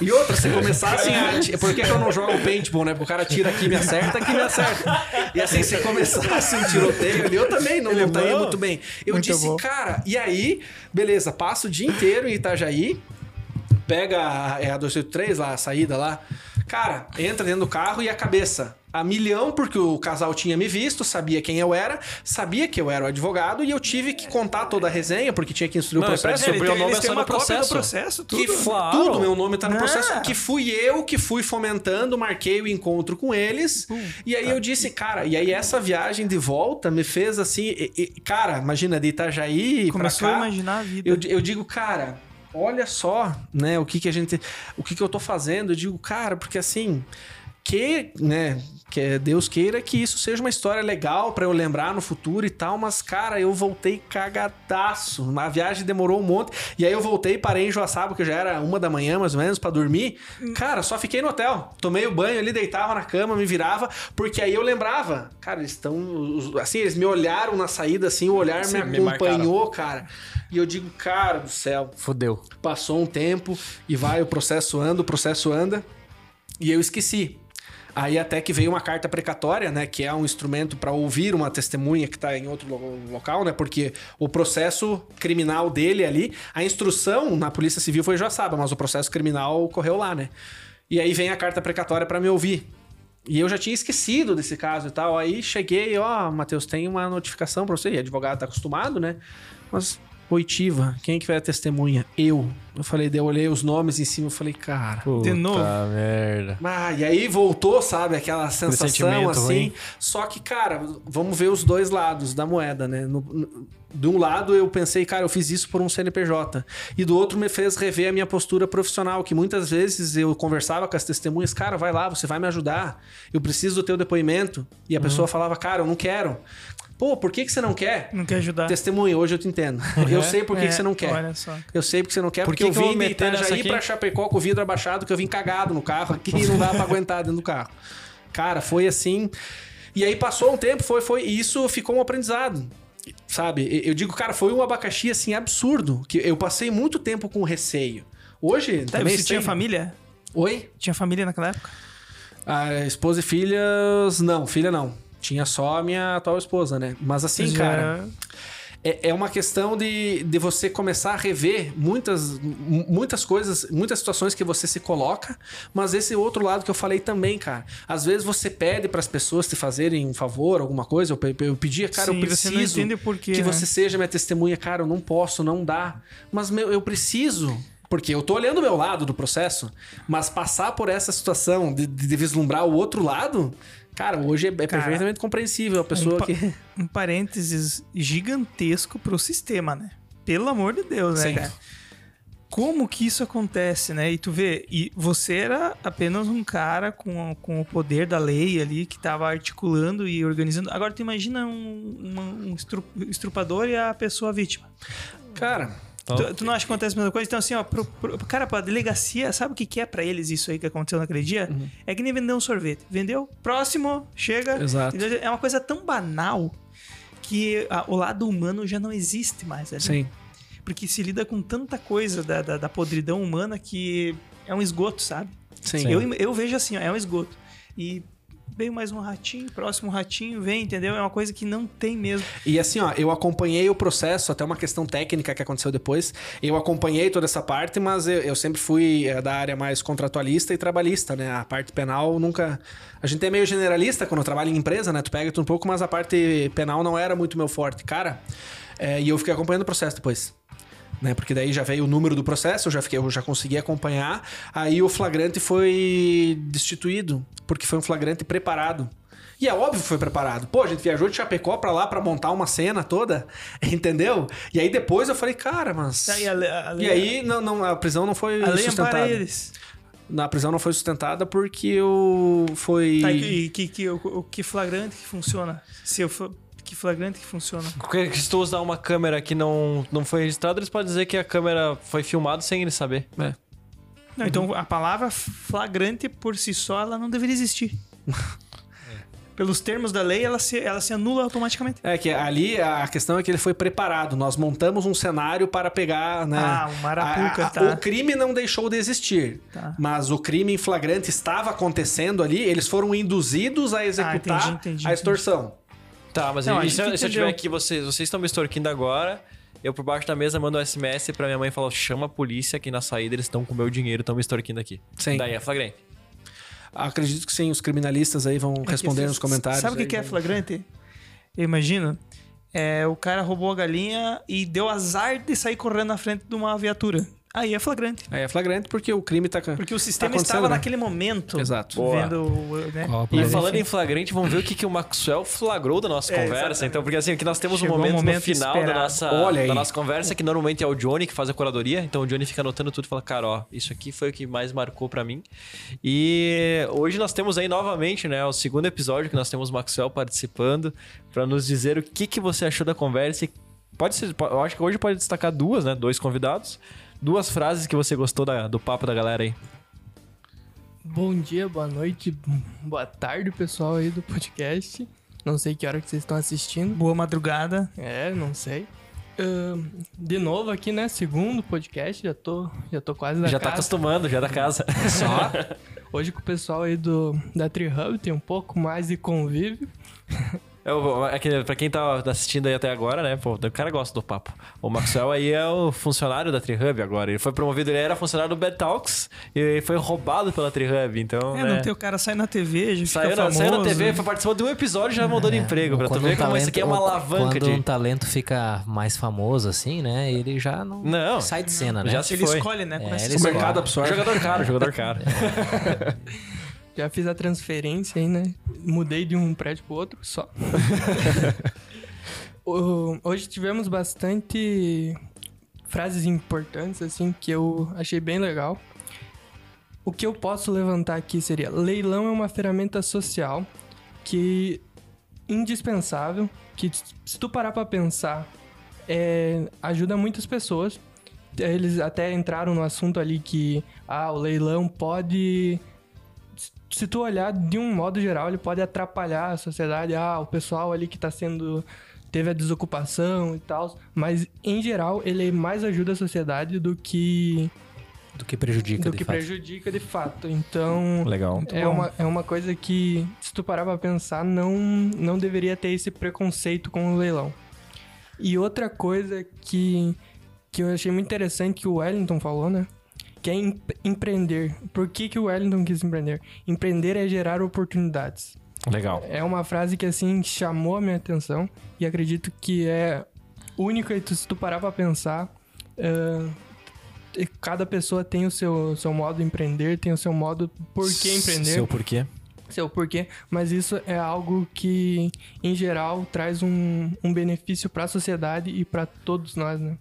S1: E outra, se começassem a. ti- Por que, que eu não jogo paintball, né? Porque o cara tira aqui e me acerta, aqui me acerta. E assim, se começasse um tiroteio ali, eu também não estaria
S3: bom.
S1: muito bem. Eu
S3: Muito
S1: disse,
S3: bom.
S1: cara, e aí, beleza, passo o dia inteiro em Itajaí, pega a, é a 283 lá, a saída lá. Cara, entra dentro do carro e a cabeça a milhão, porque o casal tinha me visto, sabia quem eu era, sabia que eu era o advogado e eu tive que contar toda a resenha, porque tinha que instruir
S2: Não,
S1: o processo.
S2: parece-
S3: Ele
S2: Meu nome
S3: eles
S2: é só
S3: uma
S2: no
S3: cópia do
S2: processo.
S3: processo, tudo.
S1: Que
S2: Claro.
S1: tudo, meu nome tá no
S3: Ah.
S1: processo. Que fui eu que fui fomentando, marquei o encontro com eles. e aí eu disse, cara, e aí essa viagem de volta me fez assim. e- e- cara, imagina, de Itajaí
S3: Começou
S1: pra cá.
S3: a imaginar a vida.
S1: Eu, eu digo, cara, olha só, né, o que que a gente, o que que eu tô fazendo. Eu digo, cara, porque assim, que, né, que Deus queira que isso seja uma história legal pra eu lembrar no futuro e tal, mas cara, eu voltei cagadaço. A viagem demorou um monte. E aí eu voltei, parei em Joaçaba, que já era uma da manhã mais ou menos pra dormir. Cara, só fiquei no hotel. Tomei o banho ali, deitava na cama, me virava, porque aí eu lembrava. Cara, eles estão assim, eles me olharam na saída assim, o olhar
S2: Sim,
S1: me
S2: me
S1: acompanhou, cara. E eu digo, cara do céu,
S2: Fudeu.
S1: passou um tempo e vai, o processo anda, o processo anda, e eu esqueci. Aí até que veio uma carta precatória, né, que é um instrumento para ouvir uma testemunha que está em outro lo- local, né, porque o processo criminal dele ali, a instrução na Polícia Civil foi em Joaçaba, mas o processo criminal ocorreu lá, né. E aí vem a carta precatória para me ouvir. E eu já tinha esquecido desse caso e tal. Aí cheguei, ó, Matheus, tem uma notificação pra você. E advogado tá acostumado, né? Mas, oitiva, quem é que vai a testemunha? Eu. Eu falei, daí eu olhei os nomes em cima, eu falei, cara.
S2: Puta
S3: novo?
S2: merda.
S1: Ah, e aí voltou, sabe, aquela sensação assim.
S2: ruim.
S1: Só que, cara, vamos ver os dois lados da moeda, né? No- no- de um lado eu pensei, cara, eu fiz isso por um CNPJ. E do outro me fez rever a minha postura profissional, que muitas vezes eu conversava com as testemunhas, cara, vai lá, você vai me ajudar. Eu preciso do teu depoimento. E a
S2: Uhum.
S1: pessoa falava, cara, eu não quero. Pô, por que, que você não quer?
S3: Não quer ajudar.
S1: Testemunha, hoje eu te entendo. Eu sei por que,
S3: É,
S1: que você não quer.
S3: Olha só.
S1: Eu sei porque você não quer,
S2: Por
S1: porque
S2: que
S1: eu
S2: que eu
S1: vim de Itajaí
S2: aqui?
S1: pra Chapecó com o vidro abaixado, que eu vim cagado no carro aqui e não dava pra aguentar dentro do carro. Cara, foi assim. E aí passou um tempo, foi, foi, e isso ficou um aprendizado. Sabe? Eu digo, cara, foi um abacaxi assim absurdo. Que eu passei muito tempo com receio. Hoje,
S3: Tá,
S1: também
S3: você tinha família?
S1: Oi?
S3: Tinha família naquela época?
S1: A esposa e filhas. Não, filha não. Tinha só a minha atual esposa, né? Mas assim,
S3: Já-
S1: cara. É, é uma questão de, de você começar a rever muitas, mu- muitas coisas, muitas situações que você se coloca, mas esse outro lado que eu falei também, cara. Às vezes você pede para as pessoas te fazerem um favor, alguma coisa. Eu, eu pedia, cara,
S3: Sim,
S1: eu
S3: você
S1: preciso
S3: o porquê,
S1: que
S3: né?
S1: você seja minha testemunha. Cara, eu não posso, não dá. Mas meu, eu preciso. Porque eu tô olhando o meu lado do processo, mas passar por essa situação de- de vislumbrar o outro lado, cara, hoje é, é
S3: Cara,
S1: perfeitamente compreensível a pessoa
S3: um,
S1: que. <laughs>
S3: um parênteses gigantesco pro sistema, né? Pelo amor de Deus, né,
S1: Sim.
S3: cara? Como que isso acontece, né? E tu vê, e você era apenas um cara com, com o poder da lei ali que tava articulando e organizando. Agora tu imagina um, uma- um estru- estrupador e a pessoa vítima.
S1: Cara,
S3: Tu, tu não acha que acontece a mesma coisa? Então, assim, ó, pro, pro- cara, pra delegacia, sabe o que, que é pra eles isso aí que aconteceu naquele dia?
S1: Uhum.
S3: É que nem vender um sorvete. Vendeu, próximo, chega.
S1: Exato.
S3: entendeu? É uma coisa tão banal que a- o lado humano já não existe mais ali.
S1: sim.
S3: Porque se lida com tanta coisa da, da, da podridão humana que é um esgoto, sabe?
S1: Sim.
S3: Eu, eu vejo assim, ó, é um esgoto. E veio mais um ratinho, próximo ratinho, vem, entendeu? É uma coisa que não tem mesmo.
S1: E assim, ó, eu acompanhei o processo, até uma questão técnica que aconteceu depois. Eu acompanhei toda essa parte, mas eu, eu sempre fui eh, da área mais contratualista e trabalhista, né? A parte penal nunca. A gente é meio generalista quando trabalha em empresa, né? Tu pega tudo um pouco, mas a parte penal não era muito meu forte. Cara, eh, e eu fiquei acompanhando o processo depois. Né? Porque daí já veio o número do processo, eu já, fiquei, eu já consegui acompanhar. Aí o flagrante foi destituído, porque foi um flagrante preparado. E é óbvio que foi preparado. Pô, a gente viajou de Chapecó pra lá pra montar uma cena toda, <laughs> entendeu? E aí depois eu falei, cara, mas.
S3: Tá, e a a lei-
S1: E aí não, não, a prisão não foi
S3: a lei
S1: sustentada.
S3: eles.
S1: Na prisão não foi sustentada porque eu foi.
S3: Tá, e que, que, o, o que flagrante que funciona? Se eu for, que flagrante que funciona?
S2: Porque se tu usar uma câmera que não, não foi registrada, eles podem dizer que a câmera foi filmada sem eles saber.
S1: É.
S3: Não, então a palavra flagrante por si só ela não deveria existir. <laughs> Pelos termos da lei, ela se, ela se anula automaticamente.
S1: É que ali a questão é que ele foi preparado. Nós montamos um cenário para pegar, né?
S3: Ah, um marapuca,
S1: a- a-
S3: tá.
S1: O crime não deixou de existir,
S3: Tá.
S1: mas o crime em flagrante estava acontecendo ali. Eles foram induzidos a executar
S3: entendi, entendi,
S1: a extorção.
S2: Tá, mas
S3: Não,
S2: e se, eu- se eu tiver aqui, vocês, vocês estão me extorquindo agora, eu por baixo da mesa mando um SMS pra minha mãe e falo, chama a polícia aqui na saída, eles estão com o meu dinheiro, estão me extorquindo aqui.
S1: Sim.
S2: Daí é flagrante.
S1: Acredito que sim, os criminalistas aí vão responder
S3: Porque
S1: nos comentários.
S3: Sabe o que, que é flagrante? Eu imagino. É, o cara roubou a galinha e deu azar de sair correndo na frente de uma viatura. Aí é flagrante.
S1: Aí é flagrante porque o crime tá.
S3: Porque o sistema
S1: acontecendo,
S3: estava
S1: né?
S3: naquele momento
S1: Exato.
S2: Boa.
S3: vendo. o- Né?
S2: E falando em flagrante, vamos ver o que, que o Maxwell flagrou da nossa
S3: É,
S2: conversa.
S3: exatamente.
S2: Então, porque assim, aqui nós temos
S3: Chegou
S2: um momento,
S3: momento
S2: no final da nossa,
S1: Olha
S2: da nossa conversa, que normalmente é o Johnny que faz a curadoria. Então o Johnny fica anotando tudo e fala, cara, ó, isso aqui foi o que mais marcou pra mim. E hoje nós temos aí novamente, né, o segundo episódio que nós temos o Maxwell participando pra nos dizer o que, que você achou da conversa. E pode ser, eu acho que hoje pode destacar duas, né, dois convidados. Duas frases que você gostou da- do papo da galera aí.
S6: Bom dia, boa noite, boa tarde, pessoal aí do podcast. Não sei que hora que vocês estão assistindo.
S3: Boa madrugada.
S6: É, não sei. Ahn, de novo aqui, né? Segundo podcast, já tô, já tô quase na
S2: já tá
S6: casa.
S2: acostumando, já da casa.
S6: Só. <laughs> Hoje com o pessoal aí do, da Tree Hub tem um pouco mais de convívio.
S2: Eu, é que, pra quem tá assistindo aí até agora, né? Pô, o cara gosta do papo. O Maxwell aí é o funcionário da TriHub agora. Ele foi promovido, ele era funcionário do Bad Talks e foi roubado pela TriHub. Então.
S3: É,
S2: né?
S3: não tem o cara sai na TV, já
S2: Saiu
S3: fica
S2: na, saiu na
S3: famoso.
S2: TV, foi participou de um episódio e já mudou de emprego. Pra tu ver
S4: um
S2: como isso aqui é uma alavanca
S4: Quando
S2: de.
S4: um talento fica mais famoso assim, né? Ele já não,
S2: Não.
S4: sai de cena, né?
S2: Já se
S3: Ele
S2: foi.
S3: escolhe, né?
S4: É, ele
S1: O mercado absorve.
S2: Jogador caro, jogador caro. <laughs> <laughs>
S6: Já fiz a transferência aí, né? Mudei de um prédio pro outro só. <laughs> Hoje tivemos bastante frases importantes, assim, que eu achei bem legal. O que eu posso levantar aqui seria: leilão é uma ferramenta social que indispensável, que se tu parar pra pensar, é, ajuda muitas pessoas. Eles até entraram no assunto ali que ah, o leilão pode se tu olhar de um modo geral, ele pode atrapalhar a sociedade. Ah, o pessoal ali que tá sendo. teve a desocupação e tal. Mas, em geral, ele mais ajuda a sociedade do que.
S4: Do que prejudica,
S6: do
S4: de
S6: que
S4: fato.
S6: prejudica de fato. Então.
S2: Legal.
S6: É uma, é uma coisa que, se tu parar pra pensar, não, não deveria ter esse preconceito com o leilão. E outra coisa que, que eu achei muito interessante que o Wellington falou, né? Que é em- empreender. Por que, que o Wellington quis empreender? Empreender é gerar oportunidades.
S2: Legal.
S6: É uma frase que, assim, chamou a minha atenção e acredito que é única e tu, se tu parar pra pensar, e cada pessoa tem o seu, seu modo de empreender, tem o seu modo por que empreender
S2: Seu porquê?
S6: seu porquê, mas isso é algo que, em geral, traz um, um benefício para a sociedade e para todos nós, né?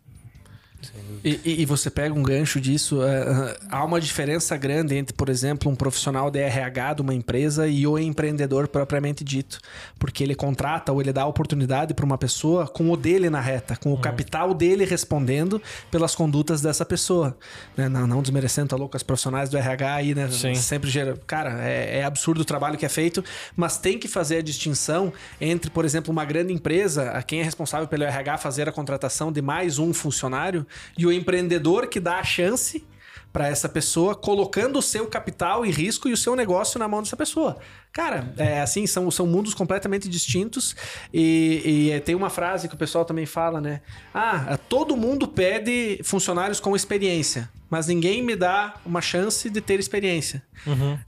S1: E, e- você pega um gancho disso, é, é, há uma diferença grande entre, por exemplo, um profissional de RH de uma empresa e o empreendedor propriamente dito. Porque ele contrata ou ele dá oportunidade para uma pessoa com o dele na reta, com o capital dele respondendo pelas condutas dessa pessoa. Né? Não, não desmerecendo, tá louco, as profissionais do RH aí, né?
S2: Sim.
S1: Sempre gera. Cara, é, é absurdo o trabalho que é feito, mas tem que fazer a distinção entre, por exemplo, uma grande empresa, a quem é responsável pelo RH fazer a contratação de mais um funcionário, e o empreendedor que dá a chance para essa pessoa, colocando o seu capital em risco e o seu negócio na mão dessa pessoa. Cara, é assim, são, são mundos completamente distintos e, e, é, tem uma frase que o pessoal também fala, né? Ah, todo mundo pede funcionários com experiência, mas ninguém me dá uma chance de ter experiência.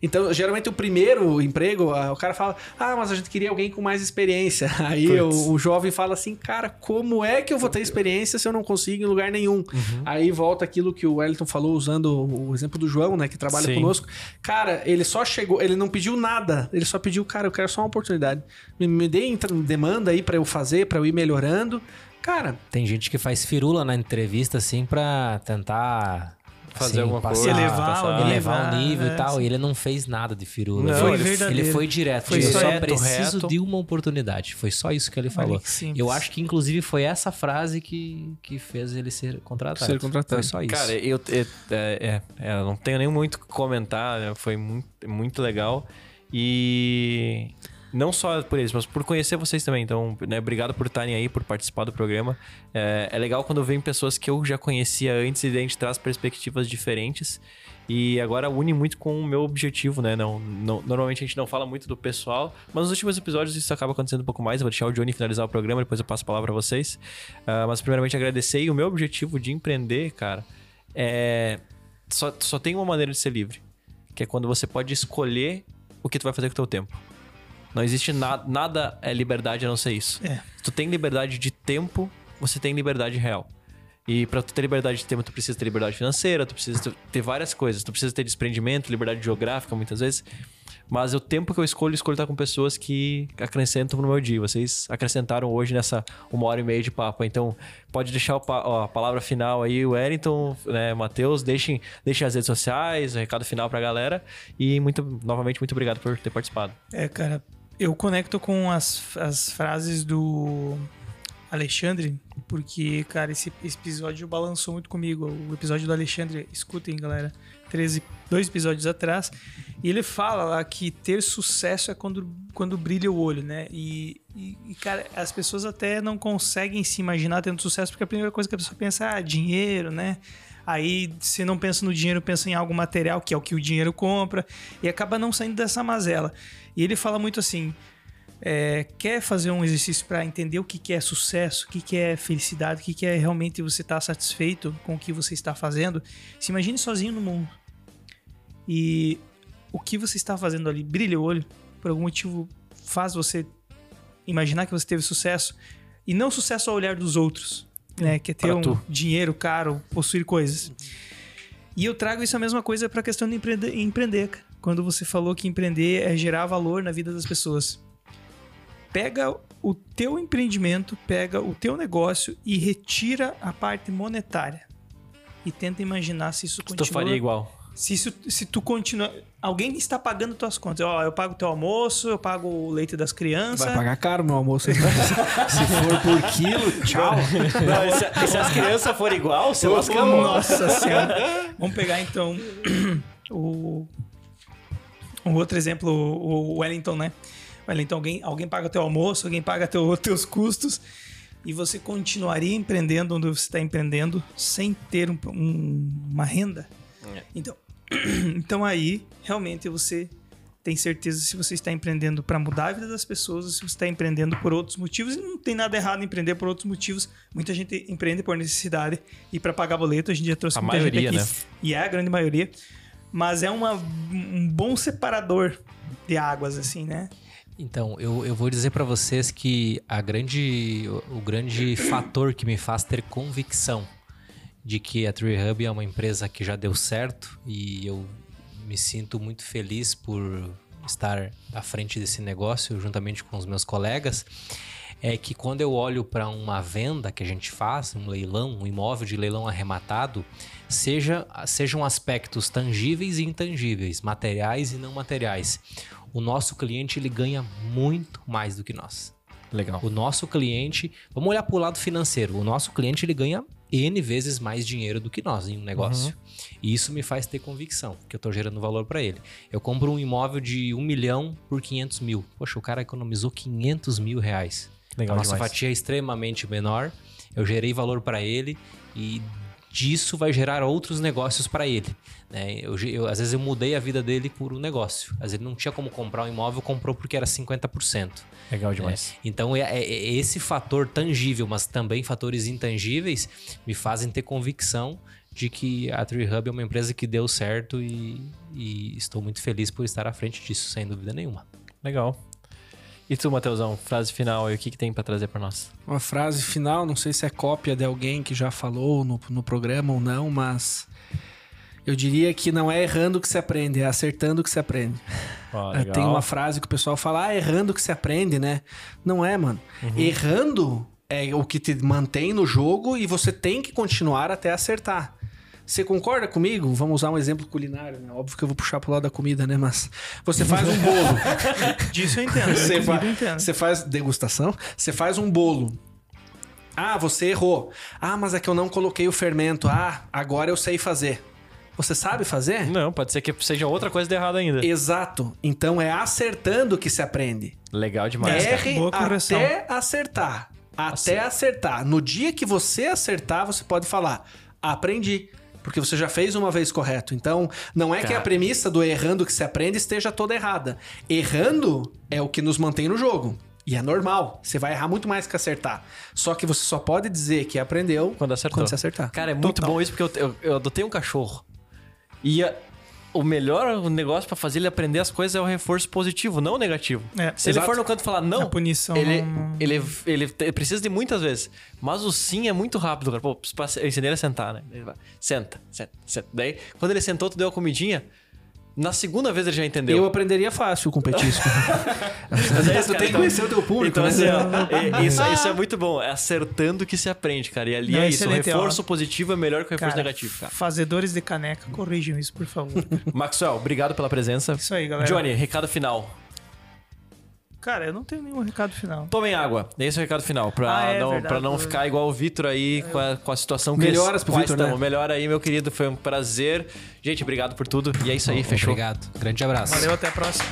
S1: Então, geralmente o primeiro emprego, o cara fala, ah, mas a gente queria alguém com mais experiência. <laughs> Aí o, o jovem fala assim, cara, como é que eu vou ter experiência se eu não consigo em lugar nenhum? Aí volta aquilo que o Wellington falou, usando o, o exemplo do João, né, que trabalha
S2: Sim.
S1: conosco. Cara, ele só chegou, ele não pediu nada, ele só pediu, cara, eu quero só uma oportunidade. Me, me dê demanda aí pra eu fazer, pra eu ir melhorando. Cara,
S4: Tem gente que faz firula na entrevista, assim, pra tentar...
S2: Fazer
S4: assim,
S2: alguma
S4: passar-
S2: coisa.
S3: Elevar o nível,
S4: elevar o nível
S3: é,
S4: e tal.
S3: sim.
S4: E ele não fez nada de firula.
S2: Não,
S4: Ele
S3: Foi
S4: ele foi direto.
S3: Foi
S4: eu
S3: só
S4: só
S2: reto,
S4: preciso
S2: reto.
S4: de uma oportunidade. Foi só isso que ele falou.
S3: que.
S4: Eu acho que, inclusive, foi essa frase que, que fez ele ser contratado.
S1: Ser contratado.
S4: Foi só isso.
S2: Cara, eu, eu- é, é, é, eu não tenho nem muito o que comentar, né? foi muito, muito legal. E não só por isso, mas por conhecer vocês também. Então, né, obrigado por estarem aí, por participar do programa. É, é legal quando vem pessoas que eu já conhecia antes e a gente traz perspectivas diferentes. E agora une muito com o meu objetivo, né? Não, não- normalmente a gente não fala muito do pessoal, mas nos últimos episódios isso acaba acontecendo um pouco mais. Eu vou deixar o Johnny finalizar o programa, depois eu passo a palavra pra vocês. Ah, mas primeiramente agradecer e o meu objetivo de empreender, cara, é só, só tem uma maneira de ser livre, que é quando você pode escolher o que tu vai fazer com o teu tempo. Não existe na, nada é liberdade a não ser isso.
S3: É.
S2: Se tu tem liberdade de tempo, você tem liberdade real. E pra tu ter liberdade de tempo, tu precisa ter liberdade financeira, tu precisa ter- várias coisas. Tu precisa ter desprendimento, liberdade geográfica, muitas vezes. Mas o tempo que eu escolho, eu escolho estar com pessoas que acrescentam no meu dia. Vocês acrescentaram hoje nessa uma hora e meia de papo. Então, pode deixar pa- ó, a palavra final aí, o Wellington, né, Matheus. Deixem, deixem as redes sociais, o recado final pra galera. E muito, novamente, muito obrigado por ter participado.
S3: É, cara, eu conecto com as, as frases do Alexandre, porque, cara, esse, esse episódio balançou muito comigo. O episódio do Alexandre, escutem, galera, 13, dois episódios atrás. E ele fala lá que ter sucesso é quando, quando brilha o olho, né? E, e, e, cara, as pessoas até não conseguem se imaginar tendo sucesso, porque a primeira coisa que a pessoa pensa é ah, dinheiro, né? Aí, se não pensa no dinheiro, pensa em algo material, que é o que o dinheiro compra, e acaba não saindo dessa mazela. E ele fala muito assim: é, quer fazer um exercício para entender o que, que é sucesso, o que, que é felicidade, o que, que é realmente você estar satisfeito com o que você está fazendo, se imagine sozinho no mundo. E o que você está fazendo ali brilha o olho, por algum motivo faz você imaginar que você teve sucesso, e não sucesso ao olhar dos outros, né? Que é ter
S2: Pra
S3: um
S2: tu.
S3: dinheiro caro, possuir coisas. E eu trago isso a mesma coisa para a questão de empreender, empreender. Quando você falou que empreender é gerar valor na vida das pessoas. Pega o teu empreendimento, pega o teu negócio e retira a parte monetária. E tenta imaginar se isso
S2: Se
S3: continua...
S2: tu faria igual.
S3: Se, isso, se tu continua... Alguém está pagando tuas contas. Ó, eu pago teu almoço, eu pago o leite das crianças.
S1: Vai pagar caro meu almoço. <laughs> Se for por quilo, tchau.
S2: Não, e se, se as crianças forem igual, você lasca a mão.
S3: Nossa senhora. Vamos pegar então <clears throat> o, o outro exemplo, o Wellington, né? Wellington, alguém, alguém paga teu almoço, alguém paga teu, <laughs> teus custos e você continuaria empreendendo onde você está empreendendo sem ter um- um- uma renda. Então, <clears throat> então aí realmente você tem certeza se você está empreendendo para mudar a vida das pessoas ou se você está empreendendo por outros motivos. E não tem nada errado em empreender por outros motivos. Muita gente empreende por necessidade e para pagar boleto. A gente já trouxe
S2: A
S3: muita
S2: maioria,
S3: gente aqui.
S2: né?
S3: E é a grande maioria. Mas é uma, um bom separador de águas, assim, né?
S4: Então, eu, eu vou dizer para vocês que a grande, o, o grande fator que me faz ter convicção de que a Tree Hub é uma empresa que já deu certo e eu me sinto muito feliz por estar à frente desse negócio juntamente com os meus colegas é que quando eu olho para uma venda que a gente faz, um leilão, um imóvel de leilão arrematado, seja, sejam aspectos tangíveis e intangíveis, materiais e não materiais, o nosso cliente ele ganha muito mais do que nós.
S2: Legal.
S4: O nosso cliente, vamos olhar para o lado financeiro, o nosso cliente ele ganha N vezes mais dinheiro do que nós em um negócio. E isso me faz ter convicção, que eu estou gerando valor para ele. Eu compro um imóvel de 1 milhão por 500 mil. Poxa, o cara economizou 500 mil reais.
S2: Legal
S4: a nossa
S2: demais.
S4: fatia é extremamente menor, eu gerei valor para ele e disso vai gerar outros negócios para ele. né? Eu, eu- às vezes eu mudei a vida dele por um negócio. Às vezes ele não tinha como comprar um imóvel, comprou porque era 50%.
S2: Legal
S4: né?
S2: demais.
S4: Então, é, é- é esse fator tangível, mas também fatores intangíveis, me fazem ter convicção de que a Tree Hub é uma empresa que deu certo e, e estou muito feliz por estar à frente disso, sem dúvida nenhuma.
S2: Legal. E tu, Matheusão, frase final aí, o que, que tem pra trazer pra nós?
S1: Uma frase final, não sei se é cópia de alguém que já falou no, no programa ou não, mas eu diria que não é errando que se aprende, é acertando que se aprende. <laughs> É, Tem uma frase que o pessoal fala, ah, errando que se aprende, né? Não é, mano. Errando é o que te mantém no jogo e você tem que continuar até acertar. Você concorda comigo? Vamos usar um exemplo culinário, né? Óbvio que eu vou puxar pro lado da comida, né? Mas você faz um bolo. <laughs>
S3: Disso eu entendo.
S1: Você, fa-
S3: eu entendo.
S1: você faz degustação, você faz um bolo. Ah, você errou. Ah, mas é que eu não coloquei o fermento. Ah, agora eu sei fazer. Você sabe fazer?
S2: Não, pode ser que seja outra coisa de errado ainda.
S1: Exato. Então é acertando que se aprende.
S2: Legal demais.
S1: Erre
S3: Boa correção.
S1: até acertar. Até acertar. No dia que você acertar, você pode falar: aprendi. Porque você já fez uma vez correto. Então, não é que a
S2: Cara.
S1: premissa do errando que se aprende esteja toda errada. Errando é o que nos mantém no jogo. E é normal. Você vai errar muito mais que acertar. Só que você só pode dizer que aprendeu
S2: Quando acertou.
S1: quando você acertar.
S2: Cara, é muito bom isso porque eu, eu, eu adotei um cachorro. E a- o melhor negócio pra fazer ele aprender as coisas é o reforço positivo, não o negativo.
S3: É,
S2: Se
S1: exato.
S2: ele for no canto e falar não,
S3: A punição
S2: ele,
S3: não-
S2: ele, ele, te- precisa de muitas vezes. Mas o sim é muito rápido, cara. Pô, eu ensinei ele a sentar, né? Ele vai, senta, senta, senta. Daí, quando ele sentou, tu deu a comidinha. Na segunda vez ele já entendeu.
S1: Eu aprenderia fácil com petisco. <laughs>
S2: Mas é isso,
S1: tu tem que conhecer o teu público.
S2: Então,
S1: né?
S2: assim, ó, e- <laughs> isso, isso é muito bom. É acertando que se aprende, cara. E ali
S3: Não,
S2: é isso. O reforço
S3: ó.
S2: positivo é melhor que o reforço
S3: Cara,
S2: negativo, cara.
S3: Fazedores de caneca, corrijam isso, por favor. <laughs>
S2: Maxwell, obrigado pela presença.
S3: Isso aí, galera.
S2: Johnny, recado final.
S3: Cara, eu não tenho nenhum recado final.
S2: Tomem água. Esse é o recado final. Pra,
S3: Ah, é
S2: não,
S3: verdade.
S2: pra não ficar igual o Vitor aí com, a, com a situação que
S1: Melhoras
S2: eles
S1: pro
S2: quais
S1: Vitor, né?
S2: estão. Melhora aí, meu querido. Foi um prazer. Gente, obrigado por tudo. E é isso aí, fechou.
S4: Obrigado. Grande abraço.
S3: Valeu, até a próxima.